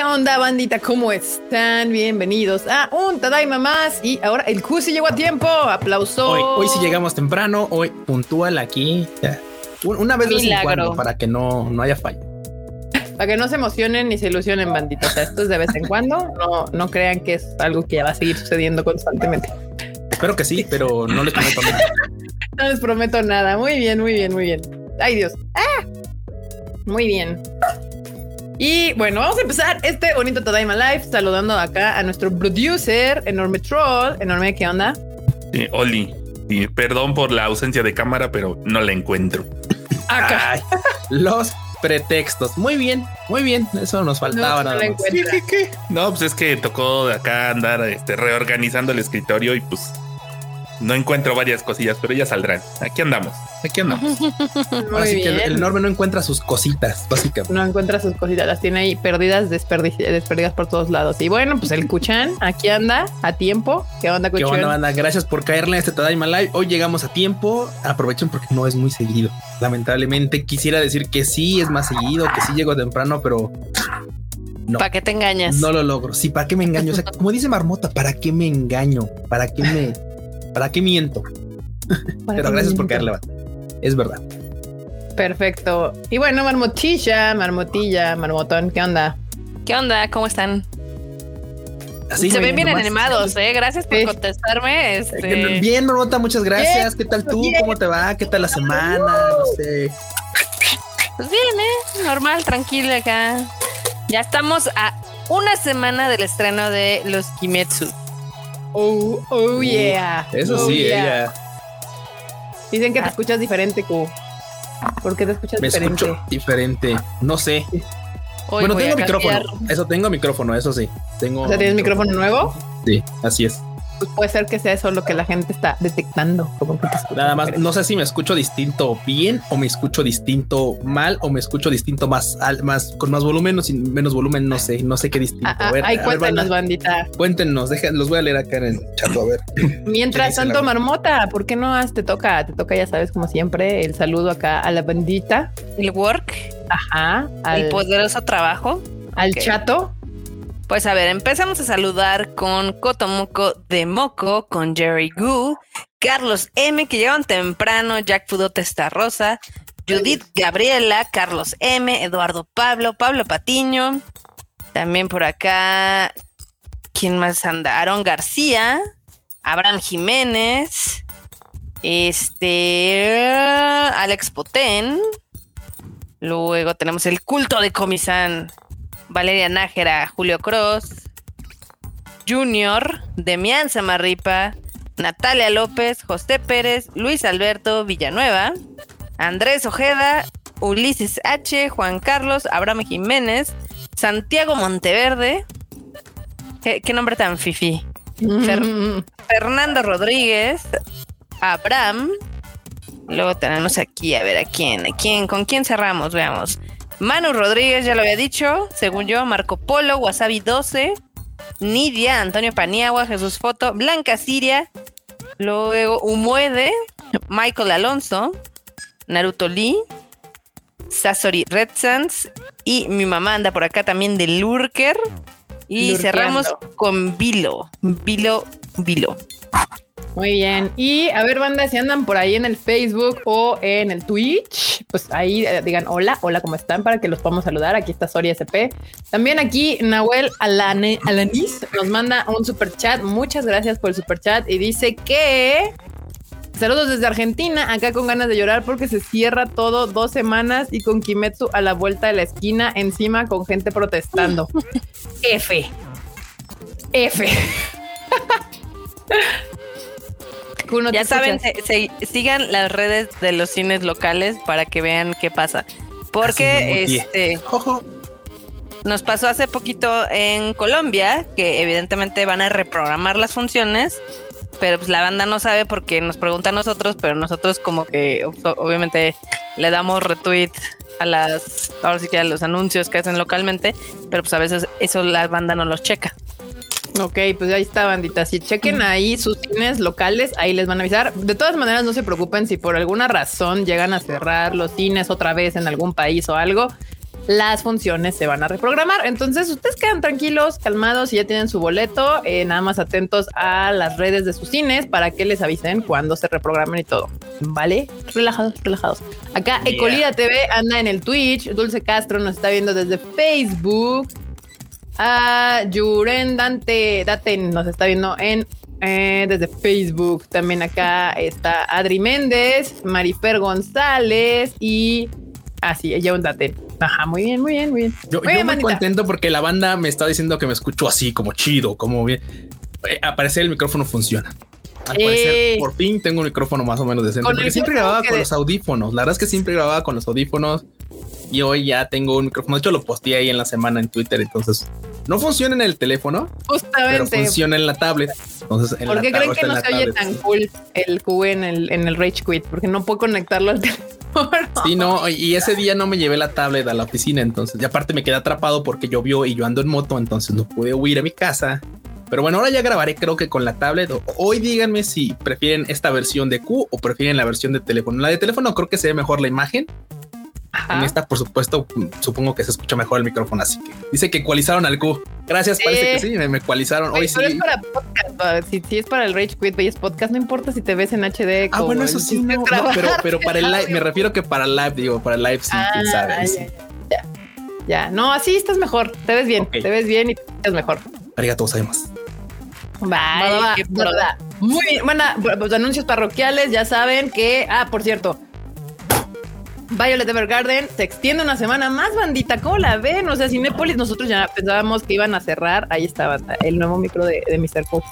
¿Qué onda, bandita? ¿Cómo están? Bienvenidos a un Tadaima más. Y ahora el Q llegó a tiempo. Aplauso. Hoy, hoy sí llegamos temprano, hoy puntual aquí. Una vez de en cuando para que no, no haya fallo. Para que no se emocionen ni se ilusionen, bandita. O sea, esto es de vez en cuando. No, no crean que es algo que ya va a seguir sucediendo constantemente. Espero que sí, pero no les prometo nada. no les prometo nada. Muy bien, muy bien, muy bien. Ay, Dios. ¡Ah! Muy bien. Y bueno, vamos a empezar este bonito Tadaima Live saludando acá a nuestro producer, Enorme Troll. Enorme, ¿qué onda? Sí, Oli. Y perdón por la ausencia de cámara, pero no la encuentro. Acá. los pretextos. Muy bien, muy bien. Eso nos faltaba no, no, pues es que tocó de acá andar este, reorganizando el escritorio y pues no encuentro varias cosillas, pero ya saldrán. Aquí andamos, aquí andamos. Así que el, enorme no encuentra sus cositas, básicamente. No encuentra sus cositas, las tiene ahí perdidas, desperdidas por todos lados. Y bueno, pues el Kuchan aquí anda a tiempo. ¿Qué onda, Kuchan? ¿Qué onda, banda? Gracias por caerle a este Tadaima Live. Hoy llegamos a tiempo. Aprovechen porque no es muy seguido. Lamentablemente quisiera decir que sí es más seguido, que sí llego temprano, pero no. ¿Para qué te engañas? No lo logro. Sí, ¿para qué me engaño? O sea, como dice Marmota, ¿para qué me engaño? ¿Para qué me ¿Para qué miento? Pero gracias por caerle. Es verdad. Perfecto. Y bueno, marmotilla, marmotilla, marmotón, ¿qué onda? ¿Qué onda? ¿Cómo están? Así Se ven bien animados, ¿eh? Gracias por contestarme. Este... Bien, Marmota, muchas gracias. ¿Qué tal tú? ¿Cómo te va? ¿Qué tal la semana? No sé. Pues bien, ¿eh? Normal, tranquilo acá. Ya estamos a una semana del estreno de Los Kimetsu. Oh, oh yeah. Eso oh, sí, ella. Dicen que te ah. escuchas diferente, Q. ¿Por qué te escuchas diferente? Me escucho diferente. No sé. bueno, tengo micrófono. Eso tengo micrófono, eso sí. Tengo. O sea, ¿tienes micrófono nuevo? Sí, así es pues puede ser que sea eso lo que la gente está detectando. Nada más, no sé si me escucho distinto bien o me escucho distinto mal o me escucho distinto más, más con más volumen o sin menos volumen, no sé, no sé qué distinto. Ah, a ver, ahí cuéntenos, bandita. Cuéntenos, dejen, los voy a leer acá en el chat, a ver. Mientras tanto, Marmota, ¿por qué no te toca? Te toca, ya sabes, como siempre, el saludo acá a la bandita. El work. Ajá. el poderoso trabajo. Al chato. Pues a ver, empezamos a saludar con Cotomoco de Moco, con Jerry Gu, Carlos M, que llegaron temprano, Jack Pudo Testa Rosa, Judith Gabriela, Carlos M, Eduardo Pablo, Pablo Patiño, también por acá, ¿quién más anda? Aaron García, Abraham Jiménez, este, Alex Potén, luego tenemos el culto de Comisán Valeria Nájera, Julio Cross, Junior, Demián Samarripa, Natalia López, José Pérez, Luis Alberto Villanueva, Andrés Ojeda, Ulises H, Juan Carlos, Abraham Jiménez, Santiago Monteverde, qué, nombre tan fifi, Fernando Rodríguez, Abraham, luego tenemos aquí, a ver, ¿a quién? ¿A quién? ¿Con quién cerramos? Veamos. Manu Rodríguez, ya lo había dicho, según yo, Marco Polo, Wasabi 12, Nidia, Antonio Paniagua, Jesús Foto, Blanca Siria, luego Umuede, Michael Alonso, Naruto Lee, Sasori Red Sands y mi mamá anda por acá también de Lurker. Y cerramos con Vilo, Vilo, Vilo. Muy bien. Y a ver, banda, si andan por ahí en el Facebook o en el Twitch, pues ahí eh, digan hola, hola, ¿cómo están? Para que los podamos saludar. Aquí está Soria SP. También aquí Nahuel Alane, Alanis nos manda un super chat. Muchas gracias por el super chat y dice que Saludos desde Argentina, acá con ganas de llorar porque se cierra todo dos semanas y con Kimetsu a la vuelta de la esquina, encima con gente protestando. F. F. ya saben, sigan las redes de los cines locales para que vean qué pasa. Porque este nos pasó hace poquito en Colombia que evidentemente van a reprogramar las funciones, pero pues la banda no sabe porque nos pregunta a nosotros, pero nosotros como que obviamente le damos retweet a las ahora sí que a los anuncios que hacen localmente, pero pues a veces eso la banda no los checa. Ok, pues ahí está, bandita. Si chequen ahí sus cines locales, ahí les van a avisar. De todas maneras, no se preocupen si por alguna razón llegan a cerrar los cines otra vez en algún país o algo. las funciones se van a reprogramar. Entonces ustedes quedan tranquilos, calmados y ya tienen su boleto, eh, nada más atentos a las redes de sus cines para que les avisen cuando se reprogramen y todo. ¿Vale? Relajados, relajados. Acá Yeah. Ecolida TV anda en el Twitch, Dulce Castro nos está viendo desde Facebook. Ah, Yuren Dante, Daten nos está viendo en eh, desde Facebook. También acá está Adri Méndez, Marifer González y así, ella un Daten. Ajá, muy bien, muy bien, muy bien. Yo, Muy yo bien, muy contento porque la banda me está diciendo que me escucho así, como chido, como bien. Eh, al parecer el micrófono funciona. Al Eh. parecer, por fin tengo un micrófono más o menos decente. Porque siempre grababa con de- los audífonos. La verdad es que siempre grababa con los audífonos. Y hoy ya tengo un micrófono. De hecho, lo posteé ahí en la semana en Twitter. Entonces, no funciona en el teléfono, pero Justamente. funciona en la tablet. Entonces, en ¿Por qué creen que no se oye tan cool el Q en el, en el Rage Quit? Porque no puedo conectarlo al teléfono. Sí, no, y ese día no me llevé la tablet a la oficina, entonces, y aparte me quedé atrapado porque llovió y yo ando en moto, entonces no pude huir a mi casa. Pero bueno, ahora ya grabaré, creo que con la tablet. Hoy díganme si prefieren esta versión de Q o prefieren la versión de teléfono. La de teléfono creo que se ve mejor la imagen. En esta, por supuesto, supongo que se escucha mejor el micrófono, así que dice que ecualizaron al Q. Gracias, parece que sí, me, me ecualizaron. Oye, Hoy sí. es para podcast. Si, si es para el Rage Quit es podcast, no importa si te ves en HD. Ah, como bueno, eso sí, no, pero, pero para el live, me refiero que para el live, digo, para el live sí, quién Ah, sabe. ahí ya, sí. ya, ya. no, así estás mejor. Te ves bien, te ves bien y te ves mejor. Arigato qué va, va. Muy bien. Bueno, pues, anuncios parroquiales, ya saben que. Ah, por cierto. Violet Evergarden se extiende una semana más, bandita. ¿Cómo la ven? O sea, Cinépolis, nosotros ya pensábamos que iban a cerrar. Ahí estaba el nuevo micro de, Mr. Cook.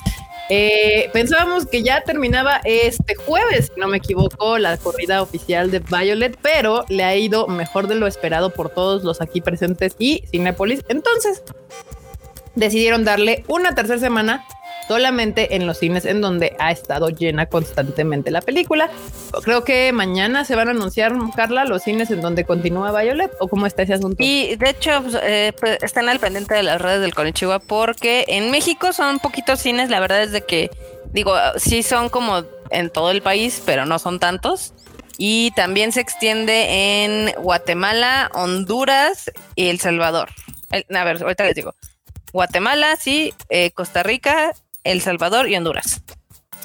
Eh, pensábamos que ya terminaba este jueves, si no me equivoco, la corrida oficial de Violet, pero le ha ido mejor de lo esperado por todos los aquí presentes y Cinépolis. Entonces, decidieron darle una tercera semana solamente en los cines en donde ha estado llena constantemente la película. Creo que mañana se van a anunciar, Carla, los cines en donde continúa Violet o cómo está ese asunto. Y de hecho, pues, eh, pues, están al pendiente de las redes del Konichiwa porque en México son poquitos cines. La verdad es de que, digo, sí son como en todo el país, pero no son tantos. Y también se extiende en Guatemala, Honduras y El Salvador. A ver, ahorita les digo. Guatemala, sí, eh, Costa Rica, El Salvador y Honduras.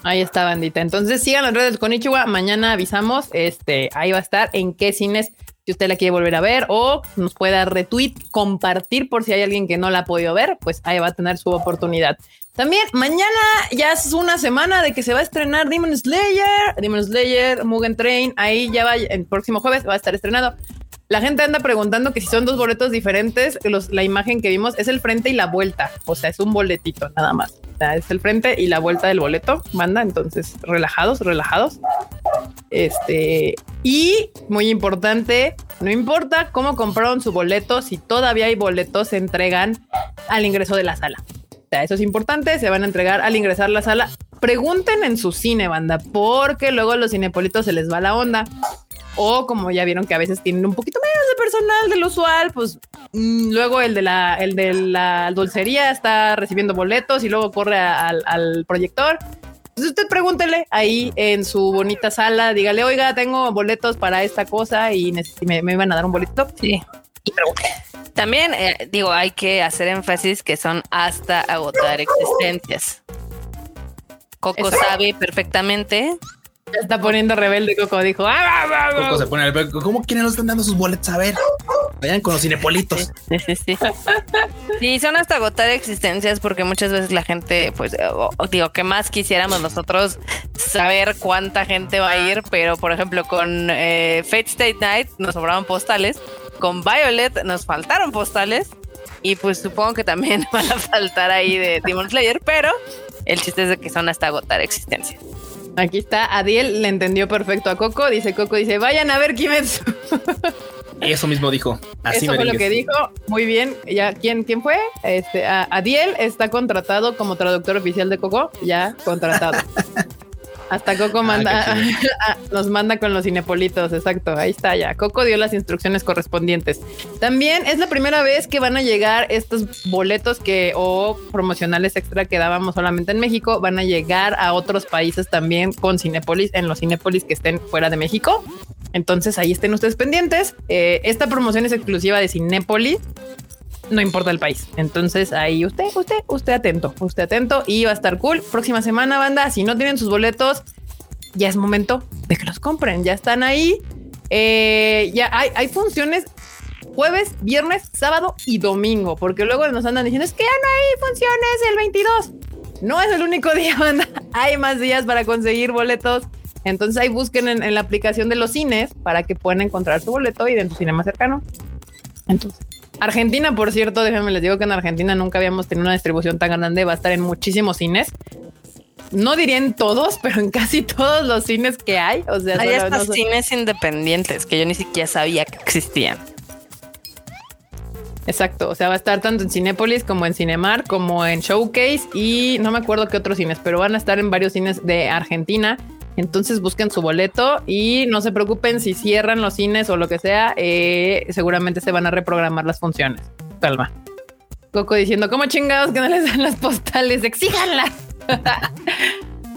Ahí está, bandita. Entonces sigan las redes del Konichiwa. Mañana avisamos. Este, ahí va a estar en qué cines si usted la quiere volver a ver o nos pueda retweet, compartir por si hay alguien que no la ha podido ver, pues ahí va a tener su oportunidad. También mañana ya es una semana de que se va a estrenar Demon Slayer, Demon Slayer, Mugen Train, ahí ya va el próximo jueves va a estar estrenado. La gente anda preguntando que si son dos boletos diferentes, la imagen que vimos es el frente y la vuelta, o sea, es un boletito nada más. Es el frente y la vuelta del boleto, banda, entonces relajados, relajados. Este, y muy importante, no importa cómo compraron su boleto, si todavía hay boletos, se entregan al ingreso de la sala. O sea, eso es importante, se van a entregar al ingresar la sala. Pregunten en su cine, banda, porque luego a los cinepolitos se les va la onda. O como ya vieron que a veces tienen un poquito menos de personal del usual, pues mm, luego el de la, el de la dulcería está recibiendo boletos y luego corre a- al, al proyector. Entonces usted pregúntele ahí en su bonita sala, dígale, oiga, tengo boletos para esta cosa y me, me van a dar un boleto. Sí. También, eh, digo, hay que hacer énfasis que son hasta agotar existencias. Coco sabe perfectamente. Ya está poniendo rebelde Coco, dijo, "Ah, ah, ah, ah". Coco se pone al ¿Cómo quieren no están dando sus boletos? A ver, vayan con los cinepolitos. Sí, sí, sí. Sí, son hasta agotar existencias porque muchas veces la gente, pues, eh, digo, que más quisiéramos nosotros saber cuánta gente va a ir, pero por ejemplo con eh, Fate State Night nos sobraban postales, con Violet nos faltaron postales y pues supongo que también van a faltar ahí de Demon Slayer, pero el chiste es de que son hasta agotar existencias. Aquí está, Adiel le entendió perfecto a Coco, dice Coco, dice, vayan a ver Kimetsu. Eso mismo dijo. Así Eso fue lo que dijo. Muy bien. Ya, ¿quién, quién fue? Este, a- Adiel está contratado como traductor oficial de Coco. Ya contratado. Hasta Coco manda, Ah, ah, nos manda con los cinepolitos, exacto, ahí está ya. Coco dio las instrucciones correspondientes. También es la primera vez que van a llegar estos boletos que o promocionales extra que dábamos solamente en México, van a llegar a otros países también con Cinepolis, en los Cinepolis que estén fuera de México. Entonces ahí estén ustedes pendientes. Eh, esta promoción es exclusiva de Cinépolis. No importa el país. Entonces ahí usted, usted, usted atento, usted atento y va a estar cool. Próxima semana, banda. Si no tienen sus boletos, ya es momento de que los compren. Ya están ahí. Eh, ya hay, hay funciones jueves, viernes, sábado y domingo, porque luego nos andan diciendo es que ya no hay funciones el 22. No es el único día, banda. Hay más días para conseguir boletos. Entonces ahí busquen en, en la aplicación de los cines para que puedan encontrar su boleto y de su cine más cercano. Entonces, Argentina, por cierto, déjenme les digo que en Argentina nunca habíamos tenido una distribución tan grande. Va a estar en muchísimos cines. No diría en todos, pero en casi todos los cines que hay. O sea, Hay hasta no cines independientes que yo ni siquiera sabía que existían. Exacto, o sea, va a estar tanto en Cinépolis como en Cinemar, como en Showcase y no me acuerdo qué otros cines, pero van a estar en varios cines de Argentina. Entonces busquen su boleto y no se preocupen si cierran los cines o lo que sea, eh, seguramente se van a reprogramar las funciones. Calma. Coco diciendo, ¿cómo chingados que no les dan las postales? Exíjanlas.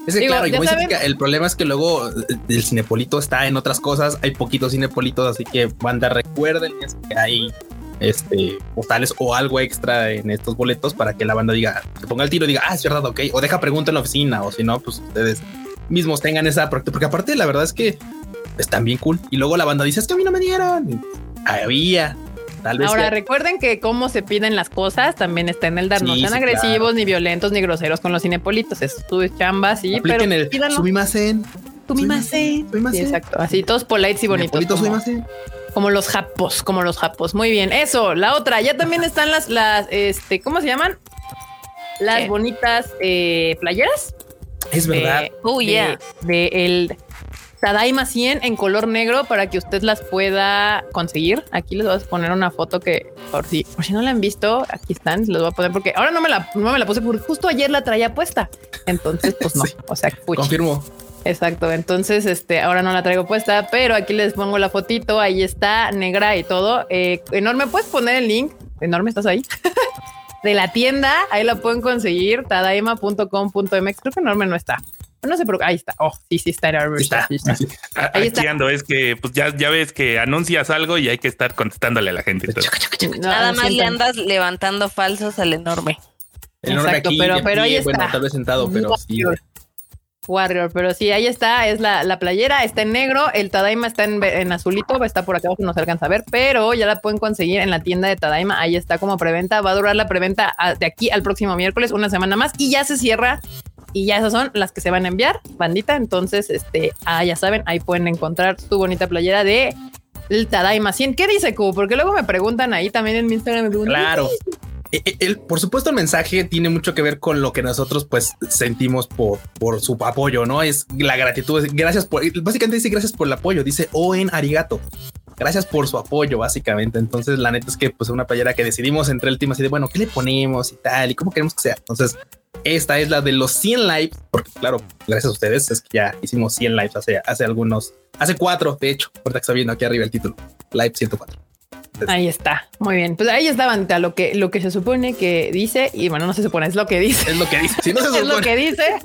Es que Digo, claro, como dice Kika, el problema es que luego eh, el cinepolito está en otras cosas, hay poquitos cinepolitos, así que banda recuerden que hay este postales o algo extra en estos boletos para que la banda diga, se ponga el tiro y diga, ah, es verdad, ok, o deja pregunta en la oficina, o si no, pues ustedes mismos tengan esa práctica, porque aparte la verdad es que están bien cool. Y luego la banda dice, es que a mí no me dieron. Había, tal vez. Ahora recuerden que cómo se piden las cosas también está en el dar. no Sí, sean sí, agresivos, claro. ni violentos, ni groseros con los cinepolitos. Es tu chamba, sí, pero apliquen el pídanlo. sumimasen. Sumimasen. Sí, exacto. Así todos polites y bonitos. Como, sumimasen. como los japos, como los japos. Muy bien. Eso, la otra. Ya también están las, las, este, ¿cómo se llaman? Las ¿Qué? bonitas eh, playeras. Es verdad. De, Oh, de- yeah. de el Tadaima 100 en color negro para que usted las pueda conseguir. Aquí les voy a poner una foto que por si, por si no la han visto, aquí están, les voy a poner porque ahora no me la, no me la puse porque justo ayer la traía puesta. Entonces, pues no, Sí. o sea, fuchi. Confirmo. Exacto. Entonces, este, ahora no la traigo puesta, pero aquí les pongo la fotito. Ahí está, negra y todo. Eh, enorme, puedes poner el link. Enorme, estás ahí. de la tienda. Ahí la pueden conseguir. Tadaima.com.mx. Creo que enorme no está. No sé, pero ahí está. Oh, sí, sí está enorme. Está. Sí está. Ahí Aquí está. ando, es que pues ya, ya ves que anuncias algo y hay que estar contestándole a la gente. entonces. No, Nada más le andas levantando falsos al enorme. El enorme Exacto, aquí, pero- de pero ahí Bueno, está. tal vez sentado, pero sí. Warrior, pero sí, ahí está, es la, la playera, está en negro, el Tadaima está en, en azulito, está por acá abajo, no se alcanza a ver, pero ya la pueden conseguir en la tienda de Tadaima, ahí está como preventa, va a durar la preventa a- de aquí al próximo miércoles, una semana más, y ya se cierra, y ya esas son las que se van a enviar, bandita, entonces, este, ah, ya saben, ahí pueden encontrar su bonita playera de el Tadaima 100. ¿Qué dice Q? Porque luego me preguntan ahí también en mi Instagram, me preguntan, Claro. El- por supuesto, el mensaje tiene mucho que ver con lo que nosotros pues sentimos por, por su apoyo, ¿no? Es la gratitud. gracias por, básicamente dice gracias por el apoyo, dice o en arigato. Gracias por su apoyo, básicamente. Entonces, la neta es que pues una playera que decidimos entre el team así de bueno, ¿qué le ponemos y tal? ¿Y cómo queremos que sea? Entonces, esta es la de los 100 lives, porque claro, gracias a ustedes es que ya hicimos 100 lives hace, hace algunos, hace cuatro, de hecho, ahorita que está viendo aquí arriba el título, live 104. Ahí está, muy bien. Pues ahí está, bandita, lo que, lo que se supone que dice, y bueno, no se supone, es lo que dice. Es lo que dice. Si no se es lo que dice.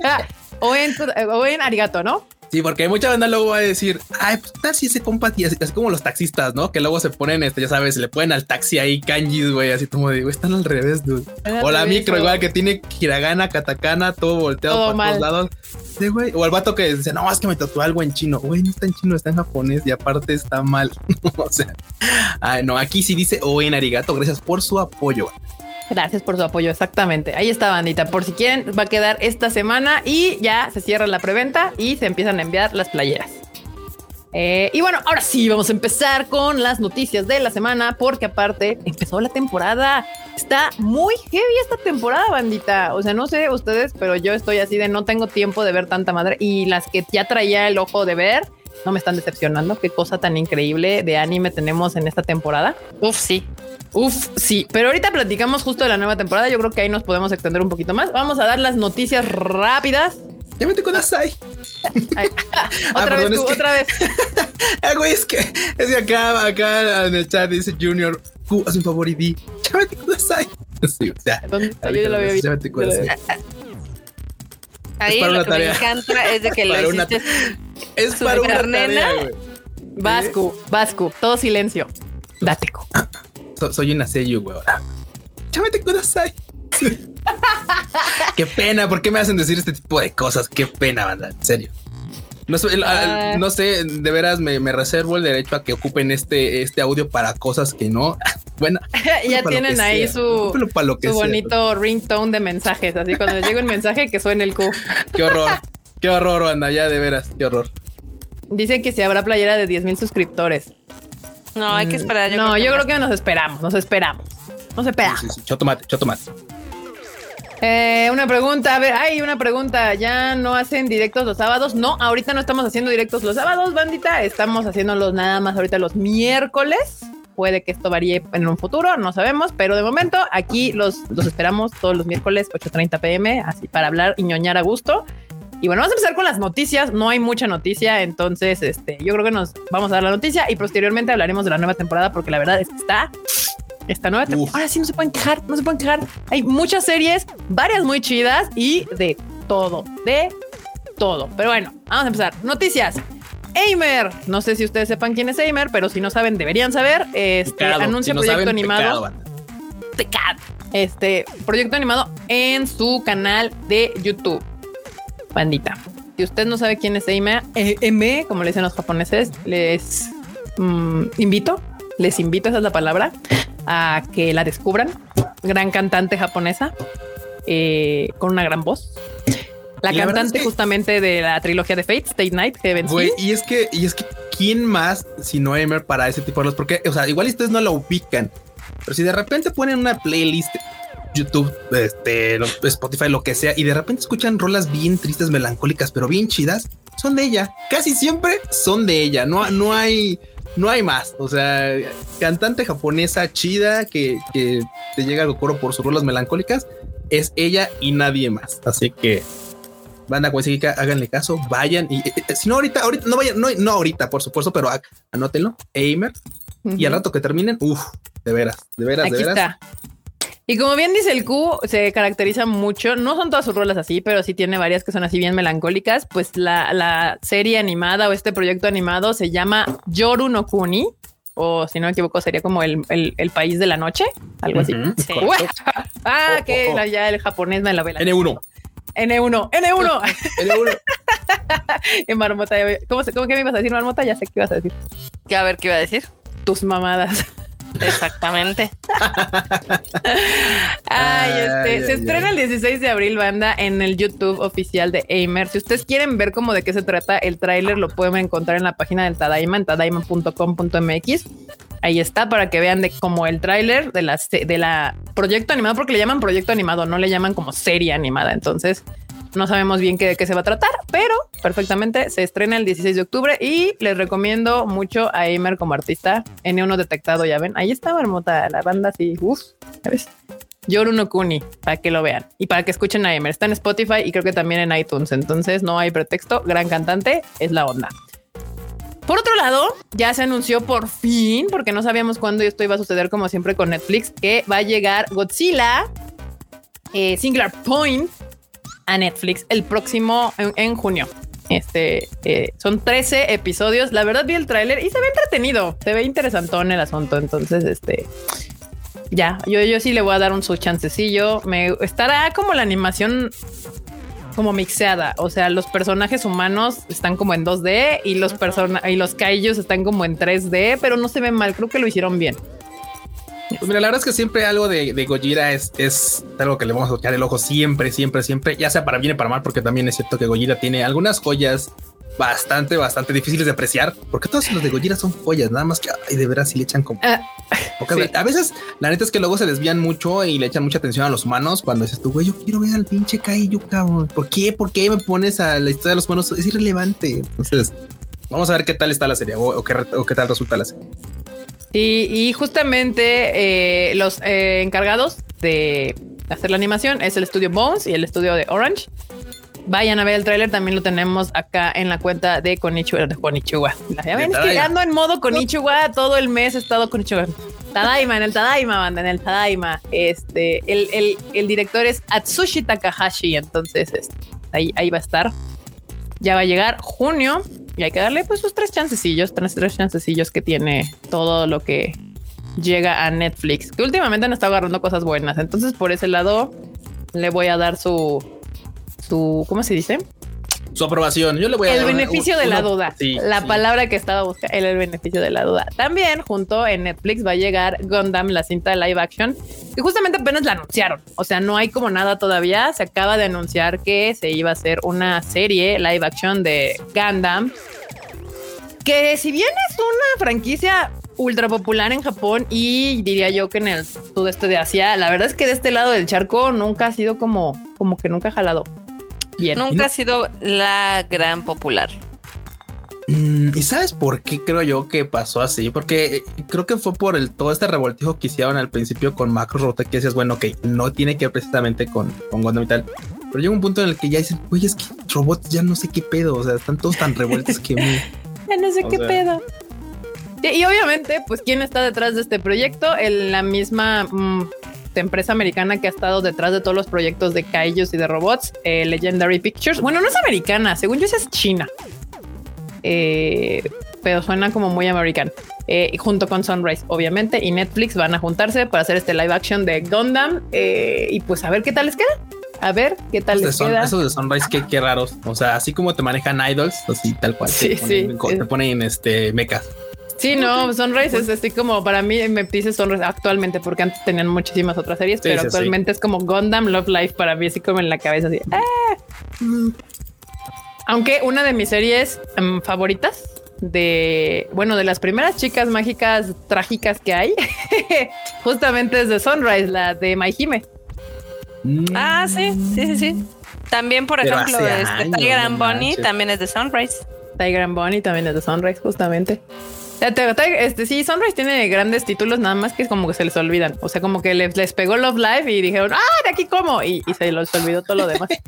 O, en, o en arigato, ¿no? Sí, porque mucha banda luego va a decir, ay, pues tal si ese compa, y así, así como los taxistas, ¿no? Que luego se ponen, este, ya sabes, le ponen al taxi ahí kanjis, güey, así como güey, están al revés, dude. O la micro, igual que tiene hiragana, katakana, todo volteado Todo por mal. todos lados. Sí, güey. O el vato que dice, no, es que me tatué algo en chino. Güey, no está en chino, está en japonés y aparte está mal. o sea, ay, no, aquí sí dice o en arigato, gracias por su apoyo. Gracias por su apoyo, exactamente. Ahí está, bandita. Por si quieren, va a quedar esta semana y ya se cierra la preventa y se empiezan a enviar las playeras. Eh, y bueno, ahora sí, vamos a empezar con las noticias de la semana, porque aparte empezó la temporada. Está muy heavy esta temporada, bandita. O sea, no sé ustedes, pero yo estoy así de no tengo tiempo de ver tanta madre. Y las que ya traía el ojo de ver, no me están decepcionando. Qué cosa tan increíble de anime tenemos en esta temporada. Uf, sí. Uf, sí, pero ahorita platicamos justo de la nueva temporada. Yo creo que ahí nos podemos extender un poquito más. Vamos a dar las noticias rápidas. Ya me con Asai. Ay, Ah, otra perdón, vez, es tú, que- otra vez. Ah, güey, es que, es que acá, acá en el chat dice Junior, tú haz un favor y di, ya me con Asai. Sí, o sea. Yo ya lo había visto. Ya me con Asai. Ahí para lo una que tarea. me encanta es de que lo una-. Es ¿Su para una carnena? tarea. Vasco, Vasco, todo silencio. Dateco. So- soy una seiyuu, güey. Chámate kudasai. Qué pena, ¿por qué me hacen decir este tipo de cosas? Qué pena, banda, en serio. No sé, el- Ah. no sé, de veras me, me reservo el derecho a que ocupen este, este audio para cosas que no. Bueno, ya tienen ahí sea, su, su sea. bonito ringtone de mensajes. Así cuando les llega un mensaje que suene el Q. Qué horror, qué horror, banda, ya de veras, qué horror. Dicen que si habrá playera de 10 mil suscriptores. No, hay que esperar. no, yo creo que nos esperamos, nos esperamos. Nos esperamos. Sí, sí, sí, chotomate, chotomate. Eh, una pregunta, a ver, hay una pregunta. ¿Ya no hacen directos los sábados? No, ahorita no estamos haciendo directos los sábados, bandita. Estamos haciéndolos nada más ahorita los miércoles. Puede que esto varíe en un futuro, no sabemos, pero de momento aquí los, los esperamos todos los miércoles 8.30 pm, así para hablar y ñoñar a gusto. Y bueno, vamos a empezar con las noticias. No hay mucha noticia, entonces este, yo creo que nos vamos a dar la noticia y posteriormente hablaremos de la nueva temporada porque la verdad es que está esta nueva temporada. Ahora sí no se pueden quejar, no se pueden quejar. Hay muchas series, varias muy chidas y de todo, de todo. Pero bueno, vamos a empezar. Noticias. Aimer, no sé si ustedes sepan quién es Aimer, pero si no saben, deberían saber. Este Pecado, anuncia si no proyecto saben, animado. Pecado. Este proyecto animado en su canal de YouTube. Bandita. Si usted no sabe quién es Eime, eh, M, como le dicen los japoneses, les mm, invito, les invito, esa es la palabra, a que la descubran. Gran cantante japonesa eh, con una gran voz. La la cantante es que- justamente de la trilogía de Fate, State Night, Heaven Güey, y es que, y es que, ¿quién más si no Emer para ese tipo de cosas? Porque, o sea, igual ustedes no lo ubican, pero si de repente ponen una playlist, YouTube, este, Spotify, lo que sea, y de repente escuchan rolas bien tristes, melancólicas, pero bien chidas, son de ella. Casi siempre son de ella. No, no hay, no hay más. O sea, cantante japonesa chida que, que te llega al coro por sus rolas melancólicas, es ella y nadie más. Así que banda Huesica, háganle caso, vayan y eh, eh, si no ahorita, ahorita no vayan, no, no ahorita, por supuesto, pero anótenlo, Aimer, y al rato que terminen, uff, de veras, de veras, Aquí de veras. está. Y como bien dice el Q, se caracteriza mucho, no son todas sus rolas así, pero sí tiene varias que son así bien melancólicas. Pues la, la serie animada o este proyecto animado se llama Yoru no Kuni, o si no me equivoco, sería como el, el- el país de la noche, algo así. Sí. ah, Oh, que oh, oh. ya el japonés me la vela. N1, N1, N1. N1. en Marmota, ¿cómo, se- ¿cómo que me ibas a decir, Marmota? Ya sé qué ibas a decir. Que a ver qué iba a decir. Tus mamadas. Exactamente. Ay, este, Ay, se ay, estrena el 16 de abril, banda, en el YouTube oficial de Aimer. Si ustedes quieren ver cómo de qué se trata el tráiler, lo pueden encontrar en la página del Tadaima, en tadaima.com.mx. Ahí está para que vean de como el tráiler de la de la proyecto animado, porque le llaman proyecto animado, no le llaman como serie animada. Entonces, no sabemos bien qué, de qué se va a tratar, pero perfectamente se estrena el 16 de octubre y les recomiendo mucho a Aimer como artista. N1 detectado, ya ven. Ahí está Marmota, la banda así. Uf, ¿sabes? Yoru no Kuni, para que lo vean y para que escuchen a Aimer. Está en Spotify y creo que también en iTunes. Entonces no hay pretexto. Gran cantante es la onda. Por otro lado, ya se anunció por fin, porque no sabíamos cuándo esto iba a suceder, como siempre con Netflix, que va a llegar Godzilla eh, Singular Point a Netflix el próximo en, junio. Este eh, son 13 episodios. La verdad vi el tráiler y se ve entretenido, se ve interesantón el asunto. Entonces, este ya, yo, yo sí le voy a dar un su chancecillo. Me estará como la animación como mixeada. O sea, los personajes humanos están como en 2D y los persona y los kaijus están como en 3D, pero no se ve mal. Creo que lo hicieron bien. Pues mira, la verdad es que siempre algo de, de Gojira es, es algo que le vamos a echar el ojo siempre, siempre, siempre, ya sea para bien y para mal, porque también es cierto que Gojira tiene algunas joyas bastante, bastante difíciles de apreciar, porque todos los de Gojira son joyas, nada más que ay, de veras si le echan como Ah, sí. A veces, la neta es que luego se desvían mucho y le echan mucha atención a los humanos cuando dices tú, güey, yo quiero ver al pinche Kaiju, cabrón. ¿Por qué? ¿Por qué me pones a la historia de los humanos? Es irrelevante. Entonces, vamos a ver qué tal está la serie o, o qué, o qué tal resulta la serie. Y, y justamente eh, los eh, encargados de hacer la animación es el estudio Bones y el estudio de Orange. Vayan a ver el tráiler, también lo tenemos acá en la cuenta de Konichiwa. De Konichiwa. Ya ven, que ando en modo Konichiwa todo el mes he estado Konichiwa. Tadaima, en el Tadaima, banda, en el Tadaima. Este, el, el, el director es Atsushi Takahashi, entonces este, ahí, ahí va a estar. Ya va a llegar junio y hay que darle pues sus tres chancecillos, tres, tres chancecillos que tiene todo lo que llega a Netflix, que últimamente han estado agarrando cosas buenas. Entonces, por ese lado, le voy a dar su, su, ¿cómo se dice? Su aprobación. Yo le voy a el dar una- beneficio de la duda. Sí, la sí. palabra que estaba buscando, el, el beneficio de la duda. También junto en Netflix va a llegar Gundam, la cinta de live action, que justamente apenas la anunciaron. O sea, no hay como nada todavía. Se acaba de anunciar que se iba a hacer una serie live action de Gundam. Que si bien es una franquicia ultra popular en Japón y diría yo que en el sudeste de Asia, la verdad es que de este lado del charco nunca ha sido como, como que nunca ha jalado bien. Nunca ha sido la gran popular. Mm, ¿Y sabes por qué creo yo que pasó así? Porque eh, creo que fue por el todo este revoltijo que hicieron al principio con Macro Robotech, que decías, bueno, ok, no tiene que ver precisamente con, con Gundam y tal. Pero llega un punto en el que ya dicen, oye, es que robots ya no sé qué pedo, o sea, están todos tan revueltos que... me- Ya no sé O qué sea. pedo. Y obviamente, pues, ¿quién está detrás de este proyecto? El- la misma empresa americana que ha estado detrás de todos los proyectos de Kaijus y de robots, eh, Legendary Pictures. Bueno, no es americana, según yo, es China. Eh, pero suena como muy americano. Eh, junto con Sunrise, obviamente, y Netflix van a juntarse para hacer este live action de Gundam. eh, y pues a ver qué tal les queda. A ver qué tal de les Sun- queda. esos de Sunrise, qué, qué raros. O sea, así como te manejan idols, así tal cual. Sí, te ponen, sí. te ponen este mecas. Sí, no, Sunrise es así como para mí me dice Sunrise actualmente, porque antes tenían muchísimas otras series, Sí, pero sí, actualmente es como Gundam Love Life para mí, así como en la cabeza. Así. ¡ah! Aunque una de mis series em, favoritas de, bueno, de las primeras chicas mágicas trágicas que hay, justamente es de Sunrise, la de My Hime. Mm. Ah, sí, sí, sí, sí. También, por Pero ejemplo, este, años, Tiger and Bonnie manches. también es de Sunrise. Tiger and Bonnie también es de Sunrise, justamente. Este, sí, Sunrise tiene grandes títulos, nada más que es como que se les olvidan. O sea, como que les, les pegó Love Live y dijeron, ah, de aquí como. Y, y se les olvidó todo lo demás.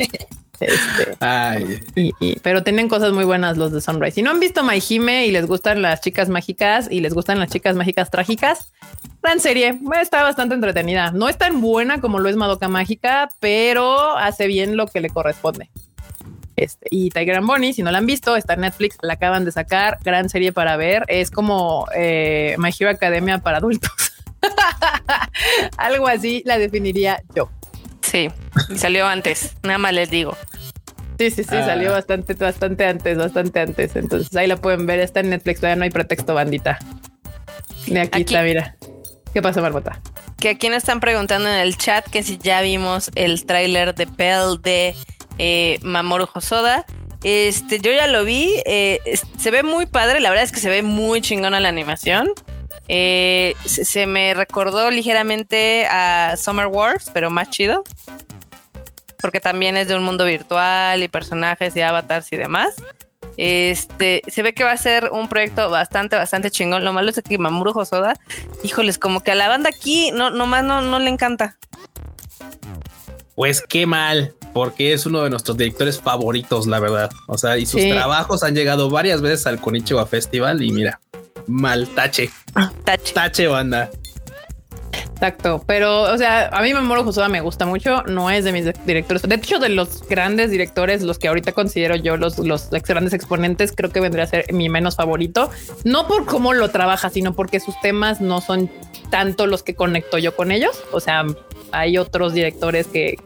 Este, Ay, y- y- pero tienen cosas muy buenas los de Sunrise. Si no han visto My Hime y les gustan las chicas mágicas y les gustan las chicas mágicas trágicas, gran serie. Está bastante entretenida. No es tan buena como lo es Madoka Mágica, pero hace bien lo que le corresponde. Este, y Tiger and Bonnie, si no la han visto, está en Netflix, la acaban de sacar, gran serie para ver. Es como eh, My Hero Academia para adultos. Algo así la definiría yo. Sí, y salió antes. Nada más les digo. Sí, sí, sí, Ah. salió bastante, bastante antes, bastante antes. Entonces ahí la pueden ver, está en Netflix, todavía no hay pretexto, bandita. De aquí, Aquí. está, mira. ¿Qué pasa, Marmota? Que aquí nos están preguntando en el chat que si ya vimos el tráiler de Pell de eh, Mamoru Hosoda. Este, yo ya lo vi. eh, se ve muy padre. La verdad es que se ve muy chingona la animación. Eh, se, se me recordó ligeramente a Summer Wars, pero más chido. Porque también es de un mundo virtual y personajes y avatars y demás. Este, se ve que va a ser un proyecto bastante, bastante chingón. Lo malo es que Mamoru Hosoda, híjoles, como que a la banda aquí no, nomás no, no le encanta. Pues qué mal, porque es uno de nuestros directores favoritos, la verdad. O sea, y sus Sí. trabajos han llegado varias veces al Konichiwa Festival y mira, mal tache, Tache. tache banda. Exacto, pero o sea, a mí Mamoru Hosoda me gusta mucho, no es de mis directores, de hecho de los grandes directores, los que ahorita considero yo los, los ex- grandes exponentes, creo que vendría a ser mi menos favorito, no por cómo lo trabaja, sino porque sus temas no son tanto los que conecto yo con ellos, o sea, hay otros directores que,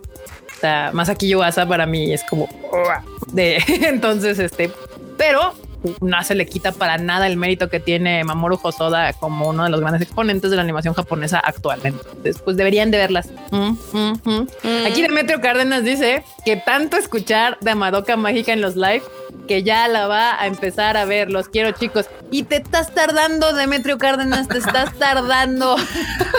o sea, Masaki Yuasa para mí es como de entonces este, pero no se le quita para nada el mérito que tiene Mamoru Hosoda como uno de los grandes exponentes de la animación japonesa actualmente. Entonces, pues deberían de verlas. Mm, mm. Mm. Aquí Demetrio Cárdenas dice que tanto escuchar de Madoka Mágica en los live que ya la va a empezar a ver. Los quiero, chicos. Y te estás tardando, Demetrio Cárdenas, te estás tardando.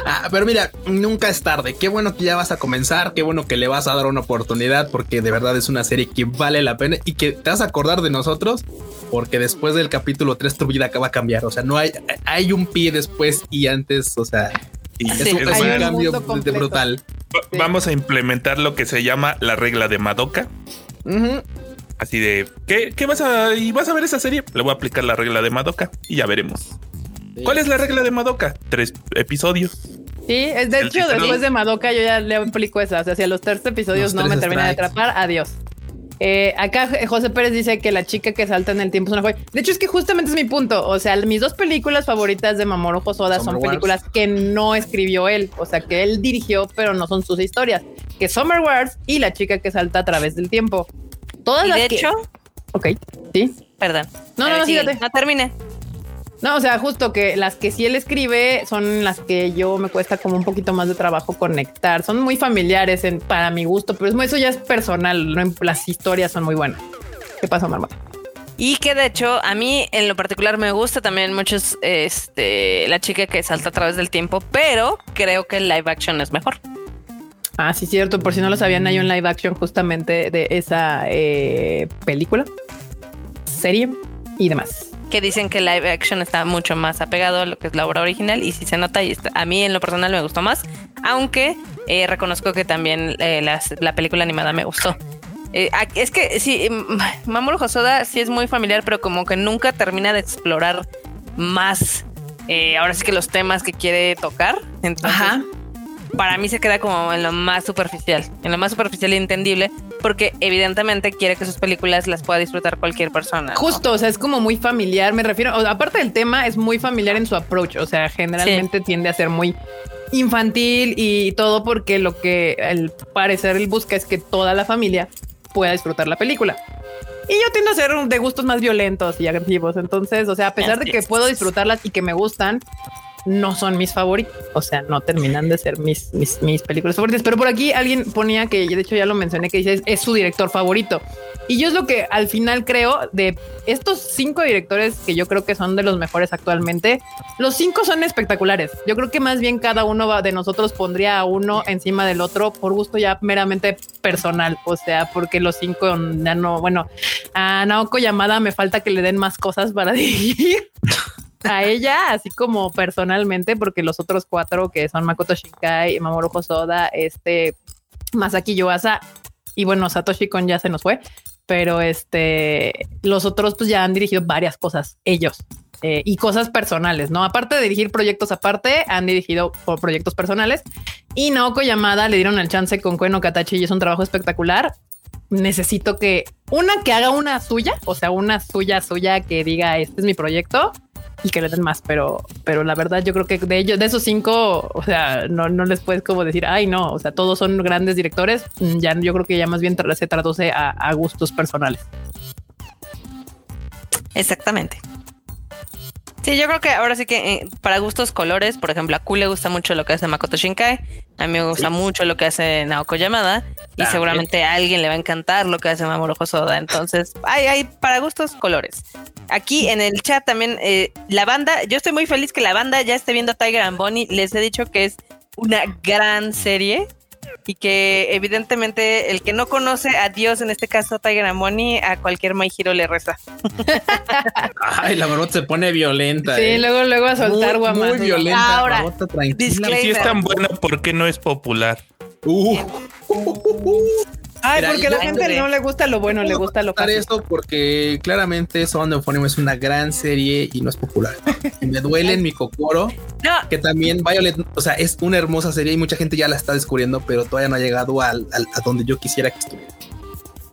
Ah, pero mira, nunca es tarde. Qué bueno que ya vas a comenzar, qué bueno que le vas a dar una oportunidad, porque de verdad es una serie que vale la pena y que te vas a acordar de nosotros, porque después del capítulo 3 tu vida va a cambiar. O sea, no hay, hay un pie después y antes, o sea, Y es Sí, un, es un cambio de- brutal. Va- Vamos a implementar lo que se llama la regla de Madoka. Así de, ¿qué, qué vas a y vas a ver esa serie? Le voy a aplicar la regla de Madoka y ya veremos. ¿Cuál es la regla de Madoka? Tres episodios. Sí, es de El hecho, después de Madoka yo ya le aplico esa. O sea, si a los tres episodios Los no me termina de atrapar, adiós. Eh, acá José Pérez dice que la chica que salta en el tiempo es una joya. De hecho, es que justamente es mi punto. O sea, mis dos películas favoritas de Mamoru Hosoda son Summer Wars. películas que no escribió él, o sea, que él dirigió, pero no son sus historias. Que Summer Wars y la chica que salta a través del tiempo. Todas Y las de que- hecho, ok, sí. perdón. No, no, no, sígate. No termine. No, o sea, justo que las que sí él escribe son las que yo me cuesta como un poquito más de trabajo conectar. Son muy familiares en, para mi gusto, pero es- eso ya es personal. no- las historias son muy buenas. ¿Qué pasa, Marma? Y que de hecho, a mí en lo particular me gusta también mucho es, este, la chica que salta a través del tiempo, pero creo que el live action es mejor. Ah, sí, cierto. Por si no lo sabían, hay un live action justamente de esa eh, película, serie y demás. Que dicen que live action está mucho más apegado a lo que es la obra original y si se nota y está- a mí en lo personal me gustó más, aunque eh, reconozco que también eh, las- la película animada me gustó. Eh, es que sí, mm, Mamoru Hosoda sí es muy familiar, pero como que nunca termina de explorar más. ahora sí que los temas que quiere tocar. Entonces, para mí se queda como en lo más superficial, en lo más superficial y entendible, porque evidentemente quiere que sus películas las pueda disfrutar cualquier persona. ¿no? Justo, o sea, es como muy familiar, me refiero, o sea, aparte del tema, es muy familiar en su approach, o sea, generalmente tiende a ser muy infantil y todo porque lo que al parecer él busca es que toda la familia pueda disfrutar la película. Y yo tiendo a ser de gustos más violentos y agresivos, entonces, o sea, a pesar de que puedo disfrutarlas y que me gustan, no son mis favoritos, o sea, no terminan de ser mis, mis, mis películas favoritas. Pero por aquí alguien ponía que, de hecho ya lo mencioné, que dice es, es su director favorito. Y yo es lo que al final creo de estos cinco directores que yo creo que son de los mejores actualmente. Los cinco son espectaculares. Yo creo que más bien cada uno de nosotros pondría a uno encima del otro por gusto ya meramente personal. O sea, porque los cinco ya no, bueno, a Naoko Yamada me falta que le den más cosas para dirigir a ella, así como personalmente, porque los otros cuatro que son Makoto Shinkai, Mamoru Hosoda, este Masaki Yuasa y bueno, Satoshi Kon ya se nos fue, pero este los otros pues ya han dirigido varias cosas ellos. eh, y cosas personales, ¿no? Aparte de dirigir proyectos aparte, han dirigido por proyectos personales y Naoko Yamada le dieron el chance con Koen no Katachi y es un trabajo espectacular. Necesito que una que haga una suya, o sea, una suya suya que diga este es mi proyecto y que le den más, pero, pero la verdad yo creo que de ellos, de esos cinco, o sea, no, no les puedes como decir, ay, no, o sea, todos son grandes directores. Ya yo creo que ya más bien se traduce a, a gustos personales. Exactamente. Sí, yo creo que ahora sí que eh, para gustos colores, por ejemplo, a Q le gusta mucho lo que hace Makoto Shinkai, a mí me gusta mucho lo que hace Naoko Yamada y También. seguramente a alguien le va a encantar lo que hace Mamoru Hosoda. Entonces, hay, hay para gustos colores. Aquí en el chat también eh, la banda, yo estoy muy feliz que la banda ya esté viendo Tiger and Bonnie. Les he dicho que es una gran serie y que evidentemente el que no conoce a Dios, en este caso Tiger and Bonnie, a cualquier My Hero le reza. Ay, la marmota se pone violenta. Sí, eh. luego, luego a soltar muy, guamas. muy violenta. Ahora, tranquila. disclaimer. Si es tan bueno, ¿por qué no es popular? Uh, Ay, Mira, porque a la gente no le gusta lo bueno, le gusta lo fácil. esto porque claramente Sound of Euphonium es una gran serie y no es popular. Y me duele en mi cocoro No, que también Violet, o sea, es una hermosa serie y mucha gente ya la está descubriendo, pero todavía no ha llegado al, al- a donde yo quisiera que estuviera.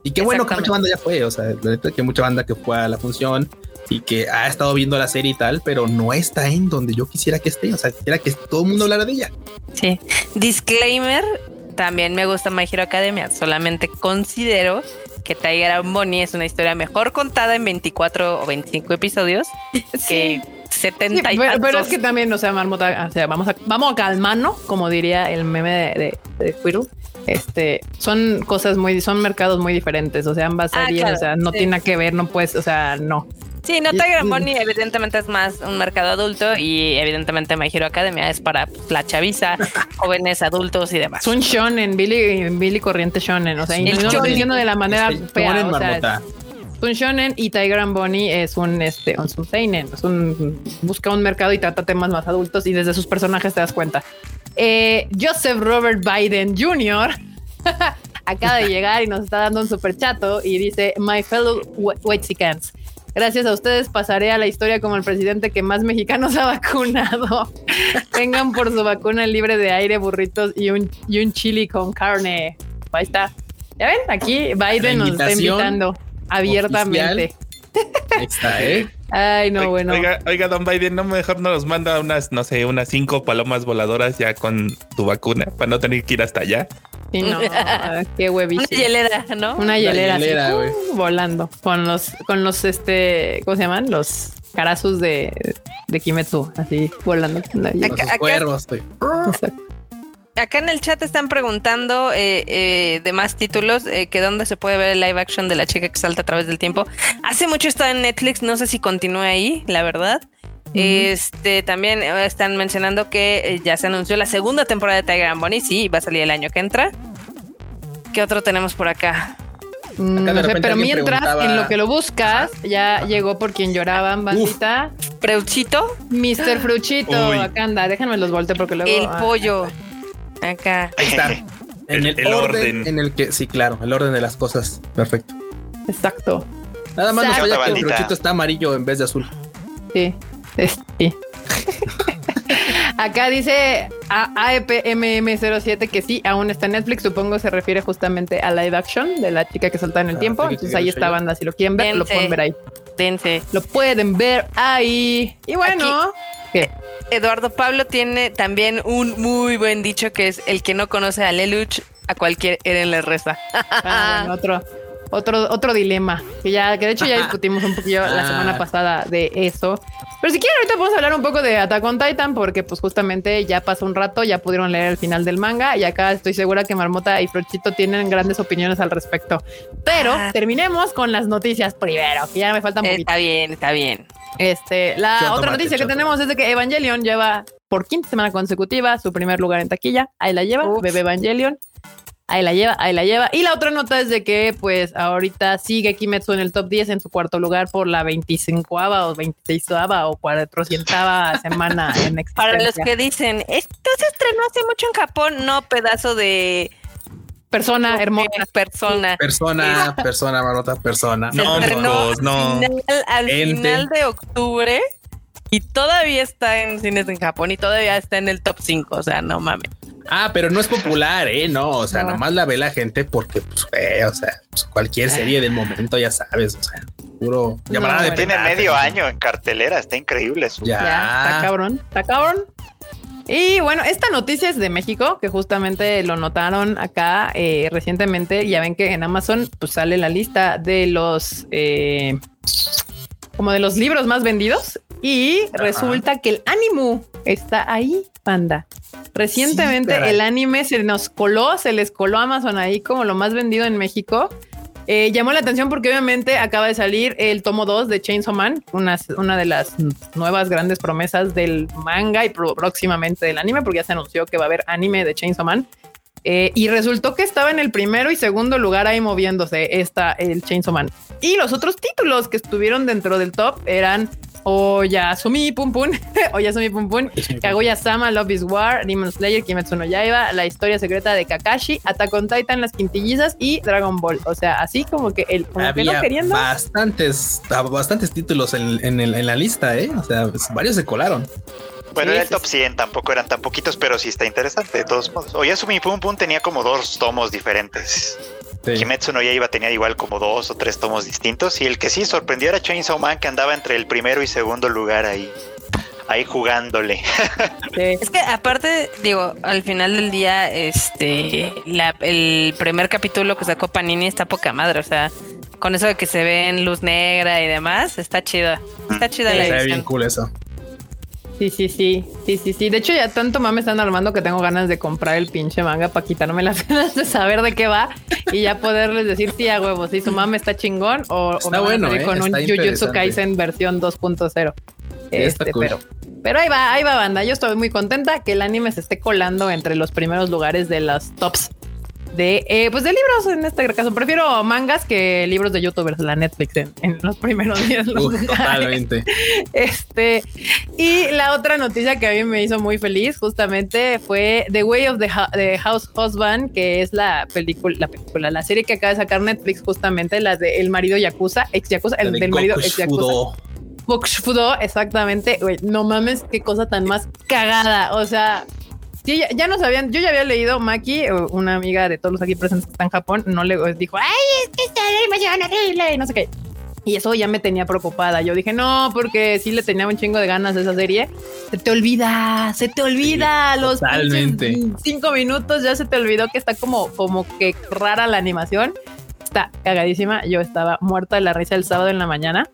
Y qué bueno que mucha banda ya fue, o sea, la neta que mucha banda que fue a la función y que ha estado viendo la serie y tal, pero no está en donde yo quisiera que esté, o sea, quisiera que todo el mundo hablara de ella. Sí. Disclaimer, también me gusta My Hero Academia, solamente considero que Tiger and Bonnie es una historia mejor contada en 24 o 25 episodios que 70 Sí, pero, pero es que también, o sea, Marmota, o sea, vamos a, vamos a calmarnos, como diría el meme de, de, de Quirrell. Este son cosas muy, son mercados muy diferentes. O sea, ambas Ah, series, claro, o sea, no sí. tiene nada que ver, no puedes, o sea, no. Sí, no, Tiger and y- Bonnie evidentemente es más un mercado adulto y evidentemente My Hero Academia es para pues, la chaviza, jóvenes, adultos y demás. Es un shonen, Billy, Billy Corriente shonen. O sea, y no lo estoy diciendo de la manera Este, fea. o sea, es un shonen y Tiger and Bonnie es un, este, es un seinen. Es un, busca un mercado y trata temas más adultos y desde sus personajes te das cuenta. Eh, Joseph Robert Biden Jr. acaba de llegar y nos está dando un super chato y dice My fellow Wexicans. Gracias a ustedes pasaré a la historia como el presidente que más mexicanos ha vacunado. Vengan por su vacuna libre de aire, burritos y un, y un chili con carne. Ahí está. Ya ven, aquí Biden nos está invitando abiertamente. Ahí está, ¿eh? Ay, no, Oiga, bueno. Oiga, oiga, don Biden, no mejor nos manda unas, no sé, unas cinco palomas voladoras ya con tu vacuna para no tener que ir hasta allá. Sí, no, qué huevicho. Una hielera, ¿no? Una hielera, así, hielera, ¡pum! güey. volando con los, con los, este, ¿cómo se llaman? Los carazos de, de Kimetsu, así volando. Con acá- cuervos, güey. Exacto. Acá en el chat están preguntando eh, eh, de más títulos eh, que dónde se puede ver el live action de la chica que salta a través del tiempo. Hace mucho está en Netflix, no sé si continúa ahí, la verdad. Este también están mencionando que ya se anunció la segunda temporada de Tiger and Bunny, sí, va a salir el año que entra. ¿Qué otro tenemos por acá? Mm, no sé, pero mientras, preguntaba- en lo que lo buscas, ya llegó por quien lloraban, bandita. Preuchito, Mr. Fruchito, Uy. acá anda, déjenme los volteo porque luego. el ah, pollo. Acá. Ahí está. En El- el, el orden, orden. en el que, sí, claro, el orden de las cosas. Perfecto. Exacto. Nada más nos Exacto. falla que el brochito está amarillo en vez de azul. Sí. Sí. Acá dice a- E AEPMM07 que sí, aún está en Netflix. Supongo se refiere justamente a live action de la chica que salta en el Ah, tiempo. Entonces ahí está banda. Si lo quieren ver, lo pueden ver ahí. Dense. Lo pueden ver ahí. Y bueno, ¿qué? Eduardo Pablo tiene también un muy buen dicho que es el que no conoce a Lelouch, a cualquier Eren le reza. Ah, bueno, otro, otro, otro dilema que ya, que de hecho ya discutimos un poquillo la Ah. semana pasada de eso. Pero si quieren, ahorita podemos hablar un poco de Attack on Titan, porque pues justamente ya pasó un rato, ya pudieron leer el final del manga y acá estoy segura que Marmota y Frochito tienen grandes opiniones al respecto. Pero Ah. terminemos con las noticias primero, que ya me falta un poquito. Está bien, está bien. Este, la otra tomate, noticia que tenemos es de que Evangelion lleva por quinta semana consecutiva su primer lugar en taquilla. Ahí la lleva, Uf. bebé Evangelion. Ahí la lleva, ahí la lleva. Y la otra nota es de que, pues, ahorita sigue Kimetsu en el top 10 en su cuarto lugar por la 25 o 26 o 400 semana en existencia. Para los que dicen, esto se estrenó hace mucho en Japón, no pedazo de Persona hermosa. persona. Persona, persona, marota, persona. Se No, chicos, no. al final, al Ente. final de octubre y todavía está en cines en Japón y todavía está en el top 5. O sea, no mames. Ah, pero no es popular, ¿eh? No, o sea, No. nomás la ve la gente porque, pues, eh, o sea, pues, cualquier serie del momento, ya sabes, o sea, puro de bueno. Tiene medio año en cartelera, está increíble. Su... Ya. Ya, está cabrón, está cabrón. Y bueno, esta noticia es de México, que justamente lo notaron acá eh, recientemente. Ya ven que en Amazon pues sale la lista de los eh, como de los libros más vendidos. Y resulta que el Animu está ahí, panda. Recientemente Sí, el anime se nos coló, se les coló a Amazon ahí como lo más vendido en México. Eh, llamó la atención porque obviamente acaba de salir el tomo 2 de Chainsaw Man, una, una de las nuevas grandes promesas del manga y próximamente del anime, porque ya se anunció que va a haber anime de Chainsaw Man. Eh, y resultó que estaba en el primero y segundo lugar ahí moviéndose esta, el Chainsaw Man. Y los otros títulos que estuvieron dentro del top eran Oyasumi Pum Pum, Oyasumi Pum Pum, Kaguya-sama, Love is War, Demon Slayer, Kimetsu no Yaiba, La historia secreta de Kakashi, Attack on Titan, Las Quintillizas y Dragon Ball. O sea, así como que el como que no Había queriendo. bastantes, bastantes títulos en, en el- en la lista, ¿eh? O sea, pues, varios se colaron. Bueno, Sí, era el top 100, tampoco eran tan poquitos, pero sí está interesante de todos modos. Oyasumi Pum Pum tenía como dos tomos diferentes. Sí. Kimetsu no Yaiba tenía igual como dos o tres tomos distintos. Y el que sí sorprendió era Chainsaw Man, que andaba entre el primero y segundo lugar ahí. Ahí jugándole. Sí. Es que aparte, digo, al final del día, este, la- el primer capítulo que sacó Panini está poca madre, o sea, con eso de que se ve en luz negra y demás, está chida. Está chida Sí, la Está bien edición. cool eso. Sí, sí, sí, sí, sí, sí. De hecho, ya tanto mame están armando que tengo ganas de comprar el pinche manga para quitarme las ganas de saber de qué va y ya poderles decir sí a huevos, si su mame está chingón o, o Está me van a bueno, eh, con un está Jujutsu interesante. Kaisen versión 2.0. está Este, cool. pero, pero ahí va, ahí va banda. Yo estoy muy contenta que el anime se esté colando entre los primeros lugares de las tops de eh, pues de libros en este caso. Prefiero mangas que libros de youtubers, la Netflix en, en los primeros días. Uf, totalmente. Este, y la otra noticia que a mí me hizo muy feliz justamente fue The Way of the, the House Husband, que es la película, la película, la serie que acaba de sacar Netflix justamente, la de El marido Yakuza, ex Yakuza, el de del marido ex Yakuza. Bokushfudo, exactamente. No mames, qué cosa tan más cagada. O sea, Sí, ya, ya no sabían. Yo ya había leído Maki, eh, una amiga de todos los aquí presentes que está en Japón, no le dijo, ay, es que esta animación horrible y no sé qué. Y eso ya me tenía preocupada. Yo dije, no, porque sí le tenía un chingo de ganas de esa serie. Se te olvida, se te olvida Sí, los totalmente. cinco minutos. Ya se te olvidó que está como, como que rara la animación. Está cagadísima. Yo estaba muerta de la risa el sábado en la mañana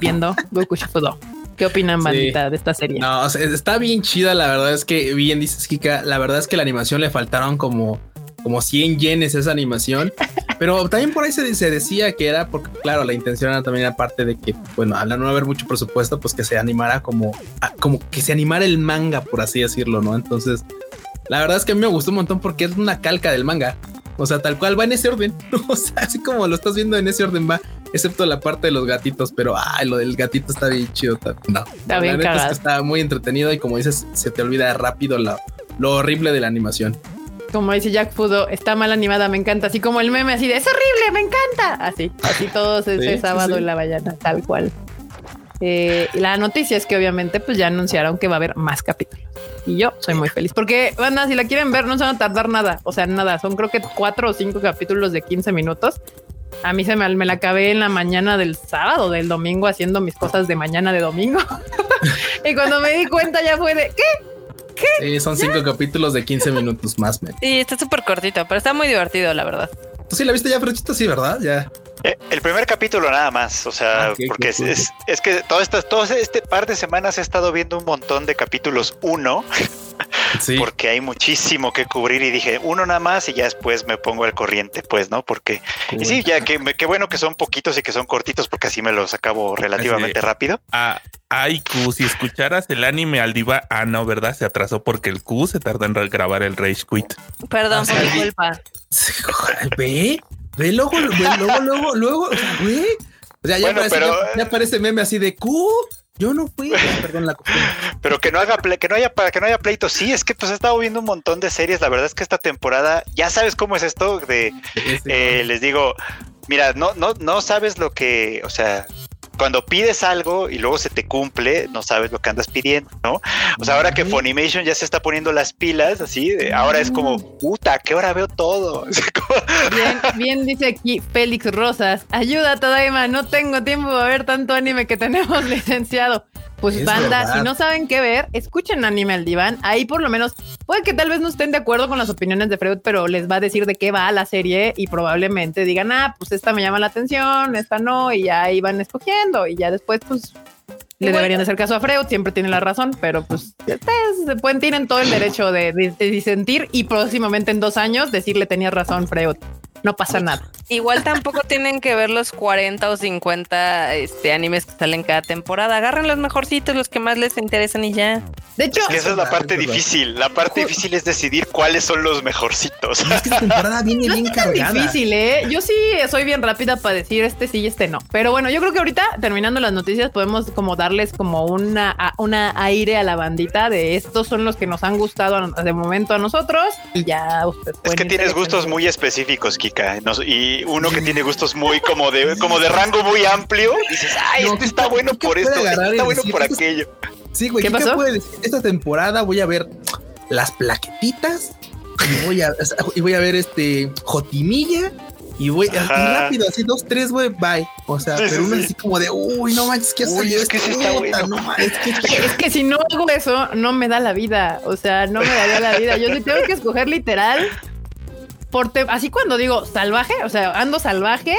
viendo Goku Shufudo. ¿Qué opinan, Sí. bandita, de esta serie? No, o sea, está bien chida. La verdad es que bien dices, Kika. La verdad es que la animación le faltaron como, como 100 yenes a esa animación. Pero también por ahí se, se decía que era porque, claro, la intención era también aparte de que, bueno, al no haber mucho presupuesto, pues que se animara como, a- como que se animara el manga, por así decirlo, ¿no? Entonces, la verdad es que a mí me gustó un montón porque es una calca del manga. O sea, tal cual va en ese orden. O sea, así como lo estás viendo en ese orden va, excepto la parte de los gatitos. Pero ay, lo del gatito está bien chido. No, Está bien es que está muy entretenido y como dices, se te olvida rápido lo, lo horrible de la animación. Como dice Jack Fudo, está mal animada, me encanta. Así como el meme, así de es horrible, me encanta. Así, así todos ese Sí, sí, sábado sí. en la mañana, tal cual. Eh, y la noticia es que obviamente pues ya anunciaron que va a haber más capítulos. Y yo soy muy feliz porque, banda, si la quieren ver, no se van a tardar nada. O sea, nada. Son creo que cuatro o cinco capítulos de 15 minutos. A mí se me, me la acabé en la mañana del sábado, del domingo, haciendo mis cosas de mañana de domingo. y cuando me di cuenta ya fue de, ¿qué? Sí, son cinco capítulos de 15 minutos más. Sí, está súper cortito, pero está muy divertido, la verdad. Tú sí la viste ya, Frochito, sí, ¿verdad? Ya. El primer capítulo nada más, o sea, Ah, porque es, es, es que todas estas, todo este par de semanas he estado viendo un montón de capítulos uno, Sí. porque hay muchísimo que cubrir y dije uno nada más y ya después me pongo al corriente, pues, ¿no? Porque, y sí, ya que qué bueno que son poquitos y que son cortitos porque así me los acabo relativamente rápido. Ah, ay, Q, si escucharas el anime al diva, ah, no, ¿verdad? Se atrasó porque el Q se tardó en grabar el Rage Quit. Perdón sea, por mi culpa. Sí, joder, Ve, ve luego, ve luego, luego, luego, o sea, güey. O sea, ya, Bueno, parece, pero- ya, ya parece meme así de Q. Yo no fui. Perdón la. Pero que no haga ple- que no haya para que no haya pleito. Sí, es que pues he estado viendo un montón de series. La verdad es que esta temporada, ya sabes cómo es esto de eh, les digo, mira, no, no, no sabes lo que, o sea, cuando pides algo y luego se te cumple, no sabes lo que andas pidiendo, ¿no? O sea, ahora que. Funimation ya se está poniendo las pilas, así, de- ahora es como, puta, ¿a qué hora veo todo? Bien, bien dice aquí Félix Rosas. Ayuda, Tadaima, no tengo tiempo de ver tanto anime que tenemos licenciado. Pues Es banda, verdad. si no saben qué ver, escuchen anime al diván. Ahí por lo menos puede que tal vez no estén de acuerdo con las opiniones de Freud, pero les va a decir de qué va la serie y probablemente digan, ah, pues esta me llama la atención, esta no, y ya ahí van escogiendo y ya después pues le deberían de hacer caso a Freud, siempre tiene la razón, pero pues ustedes se pueden tienen todo el derecho de, de- de disentir y próximamente en dos años decirle tenías razón, Freud. No pasa nada. Igual tampoco tienen que ver los 40 o 50 este, animes que salen cada temporada. Agarren los mejorcitos, los que más les interesan y ya. De hecho, que esa es la parte difícil. La parte difícil es decidir cuáles son los mejorcitos. Es que esta temporada viene bien cargada. difícil, ¿eh? Yo sí soy bien rápida para decir este sí y este no. Pero bueno, yo creo que ahorita, terminando las noticias, podemos como darles como una, una aire a la bandita de estos son los que nos han gustado de momento a nosotros y ya ustedes Es que tienes gustos muy específicos, Y uno que tiene gustos muy como de, como de rango muy amplio. Dices, ay, No, este está bueno Kika por esto, este está bueno decir, por "Esto es- aquello. Sí, güey. ¿Qué Kika pasó? puede decir, esta temporada voy a ver las plaquetitas y voy a, y voy a ver este Jotimilla y voy y rápido, así dos, tres, güey, bye. O sea, Sí, pero sí, uno sí. es así como de uy, no manches, que salido es que sí está bueno. no manches, es que- Es que si no hago eso, no me da la vida. O sea, no me daría la vida. Yo sí tengo que escoger literal. Por te- así cuando digo salvaje, o sea, ando salvaje,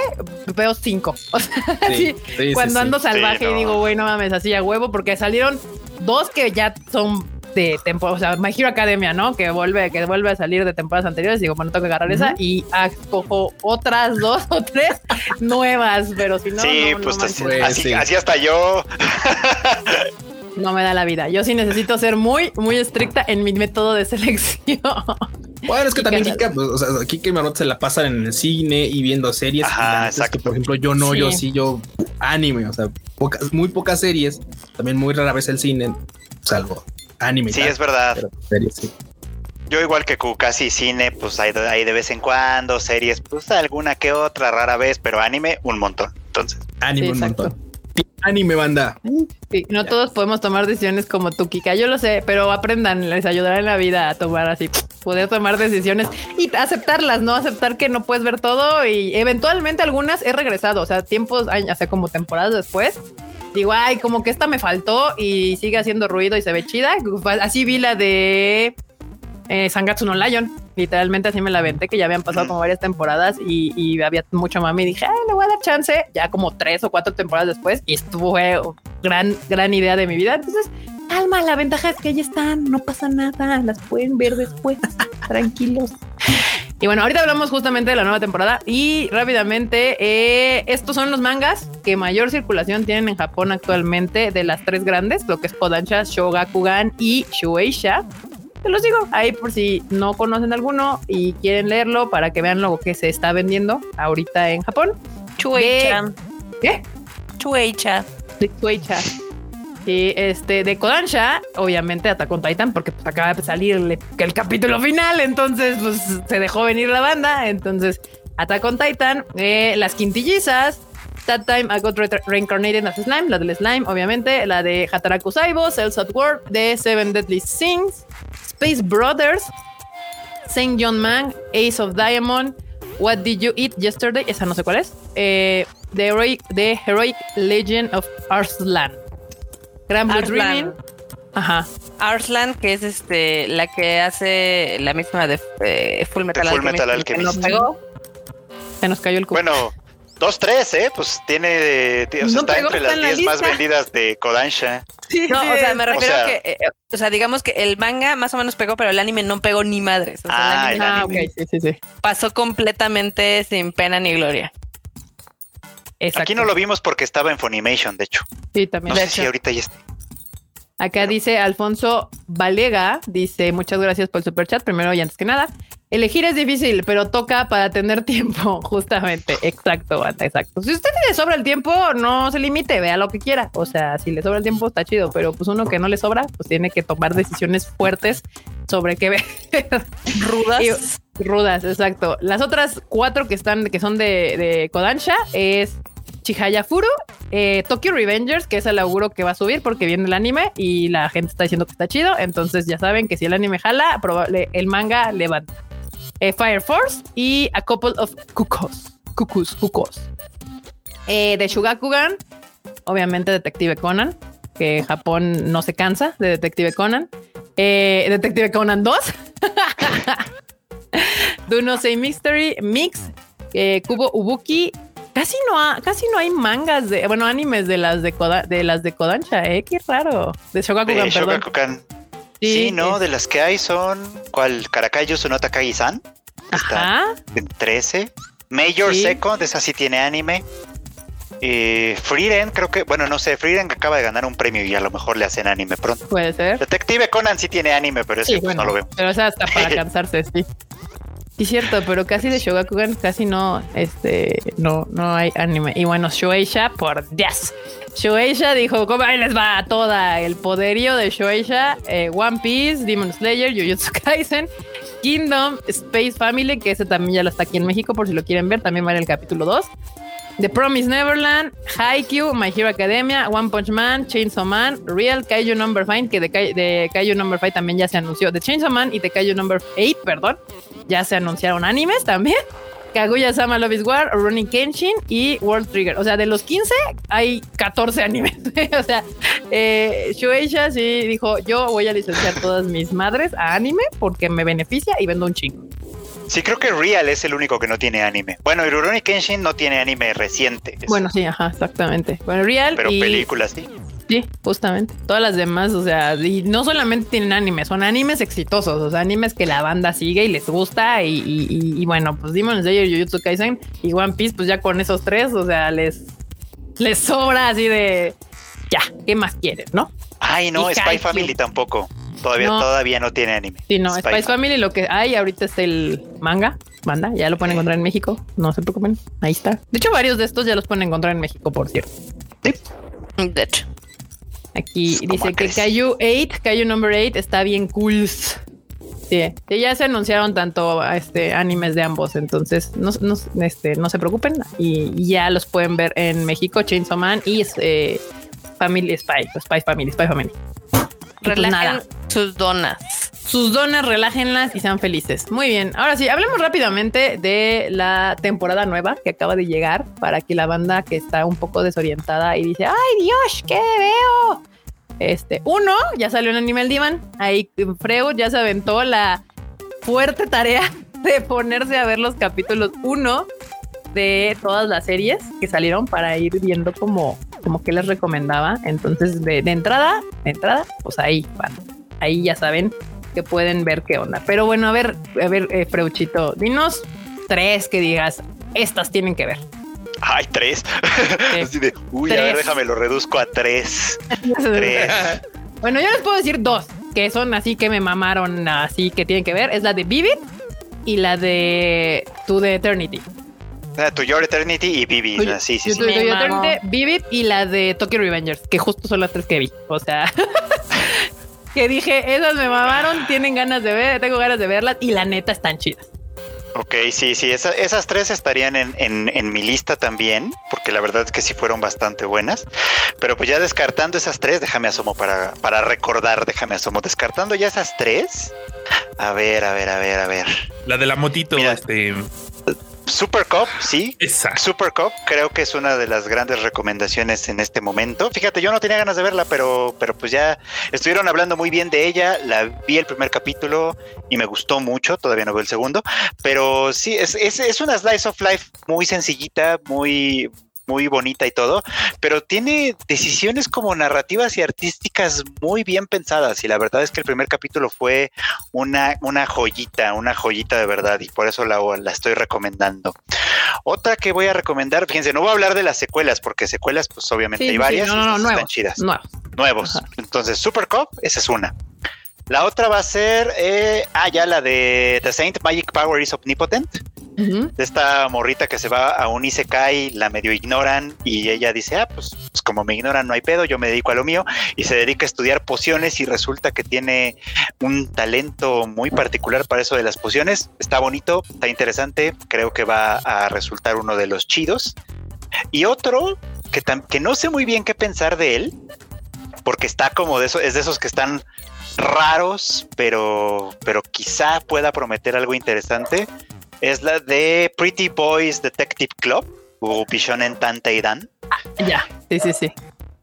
veo cinco. O sea, Sí, cuando sí, ando sí. salvaje no. digo, güey, no mames, así a huevo, porque salieron dos que ya son de temporada, o sea, My Hero Academia, ¿no? Que vuelve, que vuelve a salir de temporadas anteriores. Digo, bueno, tengo que agarrar esa y ah, cojo otras dos o tres nuevas, pero si no, sí, no, pues así, Pues, así, sí. así hasta yo. no me da la vida. Yo sí necesito ser muy, muy estricta en mi método de selección. Bueno, es que también Kika- Kika, pues, o sea, Kika y Marot se la pasan en el cine y viendo series. Ajá, que, exacto. por ejemplo, yo no, yo Sí. yo anime, o sea, pocas, muy pocas series, también muy rara vez el cine, salvo anime. Sí, tal, es verdad. pero series, sí. Yo igual que Q, casi cine, pues hay, hay de vez en cuando, series, pues alguna que otra, rara vez, pero anime, un montón. Entonces, Anime Sí, un exacto. montón. Anime banda. Sí, no todos podemos tomar decisiones como tú, Kika. Yo lo sé, pero aprendan, les ayudará en la vida a tomar así, poder tomar decisiones y aceptarlas, no aceptar que no puedes ver todo y eventualmente algunas he regresado, o sea, tiempos, ay, hace como temporadas después. Digo, ay, como que esta me faltó y sigue haciendo ruido y se ve chida. Así vi la de eh, Sangatsu no Lion. Literalmente así me la aventé, que ya habían pasado como varias temporadas y, había mucho mami. Y dije, le voy a dar chance. Ya como tres o cuatro temporadas después y estuvo eh, gran, gran idea de mi vida. Entonces, calma, la ventaja es que ahí están, no pasa nada, las pueden ver después, tranquilos. Y bueno, ahorita hablamos justamente de la nueva temporada y rápidamente, eh, estos son los mangas que mayor circulación tienen en Japón actualmente de las tres grandes, lo que es Kodansha, Shogakugan y Shueisha. Te los digo ahí por si no conocen alguno y quieren leerlo para que vean lo que se está vendiendo ahorita en Japón. Chueicha. ¿Qué? Chueicha. De Shueisha. Y este de Kodansha, obviamente Attack on Titan, porque pues, acaba de salir el, el capítulo final, entonces pues se dejó venir la banda. Entonces, Attack on Titan, eh, las quintillizas, That Time I Got Re- Reincarnated as Slime, la del Slime, obviamente, la de Hataraku Saibo, Cells at War, de Seven Deadly Sins, Space Brothers, Saint John Man, Ace of Diamond, What Did You Eat Yesterday, esa no sé cuál es, eh, The, Heroic, The Heroic Legend of Arslan. Gran Blue Arslan. Dreaming. Ajá. Arslan, que es este la que hace la misma de eh, Full Metal Full Alchemist, Metal el que Alchemist. no pegó. Se nos cayó el cubo. Bueno, dos, tres, ¿eh? Pues tiene, tiene- o sea, No está entre las en la 10 más vendidas de Kodansha. No, o sea, me refiero sea- a que, eh, o sea, digamos que el manga más o menos pegó, pero el anime no pegó ni madres. O sea, Ah, el el anime Ah, anime. sí, sí, sí. pasó completamente sin pena ni gloria. Exacto. Aquí no lo vimos porque estaba en Funimation, de hecho. Sí, también. No De sé si ahorita ya está. Acá dice Alfonso Valega, dice muchas gracias por el super chat, primero y antes que nada. Elegir es difícil, pero toca para tener tiempo, justamente. Exacto, banda, exacto. Si usted le sobra el tiempo, no se limite, vea lo que quiera. O sea, si le sobra el tiempo, está chido, pero pues uno que no le sobra, pues tiene que tomar decisiones fuertes sobre qué ver. Rudas. Y- rudas, exacto. Las otras cuatro que están, que son de, de Kodansha, es Chihaya Furu, eh, Tokyo Revengers, que es el auguro que va a subir porque viene el anime y la gente está diciendo que está chido. Entonces ya saben que si el anime jala, probable el manga levanta. Eh, Fire Force y A Couple of Cuckoos. Cuckoos, cuckoos. Eh, de Shugakugan, obviamente Detective Conan, que Japón no se cansa de Detective Conan. Eh, Detective Conan 2. Do No Say Mystery, Mix, Kubo Ubuki. Casi no, ha- casi no hay mangas de, bueno, animes de las de, Koda- de las de Kodansha, eh, qué raro. De Shogakugan, De perdón. Shogakukan. Sí, no, es- de las que hay son. ¿Cuál? Karakayu Suno Takagi-san. Está Ajá. en 13. Major Sí. Second, esa sí tiene anime. Eh, Frieren, creo que, bueno, no sé, Frieren acaba de ganar un premio y a lo mejor le hacen anime pronto. Puede ser. Detective Conan sí tiene anime, pero ese Sí, pues, bueno, no lo veo. Pero o sea, hasta para cansarse, sí. Sí, cierto, pero casi de Shogakugan casi no, este, no, no hay anime. Y bueno, Shueisha, por Dios. Shueisha dijo, ¿cómo ahí les va toda el poderío de Shueisha? Eh, One Piece, Demon Slayer, Jujutsu Kaisen, Kingdom, Space Family, que ese también ya lo está aquí en México, por si lo quieren ver, también va en el capítulo 2. The Promise Neverland, Haikyuu, My Hero Academia, One Punch Man, Chainsaw Man, Real Kaiju Number 5, que de, Kai- Kaiju Number 5 también ya se anunció. De Chainsaw Man y de Kaiju Number 8, perdón, ya se anunciaron animes también. Kaguya Sama Love is War, Running Kenshin y World Trigger. O sea, de los 15 hay 14 animes. o sea, eh, Shueisha sí dijo, yo voy a licenciar todas mis madres a anime porque me beneficia y vendo un chingo. Sí, creo que Real es el único que no tiene anime. Bueno, y Rurouni Kenshin no tiene anime reciente. Bueno, sí, ajá, exactamente. Bueno, Real pero y... películas sí. Sí, justamente. Todas las demás, o sea, y no solamente tienen animes, son animes exitosos, o sea, animes que la banda sigue y les gusta. Y, y- y- y bueno, pues Demon Slayer, Jujutsu Kaisen y One Piece, pues ya con esos tres, o sea, les, les sobra así de ya, ¿qué más quieres, no? Ay, no, Spy. Family tampoco. Todavía, No. todavía no tiene anime. Sí, no, Spy Spice Family, lo que hay ahorita es el manga, banda, ya lo pueden encontrar en México, no se preocupen, ahí está. De hecho, varios de estos ya los pueden encontrar en México, por cierto. De hecho. Aquí ¿Cómo dice que? Caillou 8, Caillou number 8 está bien cool. Sí, ya se anunciaron tanto este animes de ambos, entonces no, no, este, no se preocupen y, y ya los pueden ver en México, Chainsaw Man y eh, Family Spy, Spy Family, Spy Family. Pues Relajen sus donas. Sus donas, relájenlas y sean felices. Muy bien. Ahora sí, hablemos rápidamente de la temporada nueva que acaba de llegar para que la banda que está un poco desorientada y dice, ay Dios, ¿qué veo? Este, uno, ya salió en Animal Divan. Ahí Freud ya se aventó la fuerte tarea de ponerse a ver los capítulos uno de todas las series que salieron para ir viendo como, como que les recomendaba. Entonces, de, de entrada, de entrada, pues ahí van. Ahí ya saben que pueden ver qué onda. Pero bueno, a ver, a ver, eh, Freuchito, dinos tres que digas, estas tienen que ver. Ay, tres. Sí. Así de, uy, a ver, déjame lo reduzco a tres. Tres. bueno, yo les puedo decir dos que son así que me mamaron, así que tienen que ver. Es la de Vivid y la de To the Eternity. Ah, To Your Eternity y. Oye, Ah, sí, sí, sí. To. Eternity, Vivid y la de Tokyo Revengers, que justo son las tres que vi. O sea, que dije, esas me mamaron, tienen ganas de ver, tengo ganas de verlas y la neta están chidas. Ok, sí, sí, esa- esas tres estarían en, en- en mi lista también, porque la verdad es que sí fueron bastante buenas. Pero pues ya descartando esas tres, déjame asomo para, para recordar, déjame asomo. Descartando ya esas tres. A ver, a ver, a ver, a ver. La de la motito, Mira. este. Super Cup, sí. Esa. Super Cup creo que es una de las grandes recomendaciones en este momento. Fíjate, yo no tenía ganas de verla, pero, pero pues ya estuvieron hablando muy bien de ella. La vi el primer capítulo y me gustó mucho. Todavía no veo el segundo, pero sí, es, es, es una slice of life muy sencillita, muy, muy bonita y todo, pero tiene decisiones como narrativas y artísticas muy bien pensadas. Y la verdad es que el primer capítulo fue una, una joyita, una joyita de verdad, y por eso la, la estoy recomendando. Otra que voy a recomendar, fíjense, no voy a hablar de las secuelas, porque secuelas, pues obviamente Sí, hay sí, varias, no, y no, no, nuevos, están chidas, nuevos. nuevos. Ajá. Entonces, Super Cup, esa es una. La otra va a ser, eh, ah, ya la de The Saint Magic Power is Omnipotent Ujú. de esta morrita que se va a un Isekai, la medio ignoran y ella dice, ah, pues, pues como me ignoran no hay pedo, yo me dedico a lo mío y se dedica a estudiar pociones y resulta que tiene un talento muy particular para eso de las pociones. Está bonito, está interesante, creo que va a resultar uno de los chidos. Y otro que, que no sé muy bien qué pensar de él, porque está como de eso, es de esos que están raros, pero, pero quizá pueda prometer algo interesante es la de Pretty Boys Detective Club o Bishonen Tantei Dan. Ya, sí, sí, sí.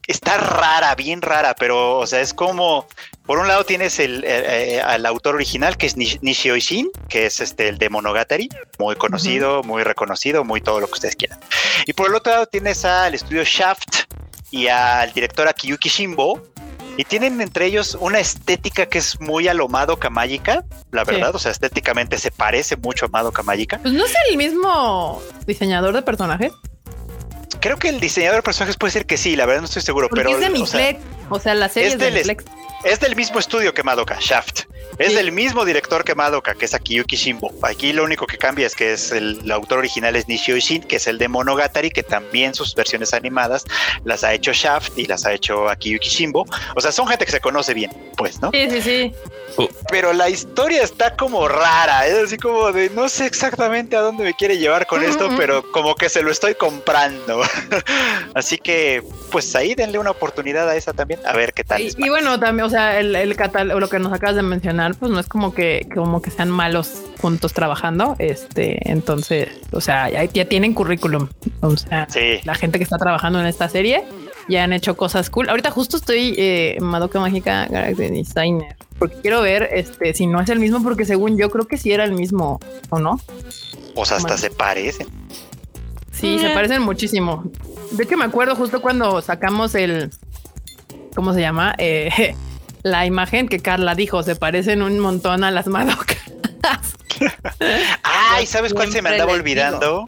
Está rara, bien rara, pero o sea, es como por un lado tienes el, eh, eh, al autor original que es Nish- Nishio Ishin, que es este el de Monogatari, muy conocido, muy reconocido, muy todo lo que ustedes quieran. Y por el otro lado tienes al estudio Shaft y al director Akiyuki Shimbo. Y tienen entre ellos una estética que es muy a lo Madoka la Sí. verdad. O sea, estéticamente se parece mucho a Madoka. Pues no es el mismo diseñador de personajes. Creo que el diseñador de personajes puede ser que sí, la verdad no estoy seguro, Porque pero es de o sea, Miflex. O sea, la serie es es de del- Miflex. es del mismo estudio que Madoka, Shaft. Es Sí. del mismo director que Madoka, que es Akiyuki Shimbo. Aquí lo único que cambia es que es el, el autor original es Nishio Ishin, que es el de Monogatari, que también sus versiones animadas las ha hecho Shaft y las ha hecho Akiyuki Shimbo. O sea, son gente que se conoce bien, pues, ¿no? Sí, sí, sí. Pero la historia está como rara, es así como de no sé exactamente a dónde me quiere llevar con esto, Ujú. pero como que se lo estoy comprando. así que, pues ahí denle una oportunidad a esa también, a ver qué tal. Y, bueno, también, o sea, el, el catálogo, lo que nos acabas de mencionar, pues no es como que, como que sean malos juntos trabajando. Este, entonces, o sea, ya, ya tienen currículum. O sea, Sí. la gente que está trabajando en esta serie ya han hecho cosas cool. Ahorita justo estoy eh, en Madoka Mágica Character Designer porque quiero ver este si no es el mismo, porque según yo creo que sí era el mismo o no. O sea, hasta se parecen. Sí, se Eh. parecen muchísimo. De hecho, me acuerdo justo cuando sacamos el, ¿cómo se llama? Eh, la imagen que Carla dijo, se parecen un montón a las Madoka. Ay, ¿sabes cuál se me andaba olvidando?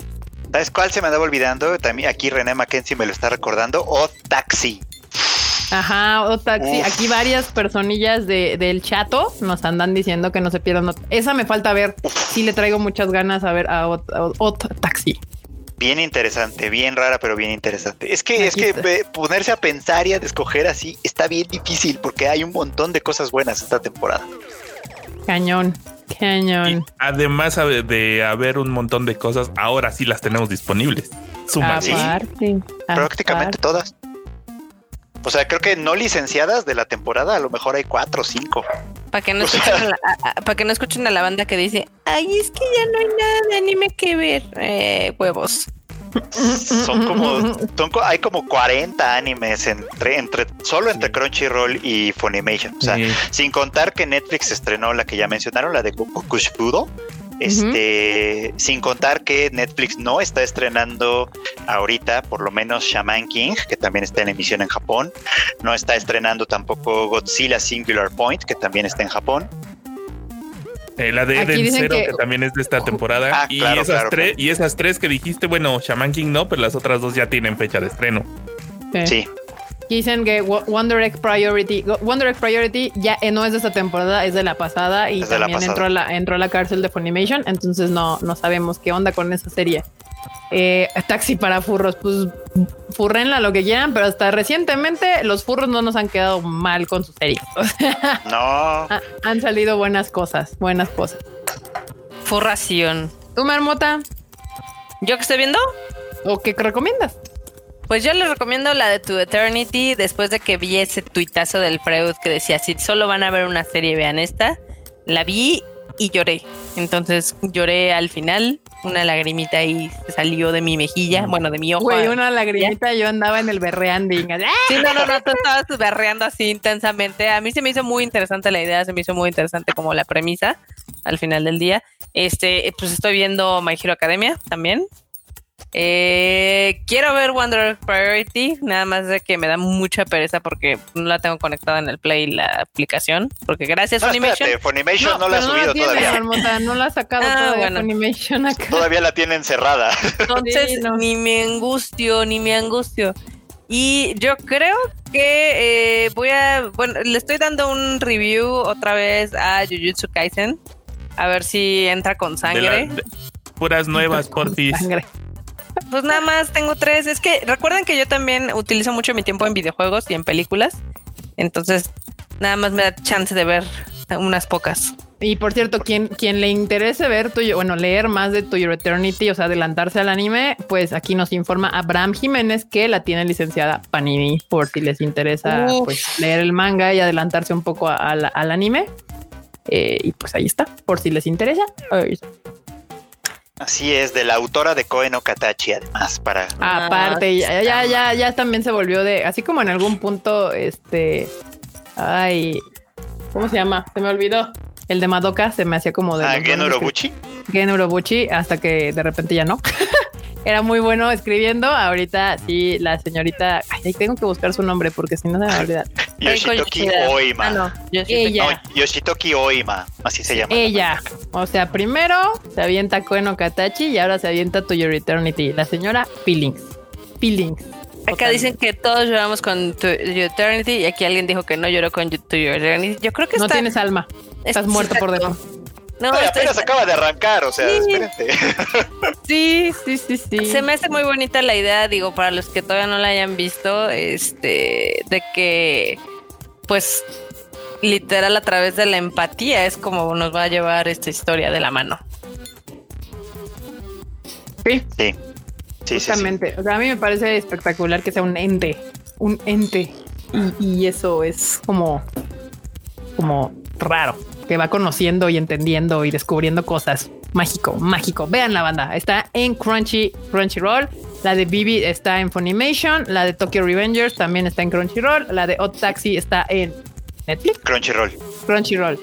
¿Sabes cuál se me andaba olvidando? También aquí René Mackenzie me lo está recordando. O Taxi. Ajá, o taxi. Uf. Aquí varias personillas de, del chato nos andan diciendo que no se pierdan. Esa me falta ver. Sí le traigo muchas ganas a ver a Ot Taxi. Bien interesante, bien rara, pero bien interesante. Es que, es que ponerse a pensar y a escoger así está bien difícil porque hay un montón de cosas buenas esta temporada. Cañón, Y cañón. además de- de haber un montón de cosas, ahora sí las tenemos disponibles. Sí. Aparte, Prácticamente aparte. todas. O sea, creo que no licenciadas de la temporada, a lo mejor hay cuatro o cinco. Para que, no O sea- escuchen a la- a- a- para que no escuchen a la banda que dice, ay, es que ya no hay nada de anime que ver. Eh, huevos. Son como, son hay como 40 animes entre, entre, solo entre Crunchyroll y Funimation. O sea, Sí. sin contar que Netflix estrenó la que ya mencionaron, la de Kukushbudo. Este, sin contar que Netflix no está estrenando ahorita, por lo menos Shaman King, que también está en emisión en Japón. No está estrenando tampoco Godzilla Singular Point, que también está en Japón. Eh, la de Eden Zero, que- que... también es de esta temporada. Ah, y, claro, esas claro, tres, claro. y esas tres que dijiste, bueno, Shaman King no, pero las otras dos ya tienen fecha de estreno. Sí. Sí, Dicen que Wo- Wonder Egg Priority, Wonder Egg Priority ya eh, no es de esta temporada, es de la pasada y Es de la también pasada. entró a la entró a la cárcel de Funimation, entonces no no sabemos qué onda con esa serie. Eh, taxi para furros, pues furrenla lo que quieran, pero hasta recientemente los furros no nos han quedado mal con sus series. O sea, no. ha- han salido buenas cosas, buenas cosas. Furración. ¿Tú, Marmota? ¿Yo que estoy viendo? ¿O qué recomiendas? Pues yo les recomiendo la de To Eternity después de que vi ese tuitazo del Freud que decía, si solo van a ver una serie, vean esta. La vi y lloré. Entonces lloré al final, una lagrimita ahí salió de mi mejilla, bueno, de mi ojo. Güey, una lagrimita, yo andaba en el berreanding. Sí, no, no, no, tú estabas berreando así intensamente. A mí se me hizo muy interesante la idea, se me hizo muy interesante como la premisa al final del día. Este, pues estoy viendo My Hero Academia también. Eh, quiero ver Wonder Egg Priority, nada más de que me da mucha pereza porque no la tengo conectada en el Play la aplicación. Porque gracias No, Funimation. espérate, Funimation no, la ha subido tiene, todavía. Marmota, no la ha sacado Ah, todavía bueno. Funimation acá. Todavía la tienen cerrada. Entonces, Sí, no. ni me angustio, ni me angustio. Y yo creo que eh, voy a. Bueno, le estoy dando un review otra vez a Jujutsu Kaisen. A ver si entra con De sangre. la- de- puras nuevas, porfis. Sangre. Pues nada más tengo tres. Es que recuerden que yo también utilizo mucho mi tiempo en videojuegos y en películas. Entonces, nada más me da chance de ver unas pocas. Y por cierto, quien, quien le interese ver tuyo, bueno, leer más de To Your Eternity, o sea, adelantarse al anime, pues aquí nos informa Abraham Jiménez que la tiene licenciada Panini, por si les interesa Uf. pues leer el manga y adelantarse un poco a- a al anime. Eh, y pues ahí está, por si les interesa. Así es, de la autora de Koe no Katachi, además, para Ah, Aparte, ya, ya, ya, ya también se volvió de, así como en algún punto, este, ay, ¿cómo se llama? Se me olvidó. El de Madoka se me hacía como de ah, Gen Urobuchi. Gen Urobuchi hasta que de repente ya no. Era muy bueno escribiendo. Ahorita sí, la señorita. Ay, ahí tengo que buscar su nombre porque si no se me va a olvidar. Yoshitoki. Oima. Ah, no. Ella. No, Yoshitoki Oima, así se llama. Ella. O sea, primero se avienta Koen Katachi y ahora se avienta To Your Eternity. La señora Feelings. Feelings. Acá dicen que todos lloramos con To Your Eternity y aquí alguien dijo que no lloró con To Your Eternity. Yo creo que No está. tienes alma. Estás es- muerto por exacto. dentro. No, Ay, está- apenas acaba de arrancar, o sea, Sí. espérate. Sí, sí, sí, sí. Se me hace muy bonita la idea, digo, para los que todavía no la hayan visto, este, de que, pues, literal a través de la empatía es como nos va a llevar esta historia de la mano. Sí, Sí, sí, sí, sí. O sea, a mí me parece espectacular que sea un ente. Un ente. Y, y eso es como, como raro. Que va conociendo y entendiendo y descubriendo cosas. Mágico, mágico. Vean la banda. Está en Crunchy, Crunchyroll. La de Bibi está en Funimation. La de Tokyo Revengers también está en Crunchyroll. La de Odd Taxi está en Netflix. Crunchyroll. Crunchyroll.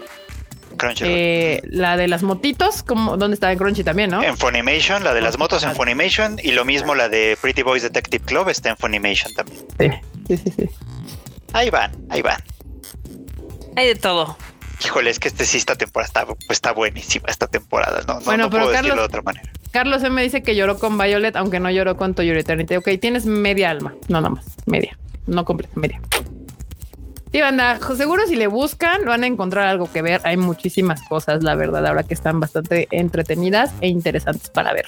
Crunchyroll. Eh, la de las motitos, como ¿dónde está en Crunchy también, no? En Funimation, la de las motos en Funimation y lo mismo la de Pretty Boys Detective Club está en Funimation también. Sí, sí, sí. sí. Ahí van, ahí van. Hay de todo. Híjole, es que este sí, esta temporada está, pues, está buenísima esta temporada, ¿no? No, Bueno, no pero puedo decirlo Carlos- de otra manera. Carlos M dice que lloró con Violet, aunque no lloró con To Your Eternity. Ok, tienes media alma. No, nada más. Media. No completa, media. Sí, banda, seguro si le buscan van a encontrar algo que ver. Hay muchísimas cosas, la verdad, ahora que están bastante entretenidas e interesantes para ver.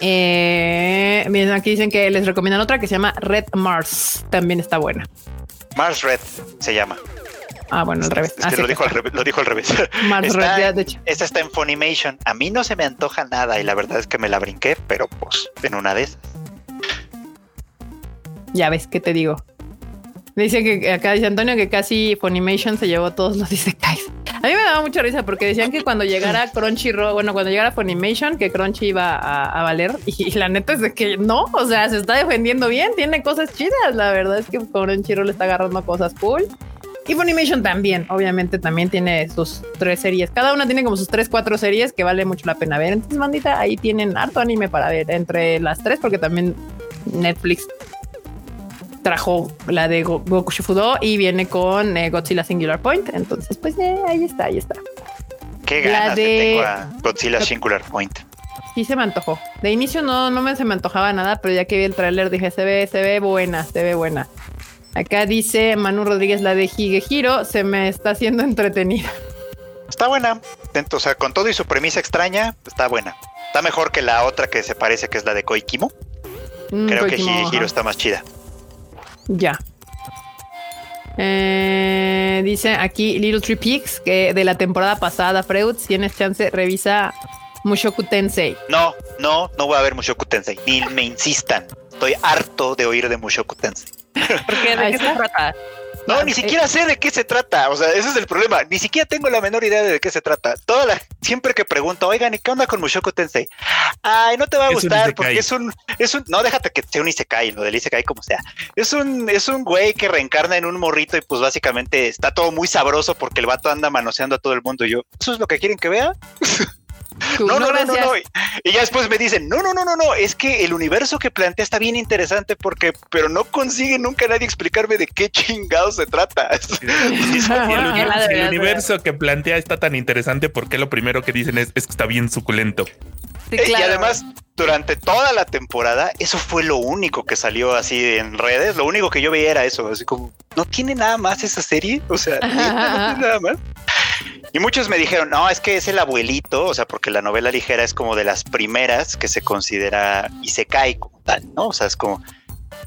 Eh, miren, aquí dicen que les recomiendan otra que se llama Red Mars. También está buena. Mars Red se llama. Ah, bueno, al revés. Es Ah, que sí, lo, dijo al revés, lo dijo al revés. Está- Red, ya, de hecho. Esta está en Funimation. A mí no se me antoja nada y la verdad es que me la brinqué, pero pues en una de esas. Ya ves, ¿qué te digo? Dice que acá dice Antonio que casi Funimation se llevó todos los Isekais. A mí me daba mucha risa porque decían que cuando llegara Crunchyroll, bueno, cuando llegara Funimation, que Crunchy iba a, a valer. Y la neta es de que no, o sea, se está defendiendo bien, tiene cosas chidas. La verdad es que Crunchyroll está agarrando cosas cool. Y Funimation también, obviamente, también tiene sus tres series. Cada una tiene como sus tres, cuatro series que vale mucho la pena ver. Entonces, mandita, ahí tienen harto anime para ver entre las tres, porque también Netflix trajo la de Go- Goku Shufudo y viene con eh, Godzilla Singular Point. Entonces, pues eh, ahí está, ahí está. Qué La ganas le de- tengo a Godzilla Singular Point. Sí se me antojó. De inicio no, no me se me antojaba nada, pero ya que vi el tráiler dije, se ve, se ve buena, se ve buena. Acá dice Manu Rodríguez, la de Higehiro se me está haciendo entretenida. Está buena. O sea, con todo y su premisa extraña, está buena. Está mejor que la otra que se parece que es la de Koikimo. Mm, Creo que Higehiro ajá. está más chida. Ya. Eh, dice aquí Little Tree Peaks que de la temporada pasada, Freud, si tienes chance, revisa Mushoku Tensei. No, no, no voy a ver Mushoku Tensei. Ni me insistan. Estoy harto de oír de Mushoku Tensei. Porque de qué se trata. No, Ah, ni eh. siquiera sé de qué se trata. O sea, ese es el problema. Ni siquiera tengo la menor idea de qué se trata. Toda la, siempre que pregunto, oigan, ¿y qué onda con Mushoku Tensei? Ay, no te va a gustar porque es un, es un, no, déjate que sea un Isekai, lo del Isekai como sea. Es un, es un güey que reencarna en un morrito y pues básicamente está todo muy sabroso porque el vato anda manoseando a todo el mundo. Y yo, ¿eso es lo que quieren que vea? No, no, no, no, no. Y ya después me dicen, no, no, no, no, no, es que el universo que plantea está bien interesante porque, pero no consigue nunca nadie explicarme de qué chingados se trata. Si el, universo que plantea está tan interesante, ¿por qué lo primero que dicen es, es que está bien suculento? Eh. Y además, durante toda la temporada, eso fue lo único que salió así en redes. Lo único que yo veía era eso, así como, ¿no tiene nada más esa serie? O sea, ¿neta no tiene nada más. Y muchos me dijeron, no, es que es el abuelito, o sea, porque la novela ligera es como de las primeras que se considera y se cae como tal, ¿no? O sea, es como...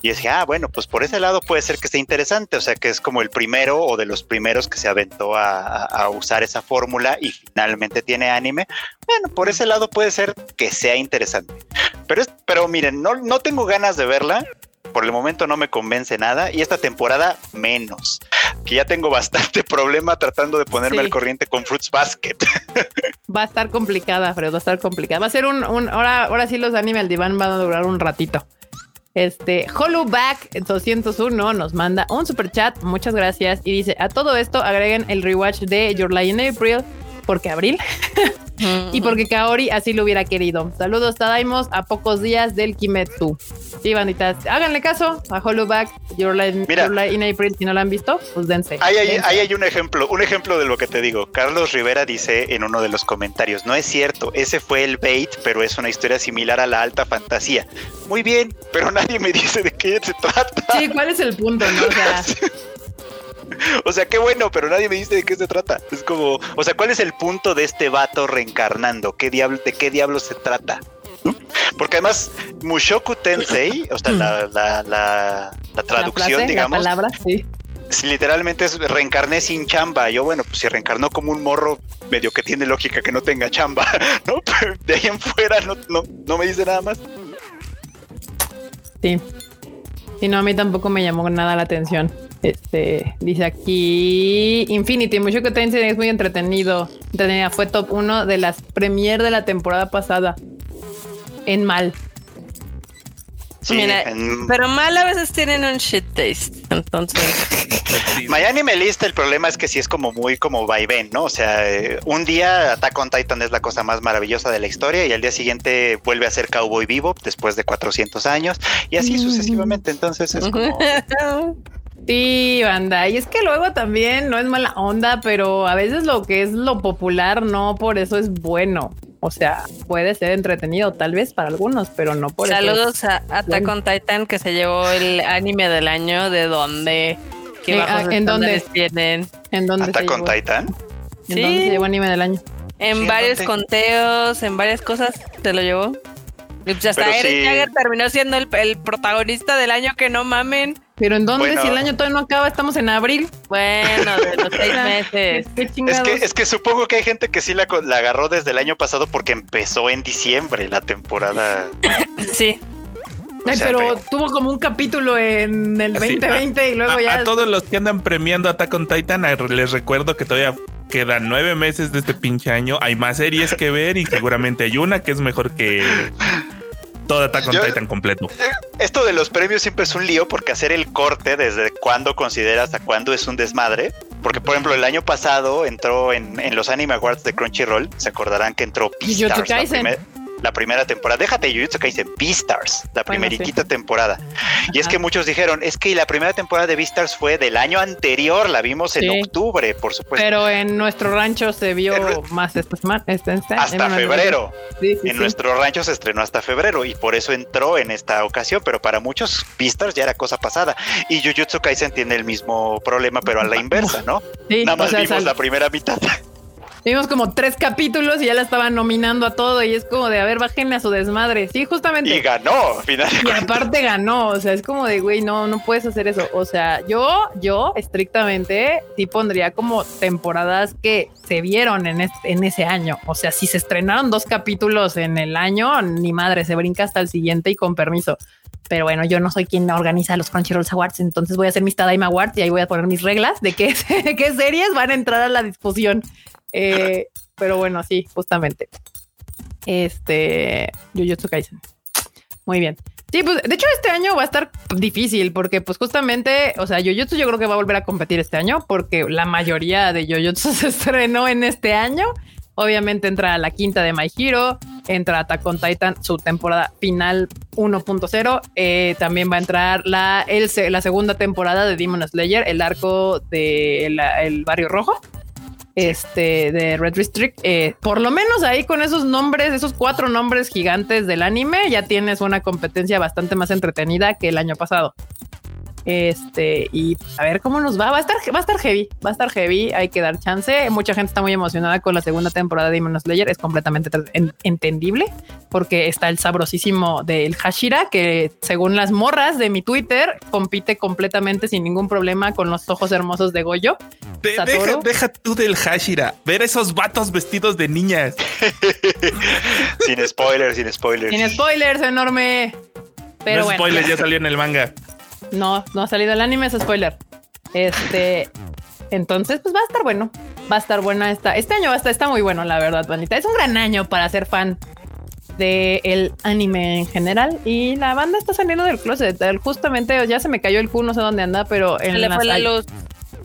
Y decía, ah, bueno, pues por ese lado puede ser que esté interesante, o sea, que es como el primero o de los primeros que se aventó a usar esa fórmula y finalmente tiene anime. Bueno, por ese lado puede ser que sea interesante. Pero, es, pero miren, no, no tengo ganas de verla. Por el momento no me convence nada y esta temporada menos. Que ya tengo bastante problema tratando de ponerme Sí. al corriente con Fruits Basket. Va a estar complicada, Fred, va a estar complicada. Va a ser un, un ahora, ahora sí los anime al diván van a durar un ratito. Este Hollowback 201 nos manda un super chat. Muchas gracias. Y dice: A todo esto agreguen el rewatch de Your Lie in April, porque abril y porque Kaori así lo hubiera querido. Saludos, Tadaimos, a pocos días del Kimetsu. Sí, banditas, háganle caso a Hollowback, Your Lie, Mira. Your Lie in April. Si no la han visto, pues dense. Ahí hay, dense. ahí hay un ejemplo, un ejemplo de lo que te digo. Carlos Rivera dice en uno de los comentarios, no es cierto, ese fue el bait, pero es una historia similar a la alta fantasía. Muy bien, pero nadie me dice de qué se trata. Sí, ¿cuál es el punto? No? O sea, O sea, qué bueno, pero nadie me dice de qué se trata. Es como, o sea, ¿cuál es el punto de este vato reencarnando? ¿Qué diablo, ¿De qué diablo se trata? ¿No? Porque además, Mushoku Tensei, o sea, la, la, la- la traducción, frase, digamos, La palabra, sí. literalmente es reencarné sin chamba. Yo, bueno, pues si reencarnó como un morro, medio que tiene lógica que no tenga chamba, ¿no? Pero de ahí en fuera no, no, no me dice nada más. Sí. Sí, no, a mí tampoco me llamó nada la atención. Este dice aquí Infinity, mucho que Tensei es muy entretenido. Entretenida. Fue top 1 de las premier de la temporada pasada. En mal. Sí, Mira, en- Pero mal a veces tienen un shit taste. Entonces, My Anime List, el problema es que sí es como muy como vaivén, ¿no? O sea, eh, un día Attack on Titan es la cosa más maravillosa de la historia y al día siguiente vuelve a ser Cowboy Vivo después de 400 años y así sucesivamente. Entonces es como... Sí, banda. Y es que luego también no es mala onda, pero a veces lo que es lo popular no por eso es bueno. O sea, puede ser entretenido tal vez para algunos, pero no por eso. es- saludos a Attack on Titan que se llevó el anime del año. ¿De dónde? ¿Qué Eh, bajos ah, ¿en dónde? tienen? ¿En dónde Attack se on? Titan. ¿En Sí. dónde se llevó anime del año? En Sí, varios conteos, en varias cosas se lo llevó. Y pues hasta Eren sí. Jagger terminó siendo el, el protagonista del año que no mamen. Pero ¿en dónde? Bueno. Si el año todavía no acaba, estamos en abril. Bueno, de los seis meses. ¿Qué Es que, es que supongo que hay gente que sí la, agarró desde el año pasado porque empezó en diciembre la temporada. Sí. O Ay, sea, pero tuvo como un capítulo en el Sí, 2020 y luego a, ya. a todos los que andan premiando Attack on Titan, a- les recuerdo que todavía quedan nueve meses de este pinche año. Hay más series que ver y seguramente hay una que es mejor que todo Attack on Yo- Titan completo. Esto de los premios siempre es un lío porque hacer el corte desde cuándo consideras a cuándo es un desmadre. Porque, por ejemplo, el año pasado entró en, en los Anime Awards de Crunchyroll. Se acordarán que entró Beastars, la, Kaisen. primer- la primera temporada. Déjate, Jujutsu Kaisen, Beastars, la Bueno, primeritita temporada. Y es que muchos dijeron, es que la primera temporada de Beastars fue del año anterior, la vimos en Sí. octubre, por supuesto. Pero en nuestro rancho se vio En- más esta semana. Este, este- hasta febrero. Sí, En nuestro rancho se estrenó hasta febrero y por eso entró en esta ocasión, pero para muchos Beastars ya era cosa pasada. Y Jujutsu Kaisen tiene el mismo problema, pero a la inversa, ¿no? Nada o más sea, vimos sal- la primera mitad. Vimos como tres capítulos y ya la estaban nominando a todo y es como de, a ver, bájenle a su desmadre. Sí, justamente. Y ganó, al final. de Y aparte ganó, o sea, es como de, güey, no, no puedes hacer eso. O sea, yo, yo estrictamente sí pondría como temporadas que se vieron en, este- en ese año. O sea, si se estrenaron dos capítulos en el año, ni madre, se brinca hasta el siguiente y con permiso. Pero bueno, yo no soy quien organiza los Crunchyroll Awards, entonces voy a hacer mis Tadaima Awards y ahí voy a poner mis reglas de qué, qué series van a entrar a la discusión. Eh, pero bueno, sí, justamente. Este, Jujutsu Kaisen. Muy bien. Sí, pues de hecho este año va a estar difícil porque pues justamente, o sea, Jujutsu yo creo que va a volver a competir este año porque la mayoría de Jujutsu se estrenó en este año. Obviamente entra la quinta de My Hero, entra Attack on Titan, su temporada final 1.0. Eh, también va a entrar la, el la segunda temporada de Demon Slayer, el arco del el Barrio Rojo este de Red District. Eh, por lo menos ahí con esos nombres, esos cuatro nombres gigantes del anime, ya tienes una competencia bastante más entretenida que el año pasado. Este, y a ver cómo nos va. Va a estar, va a estar heavy, va a estar heavy. Hay que dar chance. Mucha gente está muy emocionada con la segunda temporada de Demon Slayer. Es completamente en- entendible porque está el sabrosísimo del Hashira, que según las morras de mi Twitter, compite completamente sin ningún problema con los ojos hermosos de Goyo. De- deja, deja tú del Hashira. Ver esos vatos vestidos de niñas. sin spoilers, sin spoilers. Sin spoilers, enorme. Pero no bueno, spoilers, ya salió en el manga. No, no ha salido el anime, es spoiler. Este, entonces, pues va a estar bueno. Va a estar buena esta. Este año va a estar, está muy bueno, la verdad, bandita. Es un gran año para ser fan de el anime en general y la banda está saliendo del closet. Justamente ya se me cayó el Q, no sé dónde anda, pero en Se le las- fue la luz.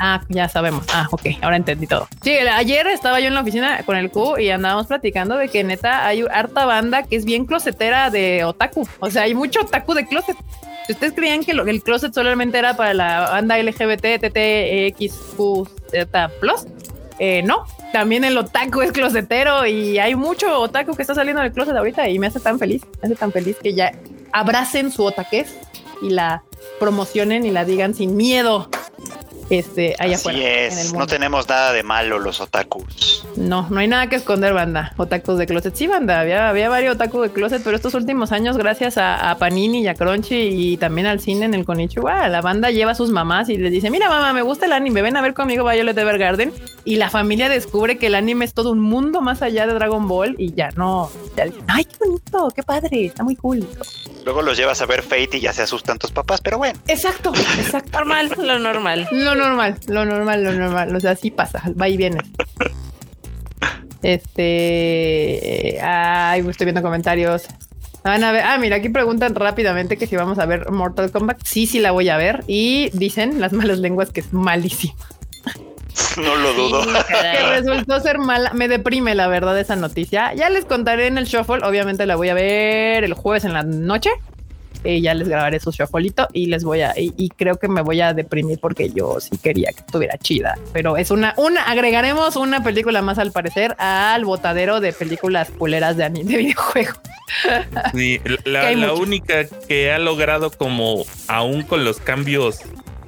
Ah, ya sabemos. Ah, ok, ahora entendí todo. Sí, ayer estaba yo en la oficina con el Q y andábamos platicando de que neta hay harta banda que es bien closetera de otaku. O sea, hay mucho otaku de closet. Ustedes creían que el closet solamente era para la banda LGBT, TTXQZ plus, eh, no. También el otaku es closetero y hay mucho otaku que está saliendo del closet ahorita y me hace tan feliz, me hace tan feliz que ya abracen su otaquez y la promocionen y la digan sin miedo. Este, allá Así afuera. en el es, mundo. no tenemos nada de malo los otakus. No, no hay nada que esconder, banda. Otakus de closet. Sí, banda. Había, había varios otakus de closet, pero estos últimos años, gracias a, a Panini y a Crunchy y también al cine en el Konichiwa, la banda lleva a sus mamás y les dice: Mira, mamá, me gusta el anime, ven a ver conmigo Violet Evergarden. Y la familia descubre que el anime es todo un mundo más allá de Dragon Ball y ya no. Ya dicen: Ay, qué bonito, qué padre, está muy cool. Luego los llevas a ver Fate y ya se asustan tus papás, pero bueno. Exacto, exacto. Normal, lo normal. Lo normal, lo normal, lo normal. O sea, así pasa, va y viene. Este. Ay, estoy viendo comentarios. Van a ver. Ah, mira, aquí preguntan rápidamente que si vamos a ver Mortal Kombat. Sí, sí la voy a ver. Y dicen las malas lenguas que es malísima. No lo dudo. Sí, Que resultó ser mala. Me deprime, la verdad, esa noticia. Ya les contaré en el shuffle. Obviamente la voy a ver el jueves en la noche. Y ya les grabaré su shuffleito y les voy a, y, y creo que me voy a deprimir porque yo sí quería que estuviera chida, pero es una, una, agregaremos una película más al parecer al botadero de películas culeras de, ani- de videojuego. Sí, la, la única que ha logrado como aún con los cambios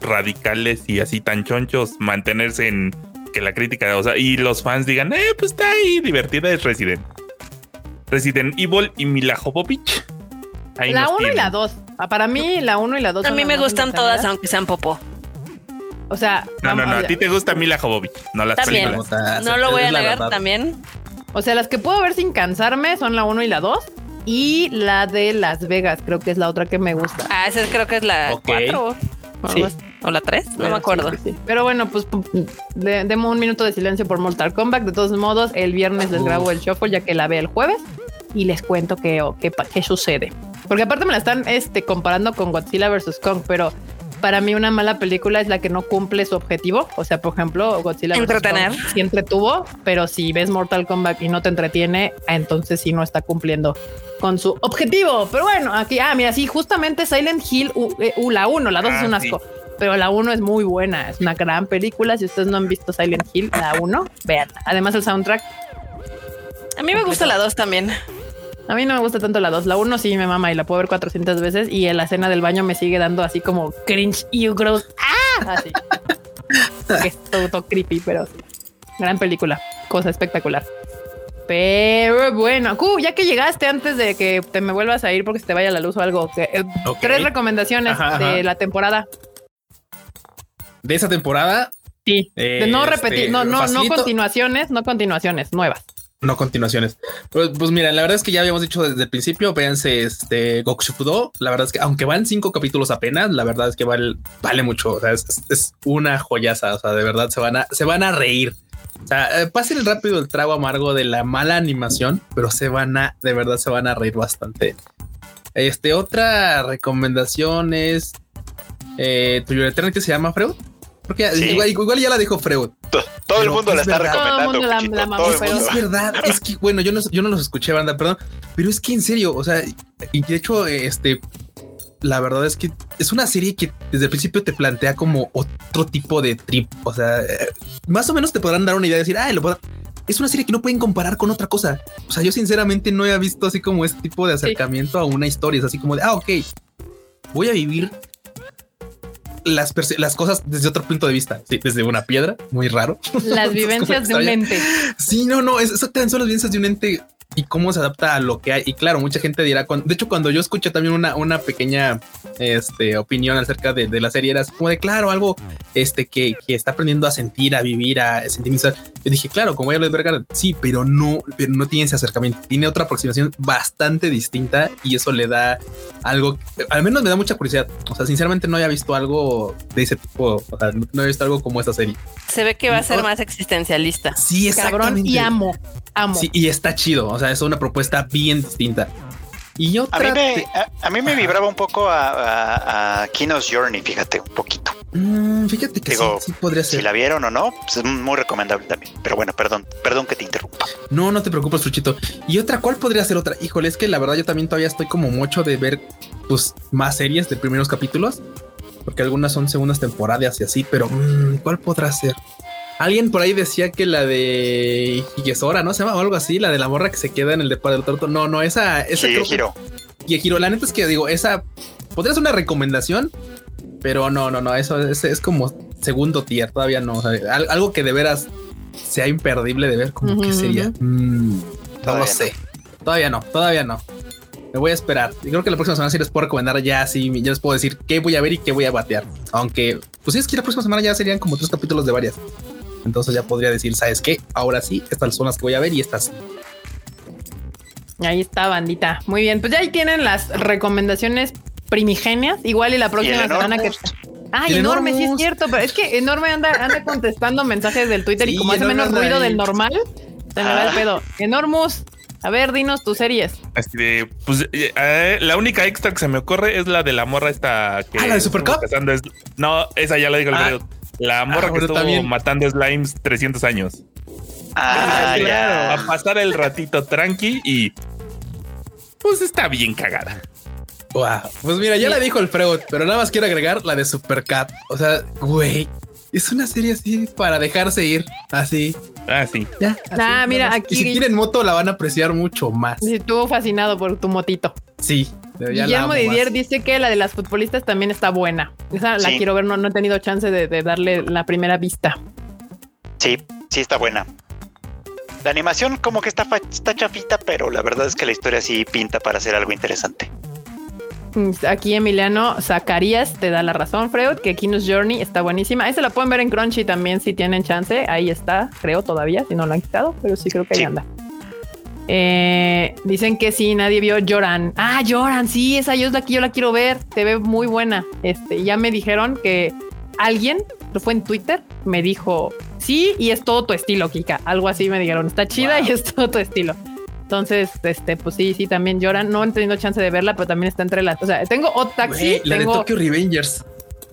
radicales y así tan chonchos mantenerse en que la crítica, o sea, y los fans digan, eh, pues está ahí divertida es Resident. Resident Evil y Mila Jovovich. Ahí la nos 1 y la 2. Para mí, la 1 y la 2. A mí me gustan todas, aunque sean popó. O sea, No, no, no, a ti te gusta Mila Jovovich, no las películas. No lo voy a negar también. o sea, las que puedo ver sin cansarme son la 1 y la 2. y la de Las Vegas, creo que es la otra que me gusta. Ah, esa creo que es la Ok. 4 Sí. o la 3, no Pero me acuerdo. sí, sí, sí. Pero bueno, pues pu- de- demos un minuto de silencio por Mortal Kombat. De todos modos, el viernes les grabo el shuffle ya que la ve el jueves y les cuento qué, qué, qué sucede. Porque aparte me la están este, comparando con Godzilla vs. Kong, pero para mí una mala película es la que no cumple su objetivo. O sea, por ejemplo, Godzilla. Entretener. Sí entretuvo, pero si ves Mortal Kombat y no te entretiene, entonces sí no está cumpliendo con su objetivo. Pero bueno, aquí, ah, mira, sí, justamente Silent Hill, U- eh, U- la 1, la 2 es Ah, un sí. asco. Pero la 1 es muy buena, es una gran película. Si ustedes no han visto Silent Hill, la 1, vean. Además, el soundtrack, A mí me gusta la 2 también. A mí no me gusta tanto la 2. La 1 sí me mama y la puedo ver 400 veces. Y en la escena del baño me sigue dando así como cringe y gross. ¡Ah! Así. que es todo, todo creepy, pero sí. gran película, cosa espectacular. Pero bueno, Q, ya que llegaste antes de que te me vuelvas a ir porque se te vaya la luz o algo, que, eh, tres recomendaciones Ajá, ajá. de la temporada. De esa temporada, Sí, de no Este, repetir, no, no, no facilito. continuaciones, no continuaciones, nuevas. No continuaciones. Pues, pues mira, la verdad es que ya habíamos dicho desde el principio, véanse este Gokushufudo. La verdad es que aunque van cinco capítulos apenas, la verdad es que vale, vale mucho. O sea, es, una joyaza. O sea, de verdad se van a, se van a reír. O sea, eh, pasen rápido el trago amargo de la mala animación, pero se van a, de verdad se van a reír bastante. Este, otra recomendación es eh, tu Eternity se llama Freud. Porque Sí. igual, igual ya la dijo Freud. To- Todo el mundo la es está verdad. Todo el recomendando. mundo la- Cuchito, la mamó, todo el pero- mundo. Es verdad, es que bueno, yo no, yo no los escuché, banda, perdón, pero es que en serio, o sea, y de hecho, este, la verdad es que es una serie que desde el principio te plantea como otro tipo de trip, o sea, más o menos te podrán dar una idea de decir, ah, lo puedo- es una serie que no pueden comparar con otra cosa. O sea, yo sinceramente no he visto así como este tipo de acercamiento a una historia, es así como de, ah, ok, voy a vivir las, las cosas desde otro punto de vista, sí, desde una piedra, muy raro. Las vivencias de un ente. Sí, no, no, es, exactamente son las vivencias de un ente y cómo se adapta a lo que hay. Y claro, mucha gente dirá, cuando, de hecho, cuando yo escuché también una, una pequeña este, opinión acerca de, de la serie, era como de, claro, algo este, que, que está aprendiendo a sentir, a vivir, a sentir. Yo dije, claro, como ella lo verga, sí, pero no, pero no tiene ese acercamiento, tiene otra aproximación bastante distinta y eso le da algo, al menos me da mucha curiosidad. O sea, sinceramente no había visto algo de ese tipo, o sea, no, no he visto algo como esta serie. Se ve que va a ser más existencialista. Sí, Cabrón exactamente. y amo, amo. Sí, y está chido. O sea, es una propuesta bien distinta. Y A otra. mí, me, te- a, a mí me vibraba un poco a, Kino's Journey, fíjate, un poquito. Mm, fíjate que Digo, sí, sí podría ser. Si la vieron o no, pues es muy recomendable también. Pero bueno, perdón, perdón que te interrumpa. No, no te preocupes, Fruchito. Y otra, ¿cuál podría ser otra? Híjole, es que la verdad yo también todavía estoy como mucho de ver pues más series de primeros capítulos. Porque algunas son segundas temporadas y así, pero mm, ¿cuál podrá ser? Alguien por ahí decía que la de Higesora, ¿no? Se llama o algo así, la de la morra que se queda en el depa del torto. No, no, esa, esa Sí, giro. Y giro, la neta es que digo, esa podría ser una recomendación, pero no, no, no, eso es, es como segundo tier, todavía no. o sea, al- algo que de veras sea imperdible de ver, como que sería. Mm, no lo sé. Todavía no, todavía no. Me voy a esperar. Y creo que la próxima semana sí les puedo recomendar ya, sí, ya les puedo decir qué voy a ver y qué voy a batear. Aunque, pues sí, es que la próxima semana ya serían como tres capítulos de varias. Entonces ya podría decir, ¿sabes qué? Ahora sí, estas son las que voy a ver y estas. Ahí está, bandita. Muy bien, pues ya ahí tienen las recomendaciones primigenias. Igual y la próxima semana que. Ay, El enorme, sí es cierto, pero es que enorme anda, anda contestando mensajes del Twitter y como hace menos ruido ahí. del normal, se me va el Ah. pedo. Enormus, a ver, dinos tus series. Así de, pues, eh, la única extra que se me ocurre es la de la morra esta que Ah, ¿la de Super estuvo Cup? cazando es- No, esa ya la digo el Ah. video. La morra Ah, que bueno, estuvo también. matando slimes 300 años. Ah, A ya. pasar el ratito tranqui y pues está bien cagada. Wow. Pues mira, ya la dijo el Freud, pero nada más quiero agregar la de Supercat. O sea, güey, es una serie así para dejarse ir, así. Ah, sí. Ya. así, Ah, mira, más. aquí- Y si tienen moto, la van a apreciar mucho más. Estuvo fascinado por tu motito. Sí. Guillermo Didier más. dice que la de las futbolistas también está buena. Esa la Sí. quiero ver, no, no he tenido chance de, de darle la primera vista. Sí, sí está buena. La animación como que está, está chafita, pero la verdad es que la historia sí pinta para hacer algo interesante. Mm, Aquí Emiliano Zacarías te da la razón, Freud, que Kinos Journey está buenísima. Esa la pueden ver en Crunchy también si tienen chance. Ahí está, creo todavía, si no lo han quitado, pero sí creo que ahí Sí. anda. Eh, dicen que sí, nadie vio Lloran. Ah, Lloran, sí, esa yo es la que yo la quiero ver. Se ve muy buena. Este, ya me dijeron que alguien, fue en Twitter, me dijo sí, y es todo tu estilo, Kika. Algo así me dijeron. Está chida y es todo tu estilo. Entonces, este, pues sí, sí, también lloran. No han tenido chance de verla, pero también está entre las. O sea, tengo Odd Taxi. La tengo, de Tokyo Revengers.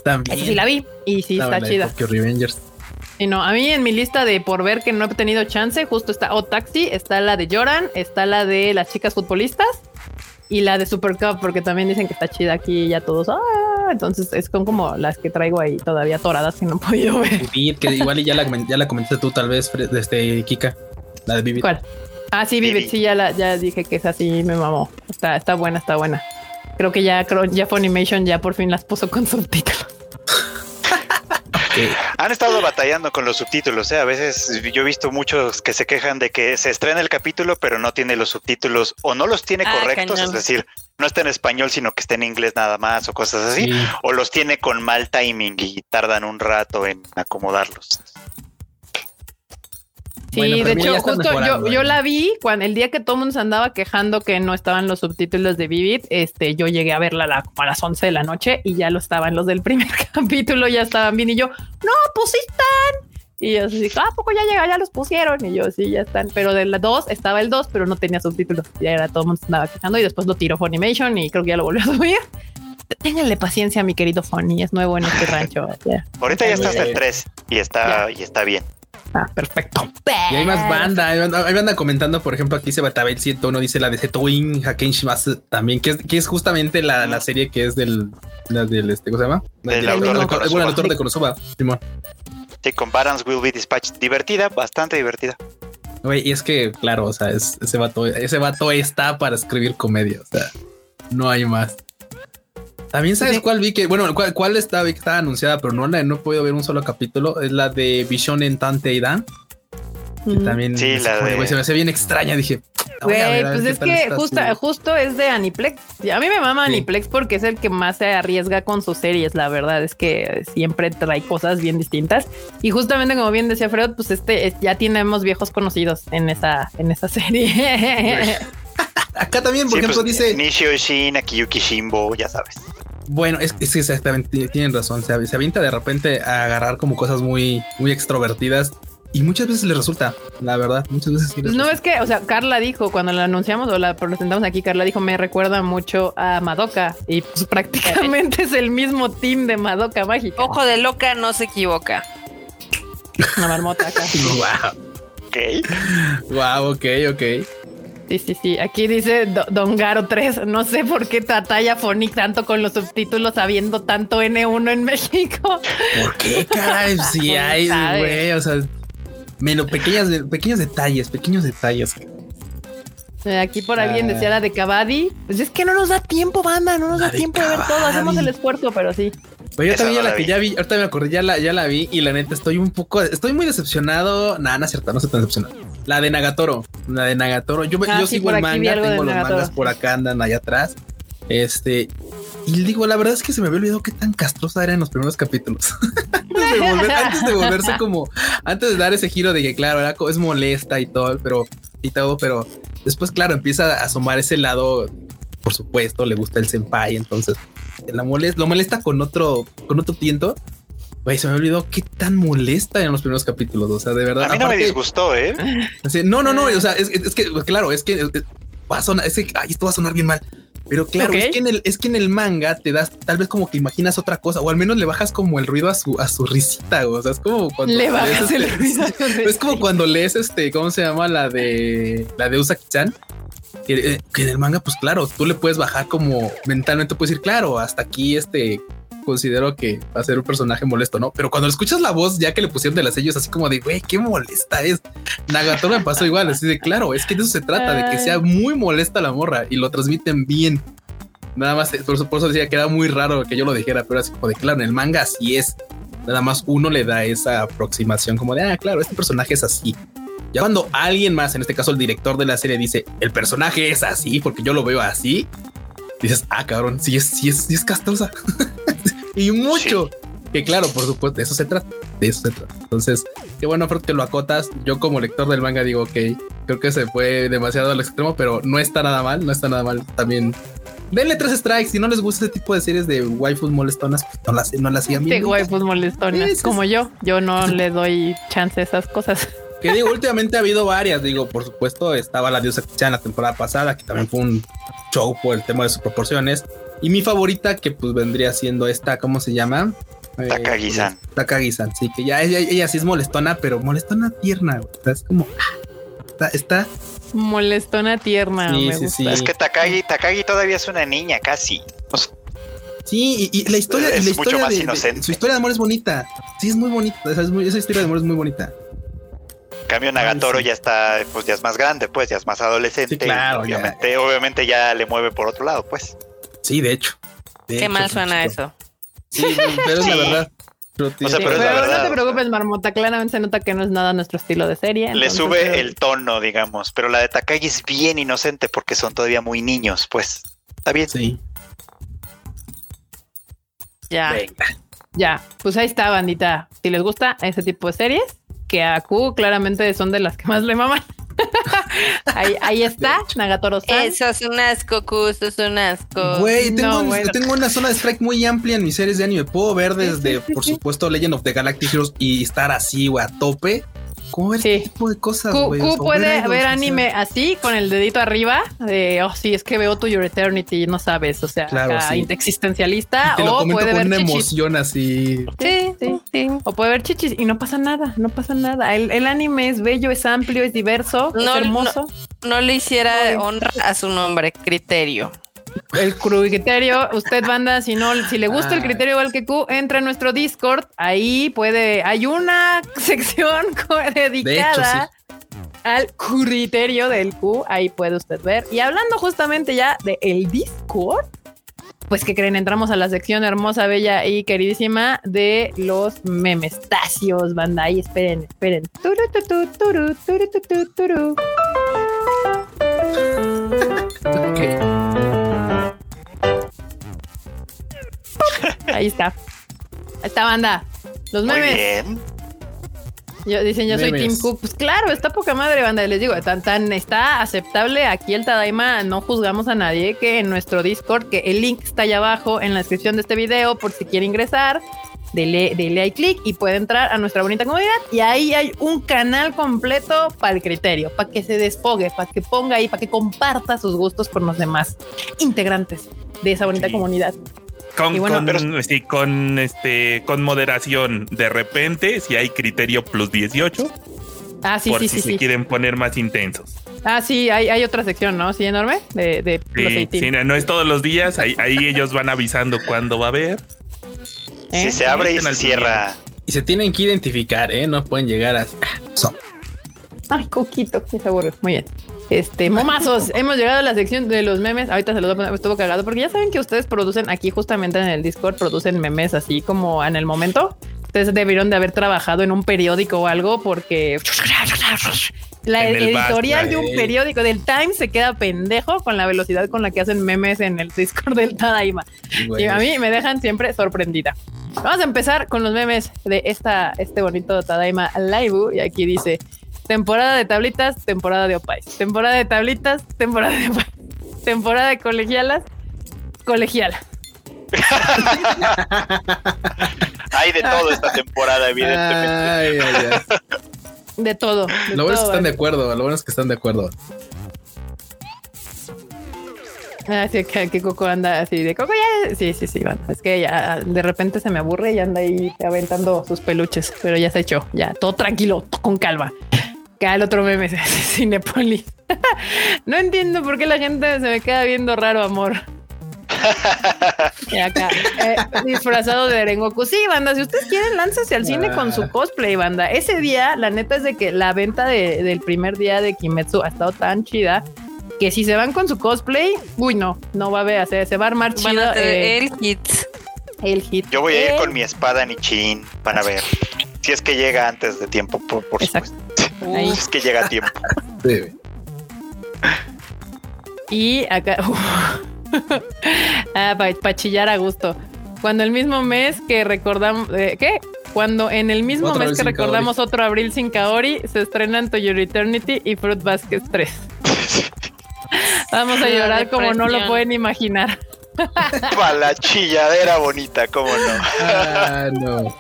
También. sí la vi y sí está la de chida. Tokyo Revengers. Y no, a mí en mi lista de por ver que no he tenido chance, justo está O Taxi, está la de Joran, está la de las chicas futbolistas y la de Super Cup, porque también dicen que está chida aquí y ya todos. Ah, entonces es con como las que traigo ahí todavía atoradas que no he podido ver. Vivid, que igual y ya la, ya la comentaste tú, tal vez, Fred, este, Kika. La de Vivid. ¿Cuál? Ah, sí, Vivid, sí, ya la, ya dije que es así, me mamó. Está, está buena, está buena. Creo que ya, ya Funimation ya por fin las puso con subtítulos. Que- Han estado batallando con los subtítulos, ¿eh? A veces yo he visto muchos que se quejan de que se estrena el capítulo, pero no tiene los subtítulos o no los tiene Ah, correctos, cañón. es decir, no está en español, sino que está en inglés nada más o cosas así, sí. o los tiene con mal timing y tardan un rato en acomodarlos. Sí, Bueno, de hecho, justo yo, yo ¿eh? la vi cuando el día que todo el mundo se andaba quejando que no estaban los subtítulos de Vivid, este, yo llegué a verla a, la- como a las 11 de la noche y ya lo estaban los del primer capítulo, ya estaban bien y yo, no, pues sí están. Y yo así, ah, ¿a poco ya llega, ya los pusieron y yo sí, ya están. Pero de la 2 estaba el 2, pero no tenía subtítulos. Ya era todo el mundo se andaba quejando y después lo tiró Funimation y creo que ya lo volvió a subir. Ténganle paciencia, mi querido Funny, es nuevo en este rancho. Ya. Ahorita ya está hasta el Eh, 3 y está, y está bien. Ah, perfecto. Y hay más banda, hay banda, hay banda comentando, por ejemplo, aquí se Batabel 101 dice la de Zetowin Haken Shimasu también, que es, que es justamente la, la serie que es del, la del, este, ¿cómo se llama? Del autor de Konosuba. bueno, el autor de Konosuba, Simón. Sí, con Barons Will Be Dispatched. Divertida, bastante divertida. Güey, y es que, claro, o sea, es- ese vato, ese vato está para escribir comedia, o sea, no hay más. También sabes Sí. cuál vi que, bueno, cuál, cuál está, vi que estaba anunciada, pero no, la- no he podido ver un solo capítulo, es la de Vision en Tante y Dan, que Ujú. también Sí, se, la pone- de- güey, se me hace bien extraña, dije, Güey, pues es que sí. justo es de Aniplex. Y A mí me mama Sí. Aniplex porque es el que más se arriesga con sus series. La verdad es que siempre trae cosas bien distintas. Y justamente como bien decía Fred, pues este es- ya tenemos viejos conocidos en esa, en esa serie. Acá también, por Sí, ejemplo, pues, dice, Nishio Shin, Akiyuki Shimbo, ya sabes. Bueno, es, es que exactamente tienen razón. Se, se avienta de repente a agarrar como cosas muy, muy extrovertidas y muchas veces le resulta, la verdad. Muchas veces sí no es que, o sea, Carla dijo cuando la anunciamos o la presentamos aquí, Carla dijo me recuerda mucho a Madoka y pues prácticamente es el mismo team de Madoka Mágica. Ojo de loca no se equivoca. Una marmota acá. Wow, Ok. wow, ok, ok. Sí, sí, sí. Aquí dice Do- Don Garo 3. No sé por qué batalla Phonic tanto con los subtítulos habiendo tanto N1 en México. ¿Por qué, caray? ¿Quién hay, güey, o sea, menos pequeñas, pequeños detalles, pequeños detalles. Aquí por alguien Ah. decía la de Cavadi. Pues es que no nos da tiempo, banda. No nos La da tiempo de ver todo. Hacemos el esfuerzo, pero sí. Oye, yo Esa también no ya la la que vi. ya vi, ahorita me acordé, ya la, ya la vi y la neta estoy un poco, estoy muy decepcionado. Nada, no es cierto, no estoy tan decepcionado. La de Nagatoro, la de Nagatoro. Yo, Ah, yo sí, sigo el manga, tengo los Nagatoro. mangas por acá, andan allá atrás. Este, y digo, la verdad es que se me había olvidado qué tan castrosa era en los primeros capítulos. antes, de volver- antes de volverse como, antes de dar ese giro de que, claro, era, es molesta y todo, pero, y todo, pero después, claro, empieza a asomar ese lado. Por supuesto, le gusta el senpai, entonces la molesta, lo molesta con otro, con otro tiento. Güey, se me olvidó qué tan molesta en los primeros capítulos. O sea, de verdad. A mí no me aparte- disgustó, ¿eh? Así, no, no, no. O sea, es, es que, claro, es que eh, va a sonar, es que, ay, esto va a sonar bien mal. Pero claro, es, que en el, es que en el manga te das tal vez como que imaginas otra cosa, o al menos le bajas como el ruido a su, a su risita. O sea, es como cuando Le lees bajas el este- ruido. es como cuando lees este, ¿cómo se llama? La de la de Usaki-chan. Que, eh, que en el manga, pues claro, tú le puedes bajar como mentalmente, puedes decir, claro, hasta aquí este considero que va a ser un personaje molesto, ¿no? Pero cuando escuchas la voz, ya que le pusieron de las sellos, así como de, güey, qué molesta es. Nagatoro me pasó igual, así de, claro, es que de eso se trata, de que sea muy molesta la morra y lo transmiten bien. Nada más, por eso, por eso decía que era muy raro que yo lo dijera, pero así como de, claro, en el manga así es. Nada más uno le da esa aproximación como de, ah, claro, este personaje es así. Ya cuando alguien más, en este caso el director de la serie, dice, el personaje es así, porque yo lo veo así, dices, ah, cabrón, sí es, sí es, sí es castrosa. y mucho. Que claro, por supuesto, de eso se trata, de eso se trata. Entonces, que bueno, Fred, que lo acotas. Yo como lector del manga digo, ok, creo que se fue demasiado al extremo, pero no está nada mal, no está nada mal. También denle tres strikes. Si no les gusta ese tipo de series de waifus molestonas, pues no las, no las sigan De waifus molestonas, Sí, sí, como sí. yo. Yo no le doy chance a esas cosas. Que digo, últimamente ha habido varias. Digo, por supuesto, estaba la diosa Chan la temporada pasada, que también fue un show por el tema de sus proporciones. Y mi favorita, que pues vendría siendo esta, ¿cómo se llama? Eh, Takagi-san. Takagi-san, sí, que ya ella, ella sí es molestona, pero molestona tierna. güey. O sea, es como. ah, Está, está Molestona tierna. Sí, me sí, gusta. sí. Es que Takagi, Takagi todavía es una niña casi. O sea, Sí, y, y la historia, Es la mucho historia más de- de- inocente. su historia de amor es bonita. Sí, es muy bonita. Esa, es muy- esa historia de amor es muy bonita. en cambio Nagatoro sí. ya está, pues ya es más grande, pues ya es más adolescente. Sí, claro, ya. obviamente, obviamente ya le mueve por otro lado, pues. Sí, de hecho. De Qué hecho, mal suena eso. Sí, pero es la verdad. Pero tiene- O sea, Sí, pero es la pero verdad, no te o preocupes, Marmota. Claramente se nota que no es nada nuestro estilo de serie. Le entonces, sube pero- el tono, digamos. Pero la de Takagi es bien inocente porque son todavía muy niños, pues. Está bien. Sí. Ya. Venga. Ya, pues ahí está, bandita. Si les gusta ese tipo de series, que a Q claramente son de las que más le maman. Ahí, ahí está, Nagatoro san Eso es un asco, Q, eso es un asco. Güey, tengo, No, un- bueno. tengo una zona de strike muy amplia en mis series de anime. Puedo ver desde, sí, sí, por supuesto, Legend of the Galactic Heroes y estar así, güey, a tope. ¿Cómo ver Sí. este tipo de cosas, Q, güey? Q O sea, puede ver o sea, anime así, con el dedito arriba, de, oh, sí, es que veo To Your Eternity, no sabes, o sea, Claro, acá, sí. existencialista, Te lo o puede con ver una chichis. emoción así. Sí, Sí. sí. O puede ver chichis y no pasa nada, no pasa nada. El, el anime es bello, es amplio, es diverso, No, es hermoso. No le hiciera honra a su nombre, criterio. El criterio, usted banda, si no, si le gusta el Ay. criterio igual que Q, entra a nuestro Discord, ahí puede, hay una sección dedicada al criterio del Q, ahí puede usted ver. Y hablando justamente ya de el Discord, pues que creen, entramos a la sección hermosa, bella y queridísima de los memestacios, banda. Ahí esperen, esperen. Turu, tu, tu, turu, turu, tu, tu, turu. Ok. Ahí está. Ahí está, banda. Los Muy memes. bien. Yo, dicen, yo soy. Team Cook. Pues claro, está poca madre, banda. Les digo, tan, tan está aceptable aquí el Tadaima. No juzgamos a nadie que en nuestro Discord, que el link está allá abajo en la descripción de este video por si quiere ingresar. Dele, dele ahí clic y puede entrar a nuestra bonita comunidad. Y ahí hay un canal completo para el criterio, para que se desfogue, para que ponga ahí, para que comparta sus gustos con los demás integrantes de esa bonita Sí. comunidad. Con, Y bueno, con- pero- sí, con este con moderación. De repente, si hay criterio plus 18, Ah, sí, por sí, si sí, se sí. quieren poner más intensos. Ah, sí, hay, hay otra sección, ¿no? Sí, enorme, de, de los Sí, 18. sí, no, no es todos los días. Ahí, ahí ellos van avisando cuándo va a haber. ¿eh? Si se abre y se cierra. Y se tienen que identificar, ¿eh? No pueden llegar a... So- Ay, coquito, qué sabor. Muy bien. Este, momazos, hemos llegado a la sección de los memes. Ahorita se los voy a poner, estuvo cagado porque ya saben que ustedes producen aquí justamente en el Discord, producen memes así como en el momento. Ustedes debieron de haber trabajado en un periódico o algo porque la editorial Basta, de un eh. periódico del Times se queda pendejo con la velocidad con la que hacen memes en el Discord del Tadaima. Y a mí me dejan siempre sorprendida. Vamos a empezar con los memes de esta, este bonito Tadaima Live. Y aquí dice: temporada de tablitas, temporada de opais. Temporada de tablitas, temporada de opais. Temporada de colegialas, colegiala. Hay de todo esta temporada, evidentemente. Ay, ay, ay. De todo. de Lo bueno es que están de acuerdo, lo bueno es que están de acuerdo. Ah, sí, que, que Coco anda así de Coco ya. Sí, sí, sí. bueno, es que ya de repente se me aburre y anda ahí aventando sus peluches, pero ya se echó. Ya todo tranquilo, todo con calma. Acá el otro meme es Cinepolis. no entiendo por qué la gente se me queda viendo raro, amor. Y acá, eh, disfrazado de Rengoku. Sí, banda, si ustedes quieren, láncense al cine con su cosplay, banda. Ese día, la neta es de que la venta de- del primer día de Kimetsu ha estado tan chida que si se van con su cosplay, uy, no, no va a haber, se, se va a armar Van chido a eh, el hit. el hit. Yo voy a ir con mi espada Nichin. Van a ver. Si es que llega antes de tiempo, por, por Exacto. supuesto. Ahí. Es que llega a tiempo. Sí. Y acá, ah, para chillar a gusto. Cuando el mismo mes que recordamos, eh, ¿qué? cuando en el mismo Otro mes que recordamos otro abril sin Kaori, se estrenan To Your Eternity y Fruit Basket 3. Vamos a La llorar como no lo pueden imaginar. Pa' la chilladera bonita, cómo no. Ah, no.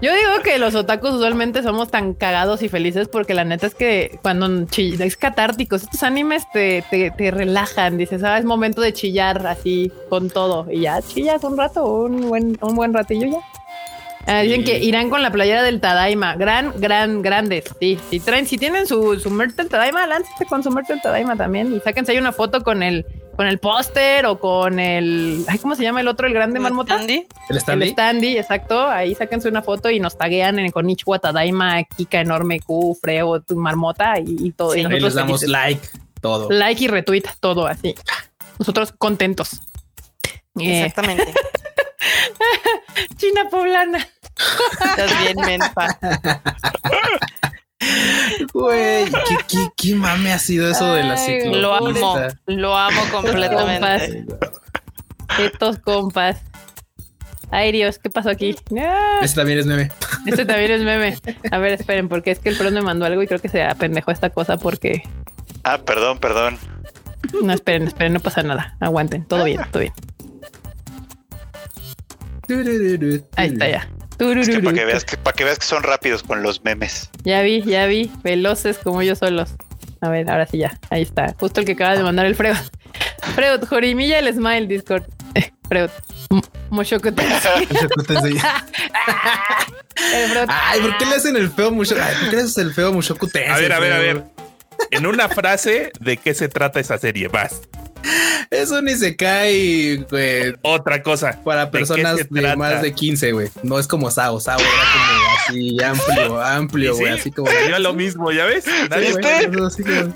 Yo digo que los otakus usualmente somos tan cagados y felices porque la neta es que cuando chi- es catártico, estos animes te, te, te relajan, dices, ah, es momento de chillar así con todo y ya chillas un rato, un buen, un buen ratillo ya. Ah, Dicen Sí. que irán con la playera del Tadaima. Gran, gran, grandes. Sí, si traen, si tienen su, su merch del Tadaima, lánzate con su merch del Tadaima también. Y sáquense ahí una foto con el, con el póster o con el. Ay, ¿cómo se llama el otro? El grande marmota. ¿El El Stanley? standy, exacto. Ahí sáquense una foto y nos taguean en con Ichiwa Tadaima, Kika enorme, Q, Freo, tu marmota y, y todo. y Ahí nosotros les damos felices. like, todo. like y retweet, todo así. Nosotros contentos. Eh, Exactamente. China poblana. Estás bien, menpa. Güey, ¿qué, qué, qué mame ha sido eso de la ciclo? Lo amo, lo amo completamente. Estos compas. Ay, Dios, ¿qué pasó aquí? Ah, Ese también es meme. este también es meme. A ver, esperen, porque es que el pro me mandó algo y creo que se apendejó esta cosa porque. Ah, perdón, perdón. No, esperen, esperen, no pasa nada. Aguanten, todo bien, todo bien. Ahí está ya. Es que para que veas que, para que veas que son rápidos con los memes. Ya vi, ya vi. Veloces como yo solos. A ver, ahora sí ya. Ahí está. Justo el que acaba de mandar el Freud. Freud, Jorimilla el Smile Discord. Eh, Freud. M- Moshoko Tensei. El Freud. Ay, ¿por qué le hacen el feo? Ay, ¿por qué le haces el feo Mushoku Tensei, A ver, a ver, a ver. En una frase, ¿de qué se trata esa serie? Vas. Eso ni se cae, güey. Otra cosa. Para ¿De qué personas de más de 15, güey. No es como Sao. Sao era como así amplio, amplio, güey. sí, así como. salió lo mismo, ¿ya ves? Nadie Sí, puede-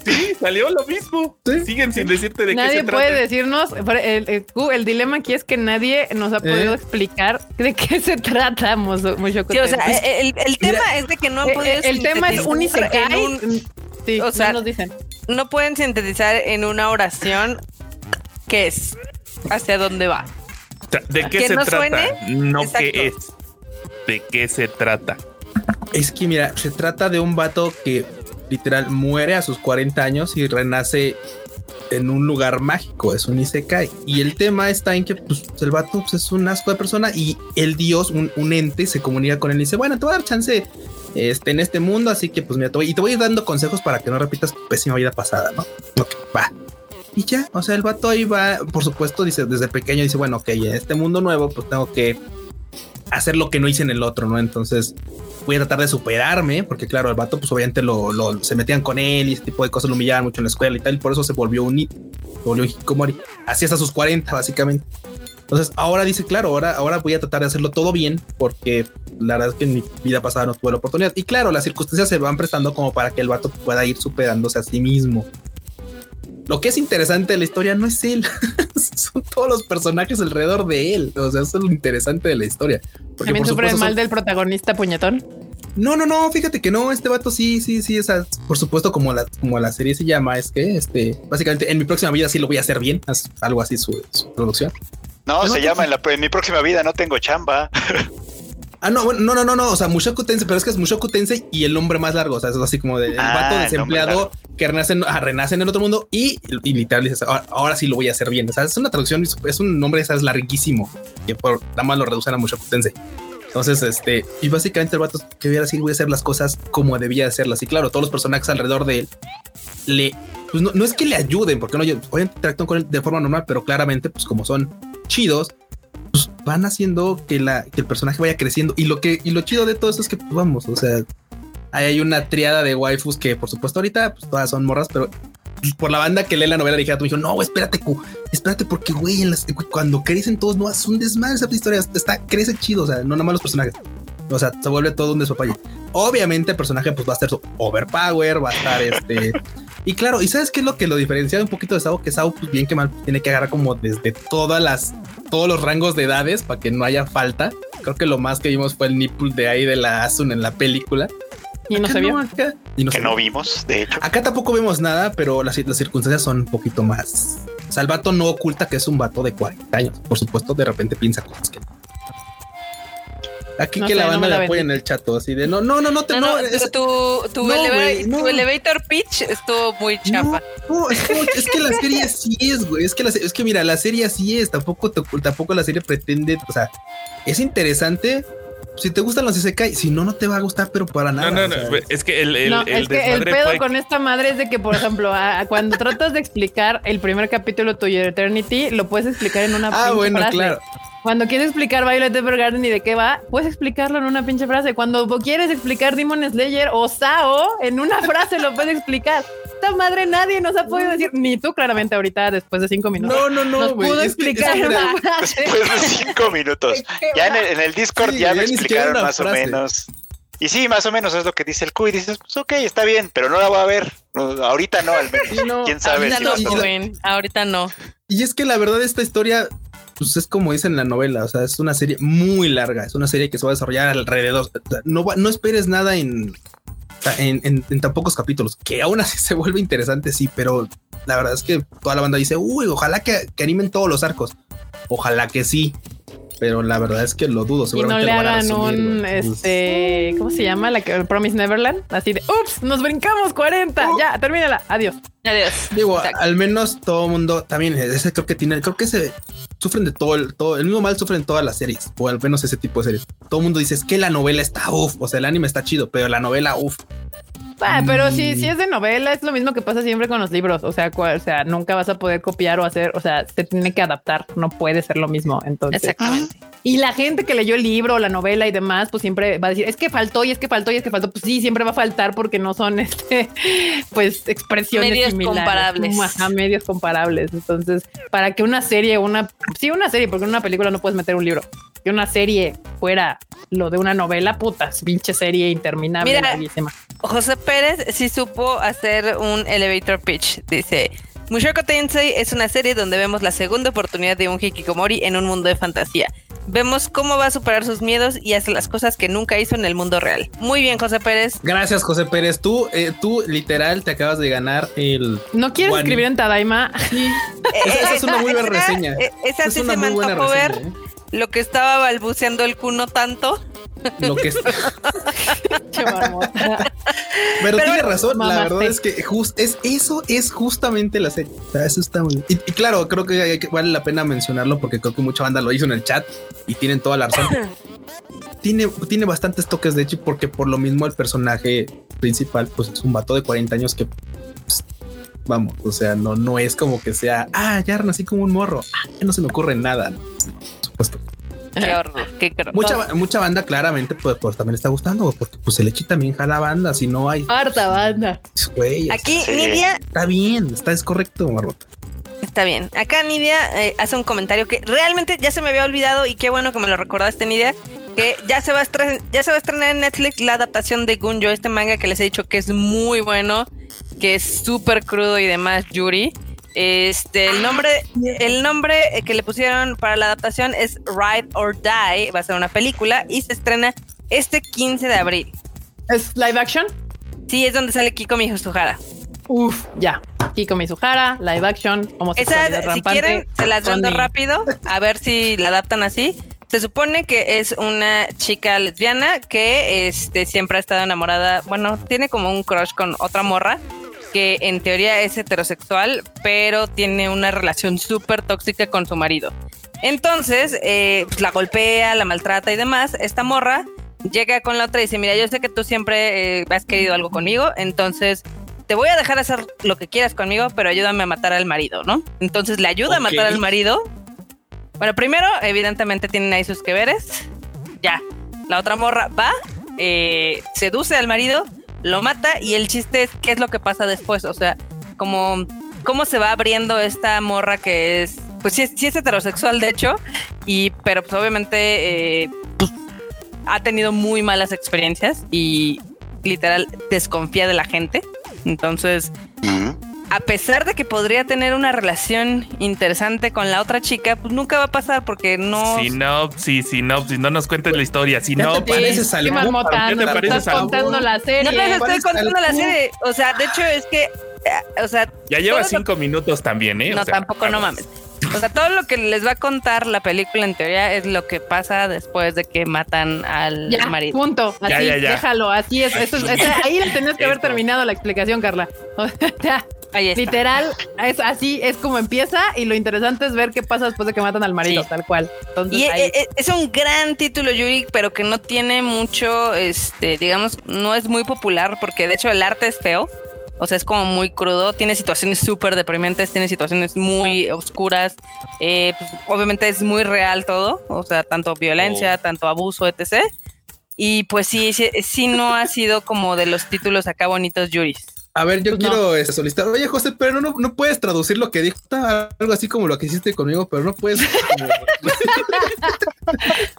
Sí, salió lo mismo. Sí. Siguen sin decirte de qué Nadie se puede trata. decirnos, pero el, el- dilema aquí es que nadie nos ha podido ¿Eh? explicar de qué se trata Moshoko Sí, o sea, el, el tema Mira, es de que no han Eh, podido el tema es un un- Sí, o sea, no nos dicen. no pueden sintetizar en una oración qué es, hacia dónde va. ¿De qué ¿Que se no trata? suene? No Exacto. qué es. ¿De qué se trata? Es que mira, se trata de un vato que literal muere a sus 40 años y renace en un lugar mágico, es un Isekai. Y el tema está en que pues, el vato pues, es un asco de persona y el dios, un, un ente, se comunica con él y dice, bueno, te voy a dar chance este, en este mundo, así que pues mira, te voy, y te voy dando consejos para que no repitas tu pésima vida pasada, ¿no? Ok, va. Y ya, o sea, el vato ahí va, por supuesto, dice, desde pequeño dice, bueno, ok, en este mundo nuevo, pues tengo que hacer lo que no hice en el otro, ¿no? Entonces voy a tratar de superarme, porque claro, el vato, pues obviamente lo, se metían con él y ese tipo de cosas lo humillaban mucho en la escuela y tal, y por eso se volvió un, se volvió un hikikomori, así hasta sus 40, básicamente. Entonces ahora dice, claro, ahora, ahora voy a tratar de hacerlo todo bien, porque la verdad es que en mi vida pasada no tuve la oportunidad. Y claro, las circunstancias se van prestando como para que el vato pueda ir superándose a sí mismo. Lo que es interesante de la historia no es él, son todos los personajes alrededor de él. O sea, eso es lo interesante de la historia. Porque También por sufre mal son- del protagonista puñetón. no, no, no, fíjate que no, este vato sí, sí, sí, o sea, por supuesto, como la, como la serie se llama, es que este, básicamente en mi próxima vida sí lo voy a hacer bien, es algo así su, su producción. No, No, se no, llama en, la, en mi próxima vida no tengo chamba. Ah, no, bueno, no, no, no, no, o sea, Mushoku Tensei, pero es que es Mushoku Tensei y el nombre más largo, o sea, es así como de el Ah, vato el desempleado que renace en, ah, renace en el otro mundo y, y literal dices, ahora, ahora sí lo voy a hacer bien, o sea, es una traducción, es un nombre, ¿sabes? Larguísimo, que por, nada más lo reducen a Mushoku Tensei. Entonces, este, y básicamente el vato que hubiera así, voy a hacer las cosas como debía hacerlas. Y claro, todos los personajes alrededor de él le, pues no, no es que le ayuden, porque no, obviamente interactúan con él de forma normal, pero claramente, pues como son chidos, van haciendo que, la, que el personaje vaya creciendo. Y lo que, y lo chido de todo esto es que, pues, vamos, o sea, ahí hay una triada de waifus que, por supuesto, ahorita, pues todas son morras, pero por la banda que lee la novela ligera, tú dijo, no, espérate, espérate, porque güey, cuando crecen todos, no es un desmadre esa historia, está, crece chido, o sea, no nada más los personajes. O sea, se vuelve todo un despapalle. Obviamente el personaje pues va a estar su overpower, va a estar este... Y claro, ¿y sabes qué es lo que lo diferencia un poquito de Sao? Que Sao, pues bien que mal, tiene que agarrar como desde todas las, todos los rangos de edades para que no haya falta. Creo que lo más que vimos fue el nipple de ahí de la Asun en la película. Y no se vio. acá- y no que se no vio. vimos, de hecho. Acá tampoco vemos nada, pero las, las circunstancias son un poquito más. O sea, el vato no oculta que es un vato de 40 años. Por supuesto, de repente piensa cosas que. Aquí No que sé, la no banda me la le apoya en el chato, así de no, no, no, no te No, no, no, es- tu, tu, no, eleva- no. tu elevator pitch estuvo muy chafa. No, es, como- es que la serie sí es, güey. Es que, la, es que mira, la serie sí es. Tampoco, te- tampoco la serie pretende. O sea, es interesante. Si te gustan los Isekai, si no, no te va a gustar, pero para nada. No, no, no. sea, Es que el, el, no, el es que el pedo con esta madre es de que, por ejemplo, a- a cuando tratas de explicar el primer capítulo tuyo de Eternity, lo puedes explicar en una Ah, bueno, frase. claro. Cuando quieres explicar Violet Evergarden y de qué va, puedes explicarlo en una pinche frase. Cuando quieres explicar Demon Slayer o Sao, en una frase lo puedes explicar. Esta madre nadie nos ha podido decir, ni tú claramente ahorita después de cinco minutos. No, no, no, nos pudo es que- es que explicar. Después de cinco minutos. Ya en el, en el Discord Sí, ya ya me explicaron más o menos. Y sí, más o menos es lo que dice el Q. Y dices, pues ok, está bien, pero no la voy a ver. No, ahorita no, al menos. Sí, no. Quién sabe Ahorita si no, a. Ahorita no. Y es que la verdad, esta historia, pues es como dice en la novela. O sea, es una serie muy larga. Es una serie que se va a desarrollar alrededor. No, va- no esperes nada en, en tan pocos capítulos, que aún así se vuelve interesante, sí, pero la verdad es que toda la banda dice, uy, ojalá que, que animen todos los arcos. Ojalá que sí. Pero la verdad es que lo dudo. Y no seguramente le hagan un, este, ¿cómo se llama? La que Promise Neverland. Así de, ups, nos brincamos 40. Uh. Ya, termínala. Adiós. Adiós. Digo, Exacto. al menos todo el mundo también ese creo que tiene, creo que se sufren de todo el todo el mismo mal sufren todas las series, o al menos ese tipo de series. Todo el mundo dice es que la novela está uff, o sea, el anime está chido, pero la novela uff. Ah, pero si, Mm. si es de novela, es lo mismo que pasa siempre con los libros. O sea, o sea, nunca vas a poder copiar o hacer, o sea, se tiene que adaptar, no puede ser lo mismo. Entonces, Exactamente. y la gente que leyó el libro, la novela y demás, pues siempre va a decir, es que faltó y es que faltó y es que faltó. Pues sí, siempre va a faltar porque no son este, pues expresiones Medios similares. comparables. Ajá, medios comparables. Entonces, para que una serie, una, sí, una serie, porque en una película no puedes meter un libro. Que una serie fuera lo de una novela, putas, pinche serie interminable, Mira. José Pérez sí supo hacer un elevator pitch. Dice: Mushoku Tensei es una serie donde vemos la segunda oportunidad de un hikikomori en un mundo de fantasía. Vemos cómo va a superar sus miedos y hace las cosas que nunca hizo en el mundo real. Muy bien, José Pérez. Gracias, José Pérez. Tú, eh, tú literal te acabas de ganar el. ¿No quieres One- escribir en Tadaima? Esa- esa es una muy buena reseña. eh, Esa Es sí una se muy buena antojó ver. reseña, Lo que estaba balbuceando el cuno tanto. Lo que es- Che, marmota. pero, Pero tiene razón. La verdad es que jus- es eso es justamente la serie. O sea, eso está muy bien. Y, y claro, creo que, hay que- vale la pena mencionarlo porque creo que mucha banda lo hizo en el chat y tienen toda la razón. tiene, tiene bastantes toques de hecho porque por lo mismo el personaje principal pues es un vato de 40 años que pues, vamos, o sea, no, no es como que sea, ah, ya nací como un morro, ah, ya no se me ocurre nada, ¿no? Sí, por supuesto. Qué horror, qué horror. Mucha, mucha banda claramente pues, pues también está gustando porque pues el Echi también jala banda, si no hay, Harta banda. güey, Aquí Sí. Nidia está bien, está es correcto, Marmota. Está bien. Acá Nidia eh, hace un comentario que realmente ya se me había olvidado y qué bueno que me lo recordaste, Nidia. Que ya se va a estrenar, ya se va a estrenar en Netflix la adaptación de Gunjo, este manga que les he dicho que es muy bueno, que es súper crudo y demás, Yuri. Este, el nombre, el nombre que le pusieron para la adaptación es Ride or Die, va a ser una película y se estrena este 15 de abril. ¿Es live action? Sí, es donde sale Kiko Mizuhara. Uf, ya. Kiko Mizuhara, live action, Esa, si rampante. quieren, se las Sony. rápido, a ver si la adaptan así. Se supone que es una chica lesbiana que este, siempre ha estado enamorada, bueno, tiene como un crush con otra morra que en teoría es heterosexual, pero tiene una relación súper tóxica con su marido. Entonces, eh, pues, la golpea, la maltrata y demás. Esta morra llega con la otra y dice, mira, yo sé que tú siempre eh, has querido algo conmigo, entonces te voy a dejar hacer lo que quieras conmigo, pero ayúdame a matar al marido, ¿no? Entonces le ayuda a matar al marido. Bueno, primero, evidentemente tienen ahí sus que veres. Ya. La otra morra va, eh, seduce al marido, lo mata y el chiste es qué es lo que pasa después. O sea, como cómo se va abriendo esta morra que es, pues sí, es- sí es heterosexual de hecho, y pero pues obviamente eh, pues, ha tenido muy malas experiencias y literal desconfía de la gente. Entonces. A pesar de que podría tener una relación interesante con la otra chica, pues nunca va a pasar porque no. Sinopsis, sinopsis, no nos cuentes la historia. Sinopsis. te pareces al Qué ¿Qué te pareces al- contando la serie. No les estoy contando la serie. O sea, de hecho es que, eh, o sea, Ya lleva cinco minutos también, ¿eh? O no, sea, tampoco, no mames. O sea, todo lo que les va a contar la película en teoría es lo que pasa después de que matan al Ya, marido. punto. Así, Ya, ya, ya. déjalo. Así es. Eso es- esa- ahí la tenías que haber terminado la explicación, Carla. O sea, Ahí está. literal, es así es como empieza y lo interesante es ver qué pasa después de que matan al marido, Sí. tal cual. Entonces, Y ahí- e- e- es un gran título, Yuri, pero que no tiene mucho, este, digamos, no es muy popular porque de hecho el arte es feo. O sea, es como muy crudo, tiene situaciones súper deprimentes, tiene situaciones muy oscuras. eh, pues, obviamente es muy real todo, o sea, tanto violencia, Oh. tanto abuso, etc. Y pues sí, sí, sí no ha sido como de los títulos acá bonitos, Yuri. A ver, yo Pues no. quiero este, solicitar. Oye, José, pero no, no puedes traducir lo que dijo. Algo así como lo que hiciste conmigo, pero no puedes.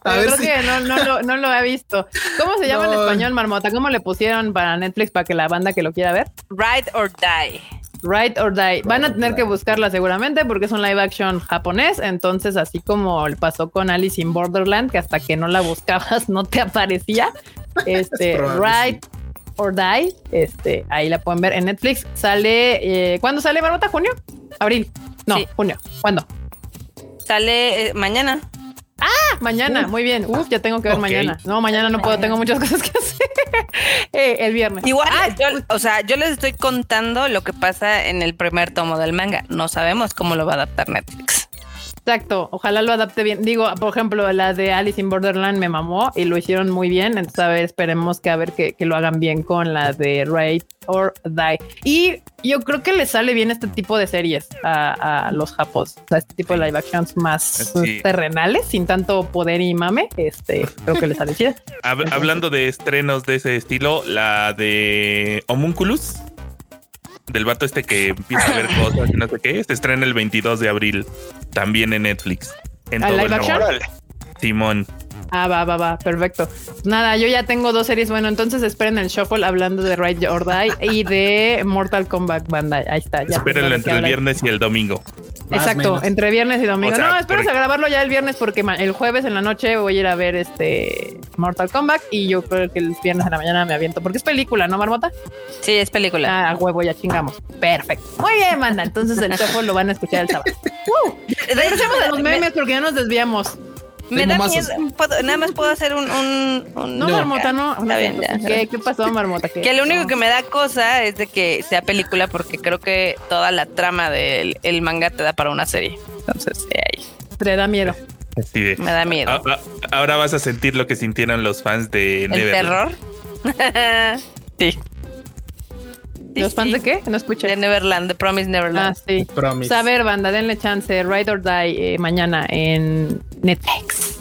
a ver creo si. que no, no, lo, no lo he visto. ¿Cómo se llama en No. español, Marmota? ¿Cómo le pusieron para Netflix para que la banda que lo quiera ver? Ride or Die. Right or Die. Van a Right tener que buscarla seguramente porque es un live action japonés. Entonces, así como pasó con Alice in Borderland, que hasta que no la buscabas no te aparecía. Este, Es Right or Die. Este, ahí la pueden ver en Netflix. Sale, eh, ¿cuándo sale Marmota? ¿Junio? ¿Abril? No, Sí. junio. ¿Cuándo? Sale eh, mañana. Ah, mañana. Muy bien. Uf, ya tengo que ver mañana. No, mañana no puedo. Tengo muchas cosas que hacer. Eh, el viernes. Igual, Ah, yo- o sea, yo les estoy contando lo que pasa en el primer tomo del manga. No sabemos cómo lo va a adaptar Netflix. Exacto, ojalá lo adapte bien. Digo, por ejemplo, la de Alice in Borderland me mamó y lo hicieron muy bien. Entonces, a ver, esperemos que a ver que, que lo hagan bien con la de Raid or Die. Y yo creo que le sale bien este tipo de series a, a los japos. O sea, este tipo de live actions más Sí. terrenales, sin tanto poder y mame. Este, creo que le sale chido. Hab- hablando de estrenos de ese estilo, la de Homunculus, del vato este que empieza a ver cosas y no sé qué, se estrena el 22 de abril, también en Netflix. En ¿Ah, todo live el. Órale. Simón. Ah, va, va, va, perfecto. Nada, yo ya tengo dos series. Bueno, entonces esperen el shuffle hablando de Raid or Die y de Mortal Kombat Banda. Ahí está. Ya Espérenlo entre el viernes y el domingo. Exacto, menos. entre viernes y domingo. O sea, no, espero por- a grabarlo ya el viernes porque ma- el jueves en la noche voy a ir a ver este Mortal Kombat y yo creo que el viernes en la mañana me aviento porque es película, ¿no, Marmota? Sí, es película. Ah, huevo, ya chingamos. Perfecto. Muy bien, manda. Entonces el shuffle lo van a escuchar el sábado. ¡Woo! Regresemos a los me, memes porque ya nos desviamos. Me da miedo. puedo- nada más puedo hacer un. un- un- No, Marmota, no. Está bien, ya. ¿Qué, ¿Qué pasó, Marmota? ¿Qué? Que lo único que me da cosa es de que sea película porque creo que toda la trama del el manga te da para una serie. Entonces, ahí Te da miedo. Me da miedo. A- a- ahora vas a sentir lo que sintieron los fans de ¿El Neverland. terror? sí. Sí, ¿Los fans de qué? No De escuché. Neverland, de Promise Ah, Neverland. sí. Promise. Pues, a ver, banda, denle chance. Ride or Die eh, mañana en Netflix.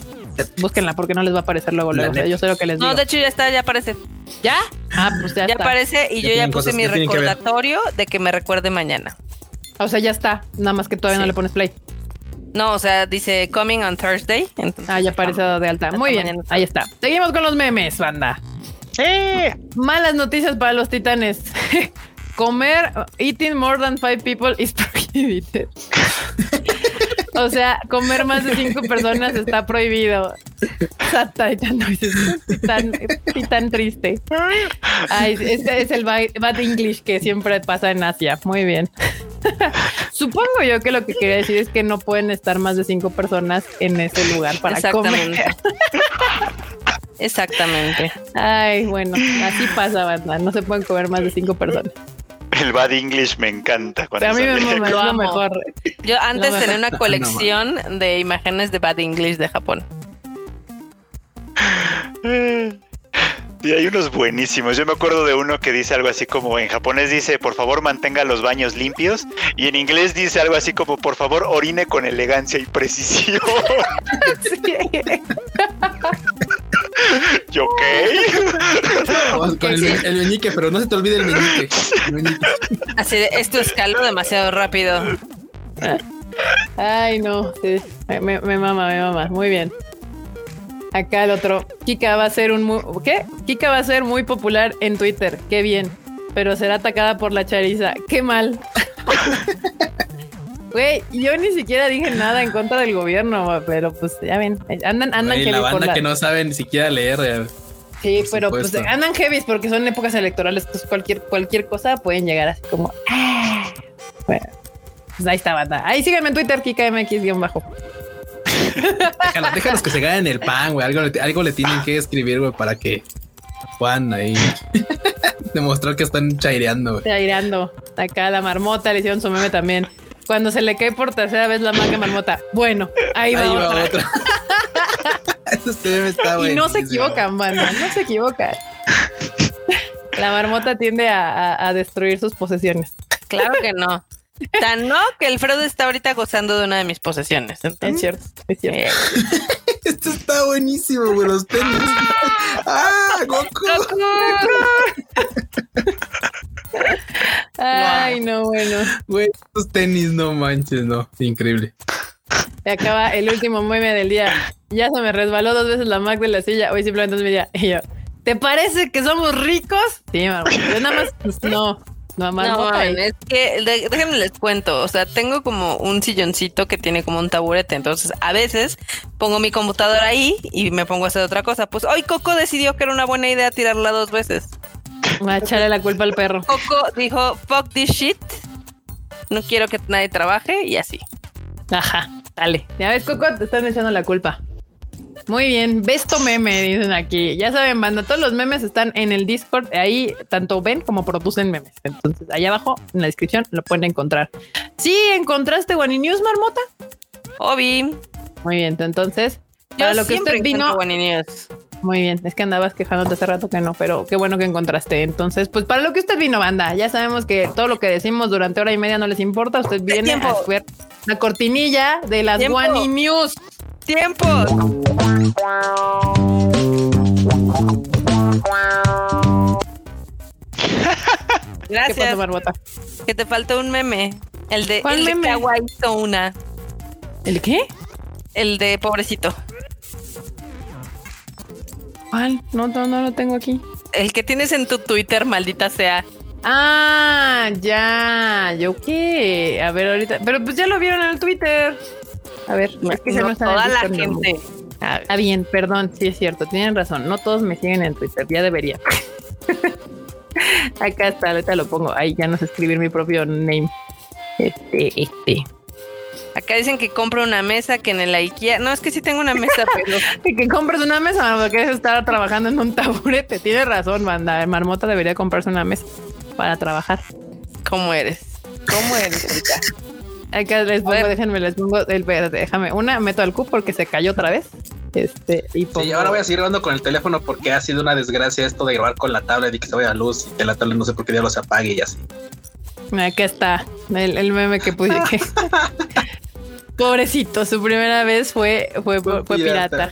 Búsquenla porque no les va a aparecer luego. La luego. O sea, yo sé lo que les digo. no, de hecho ya está, ya aparece. ¿Ya? Ah, pues ya, Ya está. aparece y Ya yo ya puse mi que recordatorio de que me recuerde mañana. O sea, ya está. Nada más que todavía no le pones play. No, o sea, dice coming on Thursday. Entonces, Ah, ya aparece de alta. Muy bien. mañana. Ahí está. Seguimos con los memes, banda. Malas noticias para los titanes. Comer, eating more than five people is prohibited. o sea, comer más de cinco personas está prohibido. Noises. Titán, titán triste. Ay, este es el bad English que siempre pasa en Asia. Muy bien. Supongo yo que lo que quería decir es que no pueden estar más de cinco personas en ese lugar para comer. Exactamente. Ay, bueno, así pasa, banda. No se pueden comer más de cinco personas. El Bad English me encanta. Pero Cuando a mí me es Lo amo. mejor. Yo antes No, tenía una no, colección de imágenes de Bad English de Japón. Y hay unos buenísimos. Yo me acuerdo de uno que dice algo así como en japonés dice, por favor mantenga los baños limpios. Y en inglés dice algo así como, por favor orine con elegancia y precisión. Sí. ¿Yo qué? Con el, el meñique, pero no se te olvide el meñique. El meñique. Así de, esto escaló demasiado rápido. Ay, no. sí. Me, me mama, me mama. Muy bien. Acá el otro. Kika va a ser un muy. ¿Qué? Kika va a ser muy popular en Twitter. Qué bien. Pero será atacada por la chariza. Qué mal. Güey, yo ni siquiera dije nada en contra del gobierno, pero pues ya ven, andan, andan Güey, heavy la por banda la- que no sabe ni siquiera leer. eh. Sí, Por pero pues andan heavies porque son épocas electorales, pues cualquier, cualquier cosa pueden llegar así como. "Ah". Bueno, Pues ahí está, banda. Ahí síganme en Twitter, KikaMX-bajo. Déjalos, déjalos que se ganen el pan, güey. Algo, le- algo le tienen que escribir, güey, para que puedan ahí demostrar que están chaireando, güey. Aireando. Acá la marmota le hicieron su meme también. Cuando se le cae por tercera vez la maga marmota. Bueno, ahí va, Ahí va otra. meme está Y no se equivocan, banda. No se equivocan. La marmota tiende a, a- a destruir sus posesiones. Claro que no. Tan no que el Freud está ahorita gozando de una de mis posesiones. Es cierto, es cierto. eh, Esto está buenísimo, güey. Los tenis. ¡Ah, Goku! Ay, no, bueno. Güey, estos tenis, no manches, no. Increíble. Se acaba el último meme del día. Ya se me resbaló dos veces la Mac de la silla. Hoy simplemente mi día. Y yo, ¿te parece que somos ricos? Sí, marmota. Yo nada más, pues, no. No, no, y- es que de- déjenme les cuento. O sea, tengo como un silloncito que tiene como un taburete. Entonces, a veces pongo mi computadora ahí y me pongo a hacer otra cosa. Pues hoy Coco decidió que era una buena idea tirarla dos veces. Va a echarle la culpa al perro. Coco dijo, fuck this shit. No quiero que nadie trabaje y así. Ajá, dale. Ya ves, Coco, te están echando la culpa. Muy bien, besto meme, dicen aquí. Ya saben, banda, todos los memes están en el Discord. Ahí tanto ven como producen memes. Entonces, allá abajo en la descripción lo pueden encontrar. Sí, encontraste Wani News, Marmota. Obi, Muy bien, entonces, yo para lo que usted vino, News. Muy bien, es que andabas quejándote hace rato que no, pero qué bueno que encontraste. Entonces, pues para lo que usted vino, banda, ya sabemos que todo lo que decimos durante hora y media no les importa. Usted viene tiempo. a ver la cortinilla de las. Wani News. ¡Tiempo! ¿Qué pasó, Gracias. Que te faltó un meme. El de, ¿Cuál el de meme? Kawa hizo una. ¿El qué? El de pobrecito. ¿Cuál? No, no, no lo tengo aquí. El que tienes en tu Twitter, maldita sea. Ah, ya. ¿Yo qué? A ver, ahorita. Pero pues ya lo vieron en el Twitter. A ver, es que se No no está en el toda la gente. Ah, bien, perdón, sí es cierto, tienen razón. No todos me siguen en Twitter, ya debería. Acá está, ahorita lo pongo. Ahí ya no sé escribir mi propio name. Este, este. Acá dicen que compro una mesa que en el IKEA. No, es que sí tengo una mesa, pero Que, compres una mesa, porque es estar trabajando en un taburete. Tienes razón, banda. Marmota debería comprarse una mesa para trabajar. ¿cómo eres? ¿Cómo eres, Erika? Acá les pongo, ver. déjenme, les pongo, el, déjame. Una, meto al Q porque se cayó otra vez. Este, y pongo. Sí, ahora voy a seguir grabando con el teléfono porque ha sido una desgracia esto de grabar con la tablet y que se vaya la luz y que la tablet no sé por qué diablos se apague y así. Acá está el, el meme que puse. que- Pobrecito, su primera vez fue, fue, fue, Fue pirata. pirata.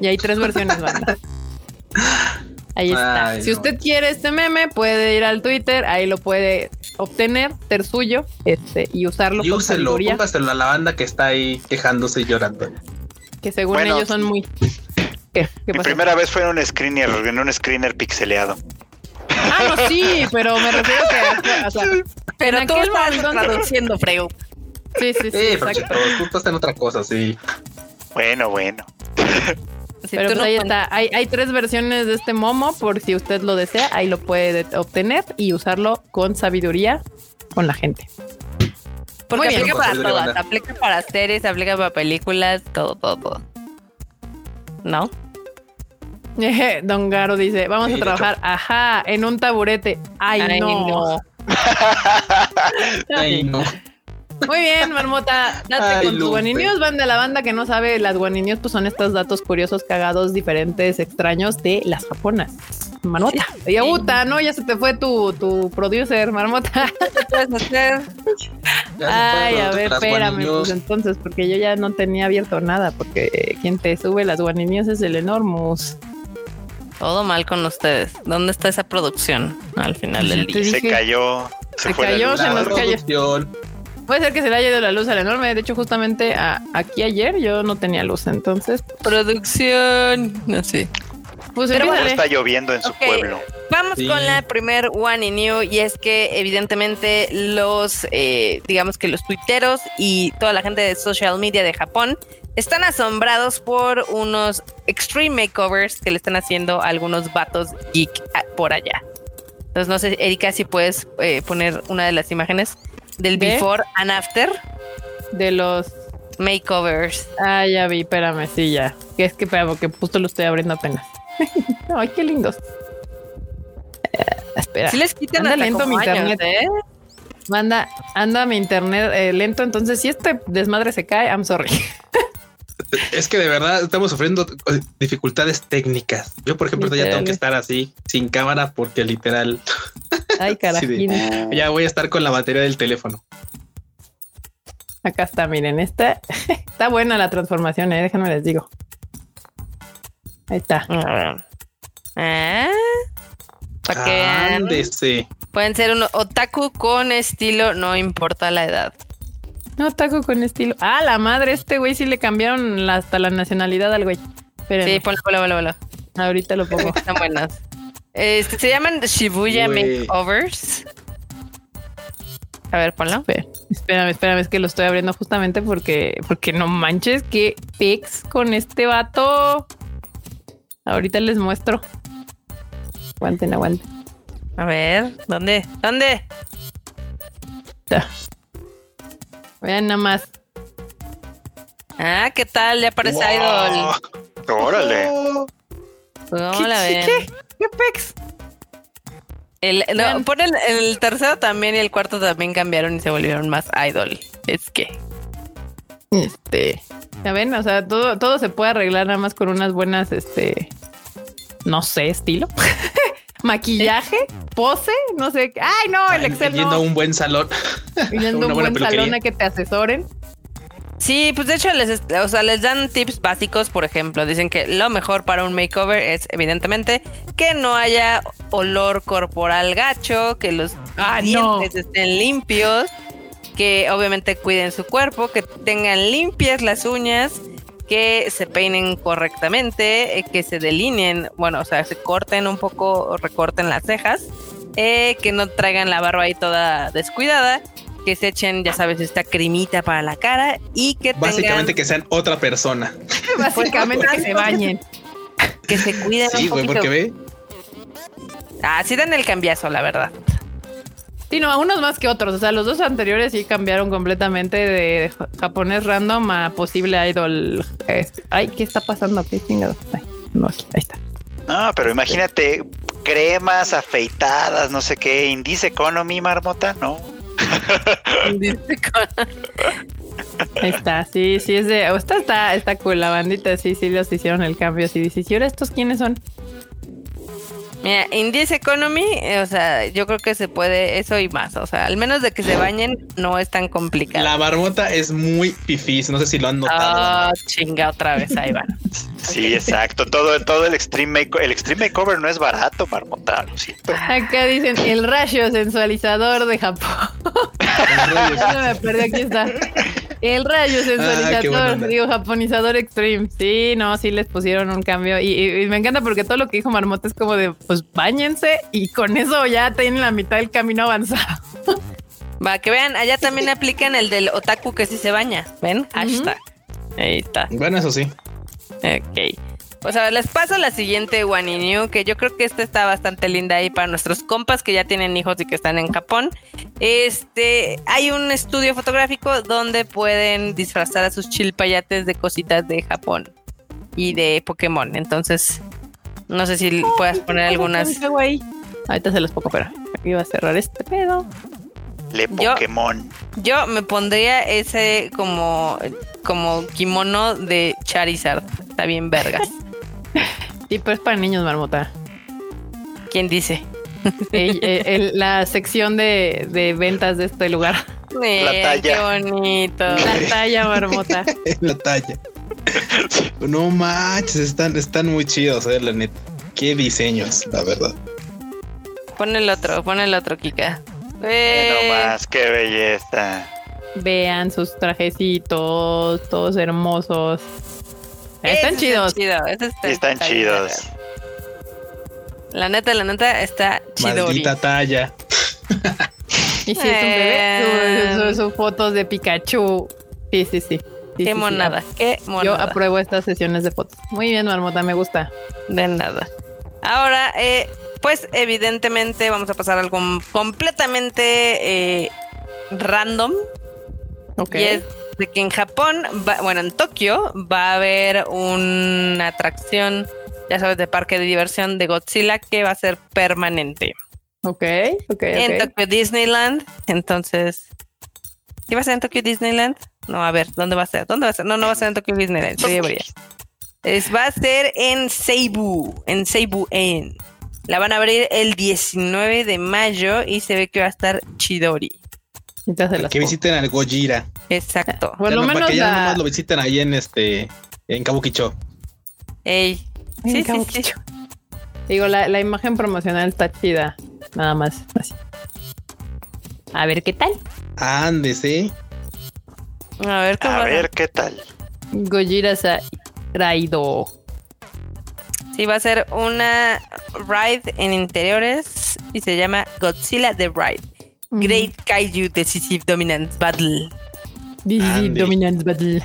Y hay tres versiones, banda. Ahí está. Ay, si no. usted quiere este meme, puede ir al Twitter, ahí lo puede obtener, ser suyo, este, y usarlo Y con úselo, póngaselo a la banda que está ahí quejándose y llorando. que según Bueno, ellos son muy. ¿Qué? ¿Qué Mi pasó? primera vez fue en un screener, en un screener pixeleado. Ah, no, sí, pero me refiero que. O sea, Pero en tú aquel estás momento- traduciendo, Freo. Sí, sí, sí, Sí, pero tú estás en otra cosa, sí. Bueno, bueno. Pero pues no ahí está. Hay, hay tres versiones de este momo, por si usted lo desea, ahí lo puede obtener y usarlo con sabiduría con la gente. Porque Muy bien. aplica para todas. banda. Aplica para series, aplica para películas, todo, todo, todo. ¿No? Don Garo dice, vamos Sí, a trabajar, ajá, en un taburete. Ay, Ay, no. no. Ay, no. Muy bien, Marmota, date Ay, con tus guaninios, banda. La banda que no sabe, las guaninios pues son estos datos curiosos, cagados, diferentes, extraños de las japonas. Marmota. Y Aguta, ¿no? Ya se te fue tu, tu producer, Marmota. ¿Qué puedes hacer? Ay, a ver, espérame, pues entonces, porque yo ya no tenía abierto nada, porque quien te sube las guaninios es el Enormous. Todo mal con ustedes. ¿Dónde está esa producción al final del Te día? Se cayó. Se, Se cayó, se nos cayó. Producción. Puede ser que se le haya ido la luz al enorme. De hecho, justamente a- aquí ayer yo no tenía luz, entonces, Producción. No sé. pues Pero empiézale. está lloviendo en su pueblo. Vamos Sí. con la primer One in New y es que evidentemente los, eh, digamos que los tuiteros y toda la gente de social media de Japón están asombrados por unos extreme makeovers que le están haciendo a algunos vatos geek a- por allá. Entonces no sé, Erika, si puedes eh, poner una de las imágenes. Del ¿De? before and after De los. makeovers. Ah, ya vi, espérame, sí, ya. Que es que, espera, porque justo lo estoy abriendo apenas. Ay, qué lindos. Eh, espera. Sí les quitan Anda lento mi años, internet. ¿eh? Manda, anda mi internet eh, lento, entonces si este desmadre se cae, I'm sorry. Es que de verdad estamos sufriendo eh, dificultades técnicas. Yo, por ejemplo, ya tengo Literal. que estar así, sin cámara, porque literal Ay, Sí, carajín. ya voy a estar con la batería del teléfono. Acá está, miren, esta está buena la transformación, eh, déjenme les digo. Ahí está. Ah, Para que pueden ser un otaku con estilo, no importa la edad. No, taco con estilo. Ah, la madre, este güey sí le cambiaron la- hasta la nacionalidad al güey. Sí, ponlo, ponlo, ponlo, ponlo. ahorita lo pongo. Están buenas. Este, se llaman Shibuya. Makeovers. A ver, ponlo. Espera, espérame, espérame, es que lo estoy abriendo justamente porque, porque no manches, que pics con este vato. Ahorita les muestro. Aguanten, aguanten. A ver, ¿dónde? ¿Dónde? Está. Vean nada más. Ah, ¿qué tal? Ya parece idol. Órale. ¿Cómo la ¿Qué- ven? ¿Qué? ¿Qué pex? El, no, pon el, el tercero también y el cuarto también cambiaron y se volvieron más idol. Es que. Este. Ya ven, o sea, todo, todo se puede arreglar nada más con unas buenas, este. No sé, estilo. Maquillaje, pose, no sé. Ay, no, el Excel Yendo no. a un buen salón. Yendo a un buen peluquería. salón a que te asesoren. Sí, pues de hecho les, o sea, les dan tips básicos, por ejemplo, dicen que lo mejor para un makeover es evidentemente que no haya olor corporal gacho, que los Ah, no. dientes estén limpios, que obviamente cuiden su cuerpo, que tengan limpias las uñas, que se peinen correctamente, eh, que se delineen, bueno, o sea, se corten un poco, recorten las cejas, eh, que no traigan la barba ahí toda descuidada, que se echen, ya sabes, esta cremita para la cara y que Básicamente tengan, que sean otra persona. Básicamente que se bañen. que se cuiden Sí, güey, porque ve. Ah, sí dan el cambiazo, la verdad. Sí, no, unos más que otros. O sea, los dos anteriores sí cambiaron completamente de ja- japonés random a posible idol. Ay, ¿qué está pasando? ¿Qué chingado? Ay, no, aquí, ahí está. No, pero imagínate cremas afeitadas, no sé qué, Indice Economy, marmota, no. Dice con- Ahí está, sí, sí es de. Esta está, está cool, la bandita, sí, sí, los hicieron el cambio. Sí, dices, ¿y ahora estos quiénes son? Mira, Indies Economy, eh, o sea, yo creo que se puede eso y más. O sea, al menos de que se bañen, no es tan complicado. La marmota es muy fifís. No sé si lo han notado. Ah, chinga, otra vez, ahí van. Sí, exacto. Todo, todo el extreme make el extreme makeover no es barato, marmota, lo siento. Acá dicen el rayo sensualizador de Japón. Ya me perdí, aquí está. El rayo Ah, sensualizador, onda. digo, japonizador extreme. Sí, no, sí les pusieron un cambio. Y, y- y me encanta porque todo lo que dijo Marmota es como de, pues bañense y con eso ya tienen la mitad del camino avanzado. Va, que vean, allá también aplican el del otaku que sí se baña. ¿Ven? Hashtag. Ahí está. Bueno, eso sí. Ok. O sea, les paso la siguiente One in New, que yo creo que esta está bastante linda ahí para nuestros compas que ya tienen hijos y que están en Japón. Este, hay un estudio fotográfico donde pueden disfrazar a sus chilpayates de cositas de Japón y de Pokémon. Entonces, no sé si puedas poner algunas. Ahorita se los pongo, pero iba a cerrar este pedo. Le Yo- Pokémon. Yo me pondría ese como, como kimono de Charizard. Está bien vergas. Sí, pero es para niños, Marmota. ¿Quién dice? El- el- el- la sección de, de ventas de este lugar. Eh, talla. Qué bonito. La talla, Marmota. la talla. No manches, están, están muy chidos, eh, la neta. Qué diseños, la verdad. Pon el otro, pon el otro, Kika. Eh, No más, qué belleza. Vean sus trajecitos, todos hermosos. Están está chidos. chido, está- están chidos. La neta, la neta está chido. Maldita talla. Y si es un bebé, sus su, fotos de Pikachu. Sí, sí, sí. Sí, sí, Qué sí. monada, qué Yo monada. apruebo estas sesiones de fotos. Muy bien, Marmota, me gusta. De nada. Ahora, eh, pues evidentemente vamos a pasar a algo completamente eh, random. Ok. Y es de que en Japón, va- bueno, en Tokio va a haber una atracción, ya sabes, de parque de diversión de Godzilla que va a ser permanente. Ok, ok, En ok. Tokio Disneyland. Entonces, ¿qué va a ser en Tokio Disneyland? No, a ver, ¿dónde va a ser? ¿Dónde va a ser? No, no va a ser en Tokio Disneyland. sí, debería. Es, va a ser en Seibu, en Seibu En. La van a abrir el 19 de mayo y se ve que va a estar Chidori. Que visiten al Gojira. Exacto. Por lo no- para menos que ya la- nomás lo visiten ahí en este en Kabukicho. Ey. Sí, sí, Kabukicho. sí. Digo, la, la imagen promocional está chida. Nada más. Así. A ver qué tal. Ándese. A ver cómo A va. ver qué tal. Gojira Sa- Raido. Sí, va a ser una ride en interiores y se llama Godzilla The Ride. Great Kaiju Decisive Dominance Battle. Ande. Dominance Battle.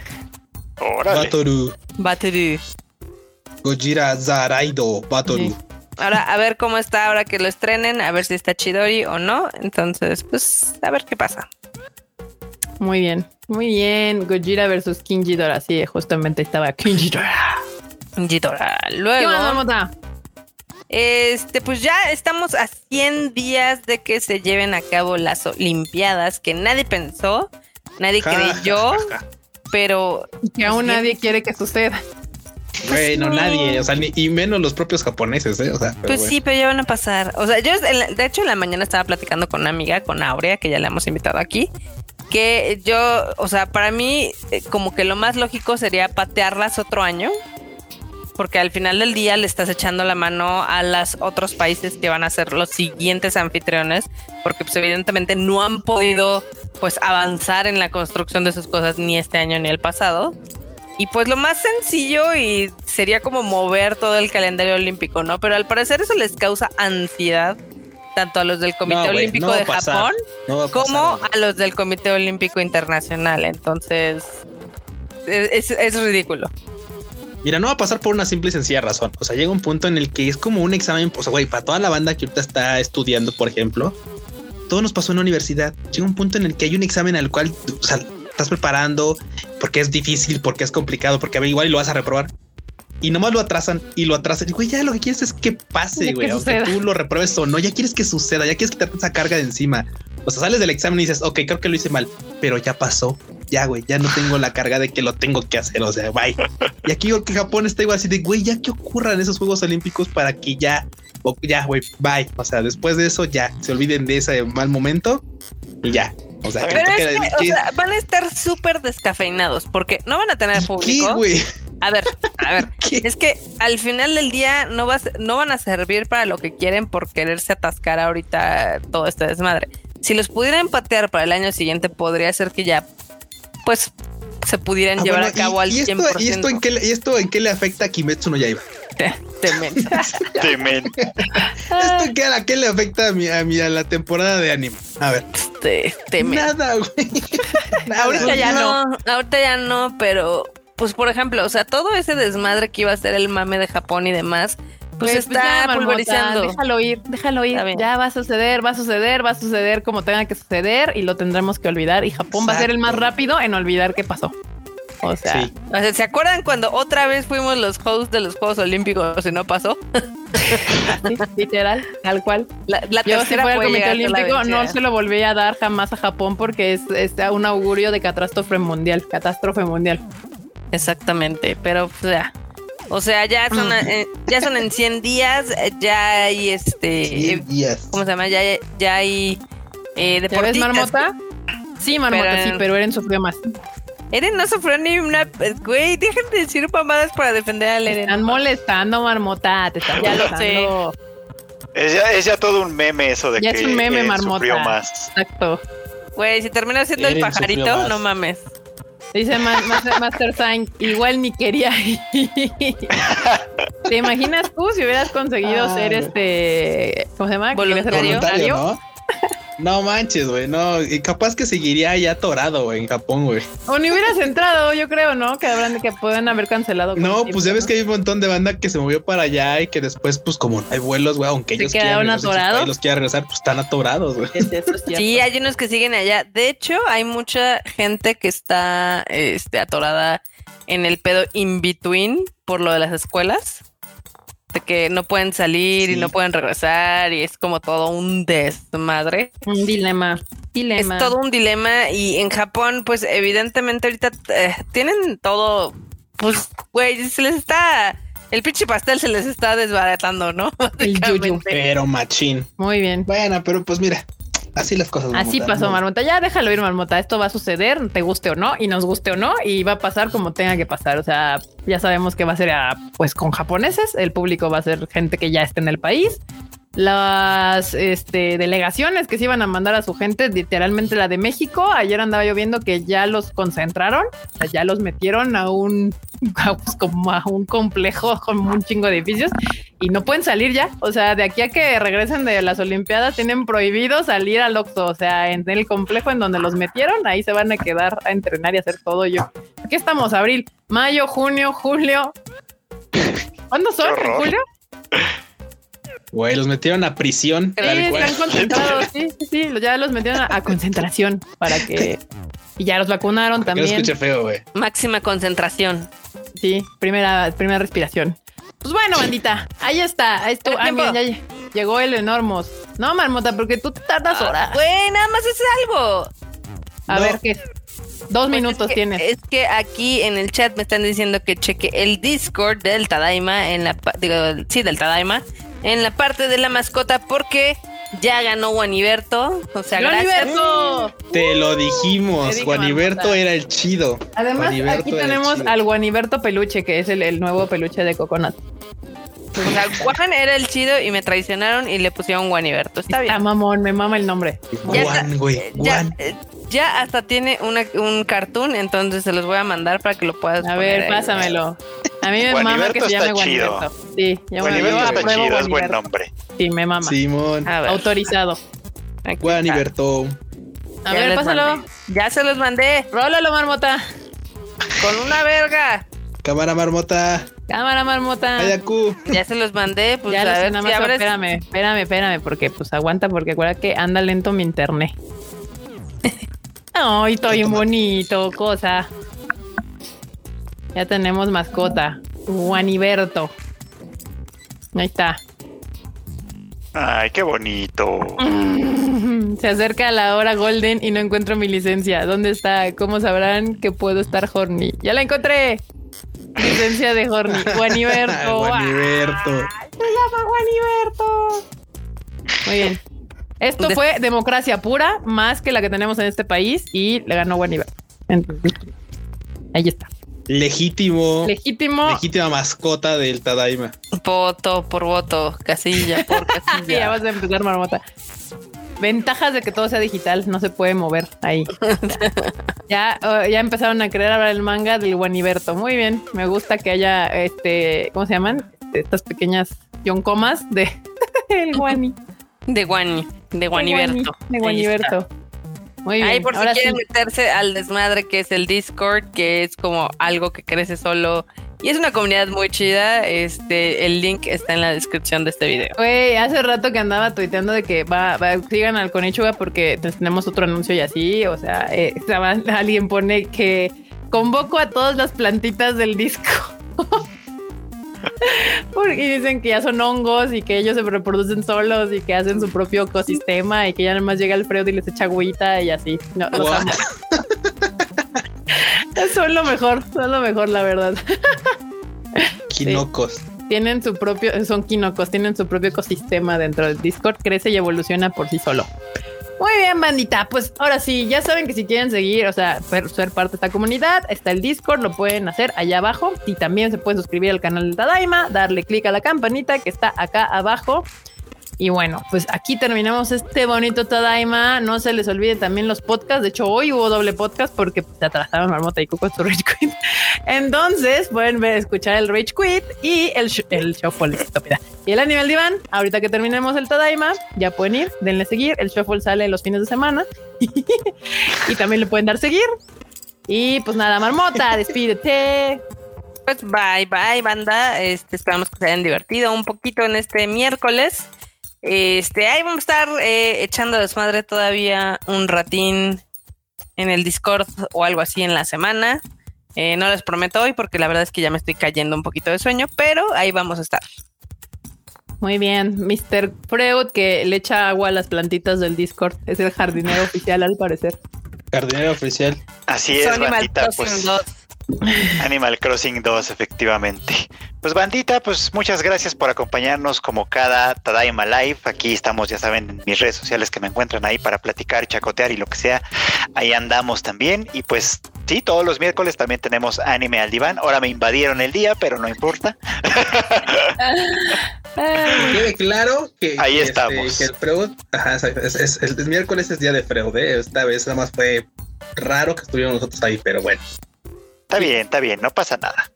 Órale. Batoru. Battle. Gojira Zaraido. Batoru. Sí. Ahora, a ver cómo está ahora que lo estrenen, a ver si está Chidori o no. Entonces, pues, a ver qué pasa. Muy bien. Muy bien. Gojira versus King Ghidorah. Sí, justamente estaba King Ghidorah. Ghidorah. ¿Qué Luego, más vamos a? este, pues ya estamos a 100 días de que se lleven a cabo las Olimpiadas, que nadie pensó, nadie Ja, creyó, ja, ja, ja. pero Que aún Bien. nadie quiere que suceda. Güey, no, no. nadie. O sea, ni, y menos los propios japoneses, ¿eh? O sea, pero Pues bueno. sí, pero ya van a pasar. O sea, yo de hecho en la mañana estaba platicando con una amiga, con Aurea, que ya la hemos invitado aquí, que yo, o sea, para mí eh, como que lo más lógico sería patearlas otro año, porque al final del día le estás echando la mano a los otros países que van a ser los siguientes anfitriones, porque pues evidentemente no han podido pues avanzar en la construcción de sus cosas ni este año ni el pasado. Y pues lo más sencillo y sería como mover todo el calendario olímpico, ¿no? Pero al parecer eso les causa ansiedad tanto a los del Comité No, Olímpico no de pasar. Japón No a como a los del Comité Olímpico Internacional. Entonces, es, es- es ridículo. Mira, no va a pasar por una simple y sencilla razón. O sea, llega un punto en el que es como un examen, o sea, güey, para toda la banda que ahorita está estudiando, por ejemplo, todo nos pasó en la universidad. Llega un punto en el que hay un examen al cual, o sea, estás preparando porque es difícil, porque es complicado, porque a ver, igual y lo vas a reprobar. Y nomás lo atrasan y lo atrasan. Y güey, ya lo que quieres es que pase, güey. Aunque suceda. tú lo repruebes o no, ya quieres que suceda, ya quieres quitarte esa carga de encima. O sea, sales del examen y dices, ok, creo que lo hice mal, pero ya pasó. Ya, güey, ya no tengo la carga de que lo tengo que hacer. O sea, bye. Y aquí que Japón está igual así de, güey, ya que ocurran esos Juegos Olímpicos para que ya, o- ya, güey, bye. O sea, después de eso ya se olviden de ese mal momento y ya. O sea, Pero que- es que- o sea, van a estar súper descafeinados porque no van a tener ¿qué, público. A ver, a ver. ¿Qué? Es que al final del día no, vas, no van a servir para lo que quieren por quererse atascar ahorita todo este desmadre. Si los pudieran patear para el año siguiente, podría ser que ya, pues, se pudieran Ah, llevar bueno, a cabo y, al y 100%. esto, y, esto en qué, le- ¿Y esto en qué le afecta a Kimetsu no Yaiba? Temen. Temen. ¿Esto en qué, a qué le afecta a mi, a mi a la temporada de anime? A ver, Nada, güey. Nada. Ahorita ya no. ahorita ya no, pero pues por ejemplo, o sea, todo ese desmadre que iba a ser el mame de Japón y demás, pues Güey, está ya, marmota. Déjalo ir, déjalo ir. Ya va a suceder, va a suceder, va a suceder como tenga que suceder y lo tendremos que olvidar. Y Japón va a ser el más rápido en olvidar qué pasó. O sea, Sí. O sea, ¿se acuerdan cuando otra vez fuimos los hosts de los Juegos Olímpicos y no pasó? sí, literal, tal cual. La, la Yo si fuera el fue Comité Olímpico no se lo volví a dar jamás a Japón porque es, es un augurio de catástrofe mundial, catástrofe mundial. Exactamente, pero pues, ya. O sea, ya son, eh, ya son en 100 días, eh, ya hay este, Cien días. ¿cómo se llama? Ya, ya hay eh, ¿Ya ves, deportistas. Marmota? Sí, Marmota, Pero- sí, pero Eren sufrió más. Eren no sufrió ni una... Güey, dejen de decir mamadas para defender al Te Eren. están molestando, Marmota, te están Ya lo molestando. Es ya, es ya todo un meme eso de Ya que es un meme, eh, marmota. sufrió más. Exacto. Güey, si termina siendo el Eren pajarito, no mames. Dice Ma- Ma- Master Sign, igual ni quería ir. ¿Te imaginas tú si hubieras conseguido Ay. ser este, ¿cómo se llama? Voluntario. Voluntario, ¿no? No manches, güey. No, y capaz que seguiría ya atorado, güey, en Japón, güey. O ni hubieras entrado, yo creo, ¿no? Que habrán de que pueden haber cancelado. No, pues ya ves ¿no? que hay un montón de banda que se movió para allá y que después, pues como no hay vuelos, güey, aunque ¿Se ellos quedaron atorados? los quieran regresar, pues están atorados, güey. Es-. Sí, hay unos que siguen allá. De hecho, hay mucha gente que está este, atorada en el pedo in between por lo de las escuelas. De que no pueden salir y no pueden regresar y es como todo un desmadre. Un dilema. Dilema. Es todo un dilema y en Japón, pues evidentemente ahorita eh, tienen todo, pues, güey, se les está, el pinche pastel se les está desbaratando, ¿no? El yuyu. Pero machín. Muy bien. Bueno, pero pues mira, así las cosas. Así pasó. Marmota. Ya déjalo ir, Marmota. Esto va a suceder, te guste o no, y nos guste o no, y va a pasar como tenga que pasar. O sea, ya sabemos que va a ser a, pues con japoneses. El público va a ser gente que ya está en el país. Las este, delegaciones que se iban a mandar a su gente, literalmente la de México. Ayer andaba yo viendo que ya los concentraron, o sea, ya los metieron a un, a, pues, como a un complejo con un chingo de edificios y no pueden salir ya. O sea, de aquí a que regresen de las Olimpiadas, tienen prohibido salir al Oxxo. O sea, en el complejo en donde los metieron, ahí se van a quedar a entrenar y hacer todo yo. Aquí estamos, abril, mayo, junio, julio. ¿Cuándo son? Qué ¿En horror. julio? Güey, los metieron a prisión. Sí, están concentrados. Sí, sí, sí. Ya los metieron a, a concentración para que. Y ya los vacunaron también. escuche feo, güey. Máxima concentración. Sí, primera, primera respiración. Pues bueno, bandita, ahí está. Ahí estuvo. ¿Cuánto Ah, miren, tiempo? ya lle- llegó el enormos. No, Marmota, porque tú te tardas horas. Güey, nada más es algo. A No. ver, ¿qué? Dos Pues minutos es que- tienes. Es que aquí en el chat me están diciendo que cheque el Discord del Tadaima en la pa- digo, sí, del Tadaima en la parte de la mascota porque ya ganó Guaniberto. O sea, gracias. ¡Guaniberto! Te lo dijimos. Te Marmota. era el chido. Además, Guaniberto aquí tenemos chido. al Guaniberto Peluche, que es el, el nuevo peluche de Coconut. O sea, Juan era el chido y me traicionaron y le pusieron Guaniberto. Está bien. Ah, mamón, me mama el nombre. Ya Juan, está. güey. Eh, Ya, Juan. eh, ya hasta tiene una- un cartoon, entonces se los voy a mandar para que lo puedas A ver, ahí. pásamelo. A mí me mama Guaniberto que se llame está chido. Guaniberto. Sí, yo, Guaniberto yo está chido, es buen Guaniberto. nombre. Sí, me mama. Simón. Autorizado. aquí está. Juaniberto. A Ya ver, pásalo. mandé. Ya se los mandé Rólalo, marmota. con una verga. Cámara marmota. Cámara, marmota. Ya se los mandé, pues ya a ver nada si más. abres. Espérame, espérame, espérame, porque pues aguanta, porque acuérdate que anda lento mi internet. Ay, estoy bien bonito, cosa. Ya tenemos mascota. Juaniberto. Ahí está. Ay, qué bonito. Se acerca la hora golden y no encuentro mi licencia. ¿Dónde está? ¿Cómo sabrán que puedo estar horny? ¡Ya la encontré! Licencia de horny. Juaniberto. Juaniberto. ¡Ay, se llama Juaniberto! Muy bien. Esto fue democracia pura, más que la que tenemos en este país, y le ganó Juaniberto. Entonces, ahí está. Legítimo. Legítimo. Legítima mascota del Tadaima. Voto por voto, casilla por Sí, ya casilla. vas a empezar, marmota. Ventajas de que todo sea digital, no se puede mover ahí. ya, uh, ya empezaron a crear ahora el manga del Guaniberto. Muy bien, me gusta que haya este, ¿cómo se llaman? Este, Estas pequeñas yoncomas de el Guani. De Guani, de Guaniberto. De Guaniberto. Muy bien. Ahí por si ahora sí. quieren meterse al desmadre que es el Discord, que es como algo que crece solo y es una comunidad muy chida. Este, el link está en la descripción de este video. Güey, hace rato que andaba tuiteando de que va, va- sigan al Konichuga porque tenemos otro anuncio y así. O sea, eh, alguien pone que convoco a todas las plantitas del disco. Porque dicen que ya son hongos y que ellos se reproducen solos y que hacen su propio ecosistema y que ya nada más llega Alfredo y les echa agüita y así. No, los amo. son lo mejor, son lo mejor, la verdad. Quinocos. Tienen su propio, son quinocos, tienen su propio ecosistema dentro del Discord, crece y evoluciona por sí solo. Muy bien, bandita. Pues ahora sí, ya saben que si quieren seguir, o sea, ser, ser parte de esta comunidad, está el Discord, lo pueden hacer allá abajo. Y también se pueden suscribir al canal de Tadaima, darle clic a la campanita que está acá abajo. Y bueno, pues aquí terminamos este bonito Tadaima. No se les olvide también los podcasts. De hecho, hoy hubo doble podcast porque se atrasaron Marmota y Cuco su Rage Quit. Entonces pueden ver, escuchar el Rage Quit y el, sh- el Shuffle, estúpida. Y el anime al diván, ahorita que terminemos el Tadaima, ya pueden ir, denle seguir. El shuffle sale los fines de semana y también le pueden dar seguir. Y pues nada, Marmota, despídete. Pues bye, bye, banda. Este, esperamos que se hayan divertido un poquito en este miércoles. Este, ahí vamos a estar eh, echando desmadre todavía un ratín en el Discord o algo así en la semana. Eh, no les prometo hoy porque la verdad es que ya me estoy cayendo un poquito de sueño, pero ahí vamos a estar. Muy bien, Mr. Freud que le echa agua a las plantitas del Discord. Es el jardinero oficial al parecer. Jardinero oficial. Así es, Animal bandita, Crossing pues 2. Animal Crossing 2, efectivamente. Pues bandita, pues muchas gracias por acompañarnos como cada Tadaima Live. Aquí estamos, ya saben, en mis redes sociales que me encuentran ahí para platicar, chacotear y lo que sea. Ahí andamos también. Y pues sí, todos los miércoles también tenemos anime al diván. Ahora me invadieron el día, pero no importa. Que quede claro que, Ahí que, este, estamos. que el Freud, ajá, exacto, es, es- el miércoles es día de Freud, ¿eh? esta vez nada más fue raro que estuviéramos nosotros ahí, pero bueno, Está bien, está bien, no pasa nada.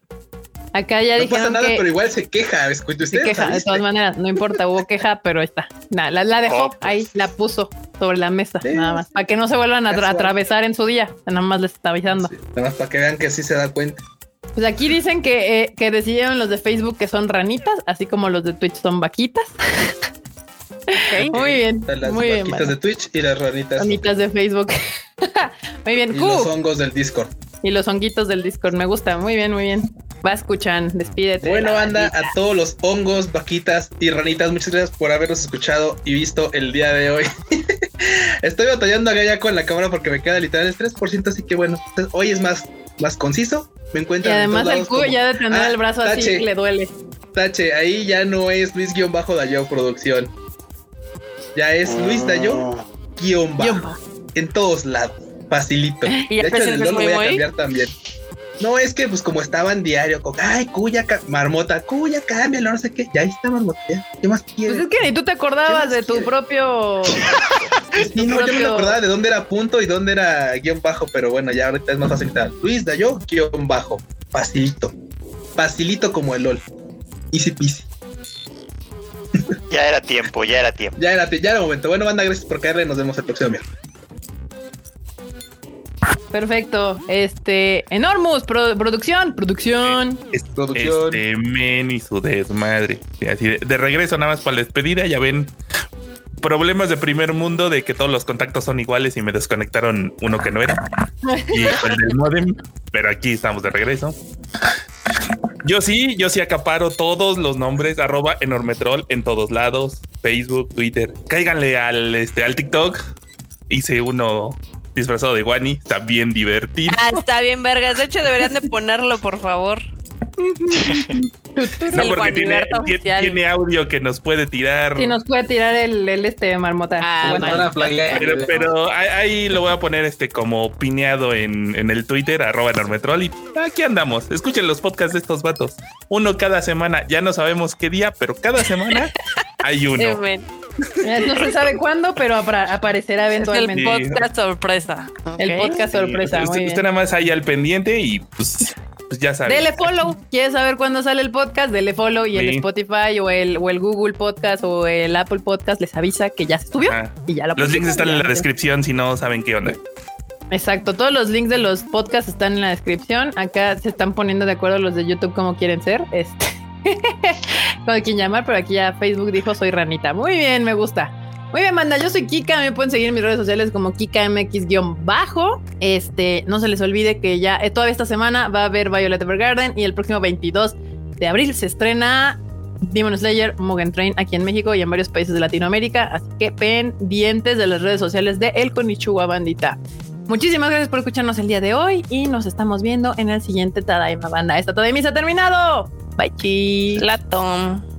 Acá ya no pasa nada, que pero igual se queja, escucha se queja, de todas maneras, no importa, hubo queja, pero está. Nah, la, la dejó Oh. ahí, la puso sobre la mesa, Sí. nada más, para que no se vuelvan a atravesar en su día. Nada más les está avisando. Nada más para que vean que sí se da cuenta. Pues aquí dicen que, eh, que decidieron los de Facebook que son ranitas, así como los de Twitch son vaquitas. Muy bien, las muy bien. vaquitas de Twitch y las ranitas Ranitas de Facebook. muy bien, y los hongos del Discord. Y los honguitos del Discord, me gusta, muy bien, muy bien. Va, escuchan, despídete. Bueno, bandita. a todos los hongos, vaquitas y ranitas, muchas gracias por habernos escuchado y visto el día de hoy. Estoy batallando acá ya con la cámara porque me queda literal el 3%, así que bueno, entonces, hoy es más, más conciso. Me Y encuentran en además el como ya de tener Ah, el brazo así le duele. Tache, ahí ya no es Luis guion bajo Dayo Producción. Ya es Luis Dayo Guión bajo. En todos lados. Facilito. ¿Y ya de hecho, en el LOL lo voy a muy? cambiar también. No, es que pues como estaba en diario, con ay, cuya marmota, cuya, cámbialo, no sé qué. Ya ahí está marmota. ¿Qué más Pues quieres? es que ni tú te acordabas ¿Qué de tu propio. Sí, no, yo me acordaba de dónde era punto y dónde era guion bajo, pero bueno, ya ahorita es más fácil. Luis Dayo, guion bajo. Facilito. Facilito como el LOL. Easy peasy. Ya era tiempo, ya era tiempo. Ya era, ya era momento. Bueno, banda, gracias por caerle. Nos vemos el próximo miércoles. Perfecto. Este. Enormous, pro- producción, producción. Es- Producción. Este men y su desmadre. Así de, de regreso nada más para la despedida, ya ven problemas de primer mundo de que todos los contactos son iguales y me desconectaron uno que no era. Y con el modem, pero aquí estamos de regreso. Yo sí, yo sí acaparo todos los nombres, arroba enormetrol en todos lados, Facebook, Twitter. Cáiganle al, este, al TikTok. Hice uno disfrazado de Wani, está bien divertido. Ah, está bien, vergas. De hecho, deberían de ponerlo, por favor. No, el porque tiene, tiene- tiene audio que nos puede tirar. Si nos puede tirar el, el este marmota. Ah, Bueno, flaguear. Pero, pero ahí, ahí lo voy a poner este como pineado en, en el Twitter, arroba enormetrol. Y aquí andamos. Escuchen los podcasts de estos vatos. Uno cada semana. Ya no sabemos qué día, pero cada semana hay uno. No se sabe cuándo, pero apra- aparecerá Es el eventualmente. podcast sorpresa. El podcast sorpresa. usted, muy bien. usted nada más ahí al pendiente y pues, pues ya sabe. Dele follow. ¿Quieres saber cuándo sale el podcast? Dele follow y el Sí. Spotify o el, o el Google Podcast o el Apple Podcast les avisa que ya se subió Ajá. y ya lo Los links están en la descripción si no saben qué onda. Exacto, todos los links de los podcasts están en la descripción. Acá se están poniendo de acuerdo los de YouTube como quieren ser. Este. Con quién llamar, pero aquí ya Facebook dijo soy ranita. Muy bien, me gusta. Muy bien, manda. Yo soy Kika. Me pueden seguir en mis redes sociales como KikaMX-bajo. Este, no se les olvide que ya eh, toda esta semana va a haber Violet Evergarden y el próximo 22 de abril se estrena Demon Slayer Mugen Train aquí en México y en varios países de Latinoamérica. Así que pendientes de las redes sociales de El Konichiwa Bandita. Muchísimas gracias por escucharnos el día de hoy y nos estamos viendo en el siguiente Tadaima Banda. Esta Tadaima se ha terminado. Bye, chi. Latón.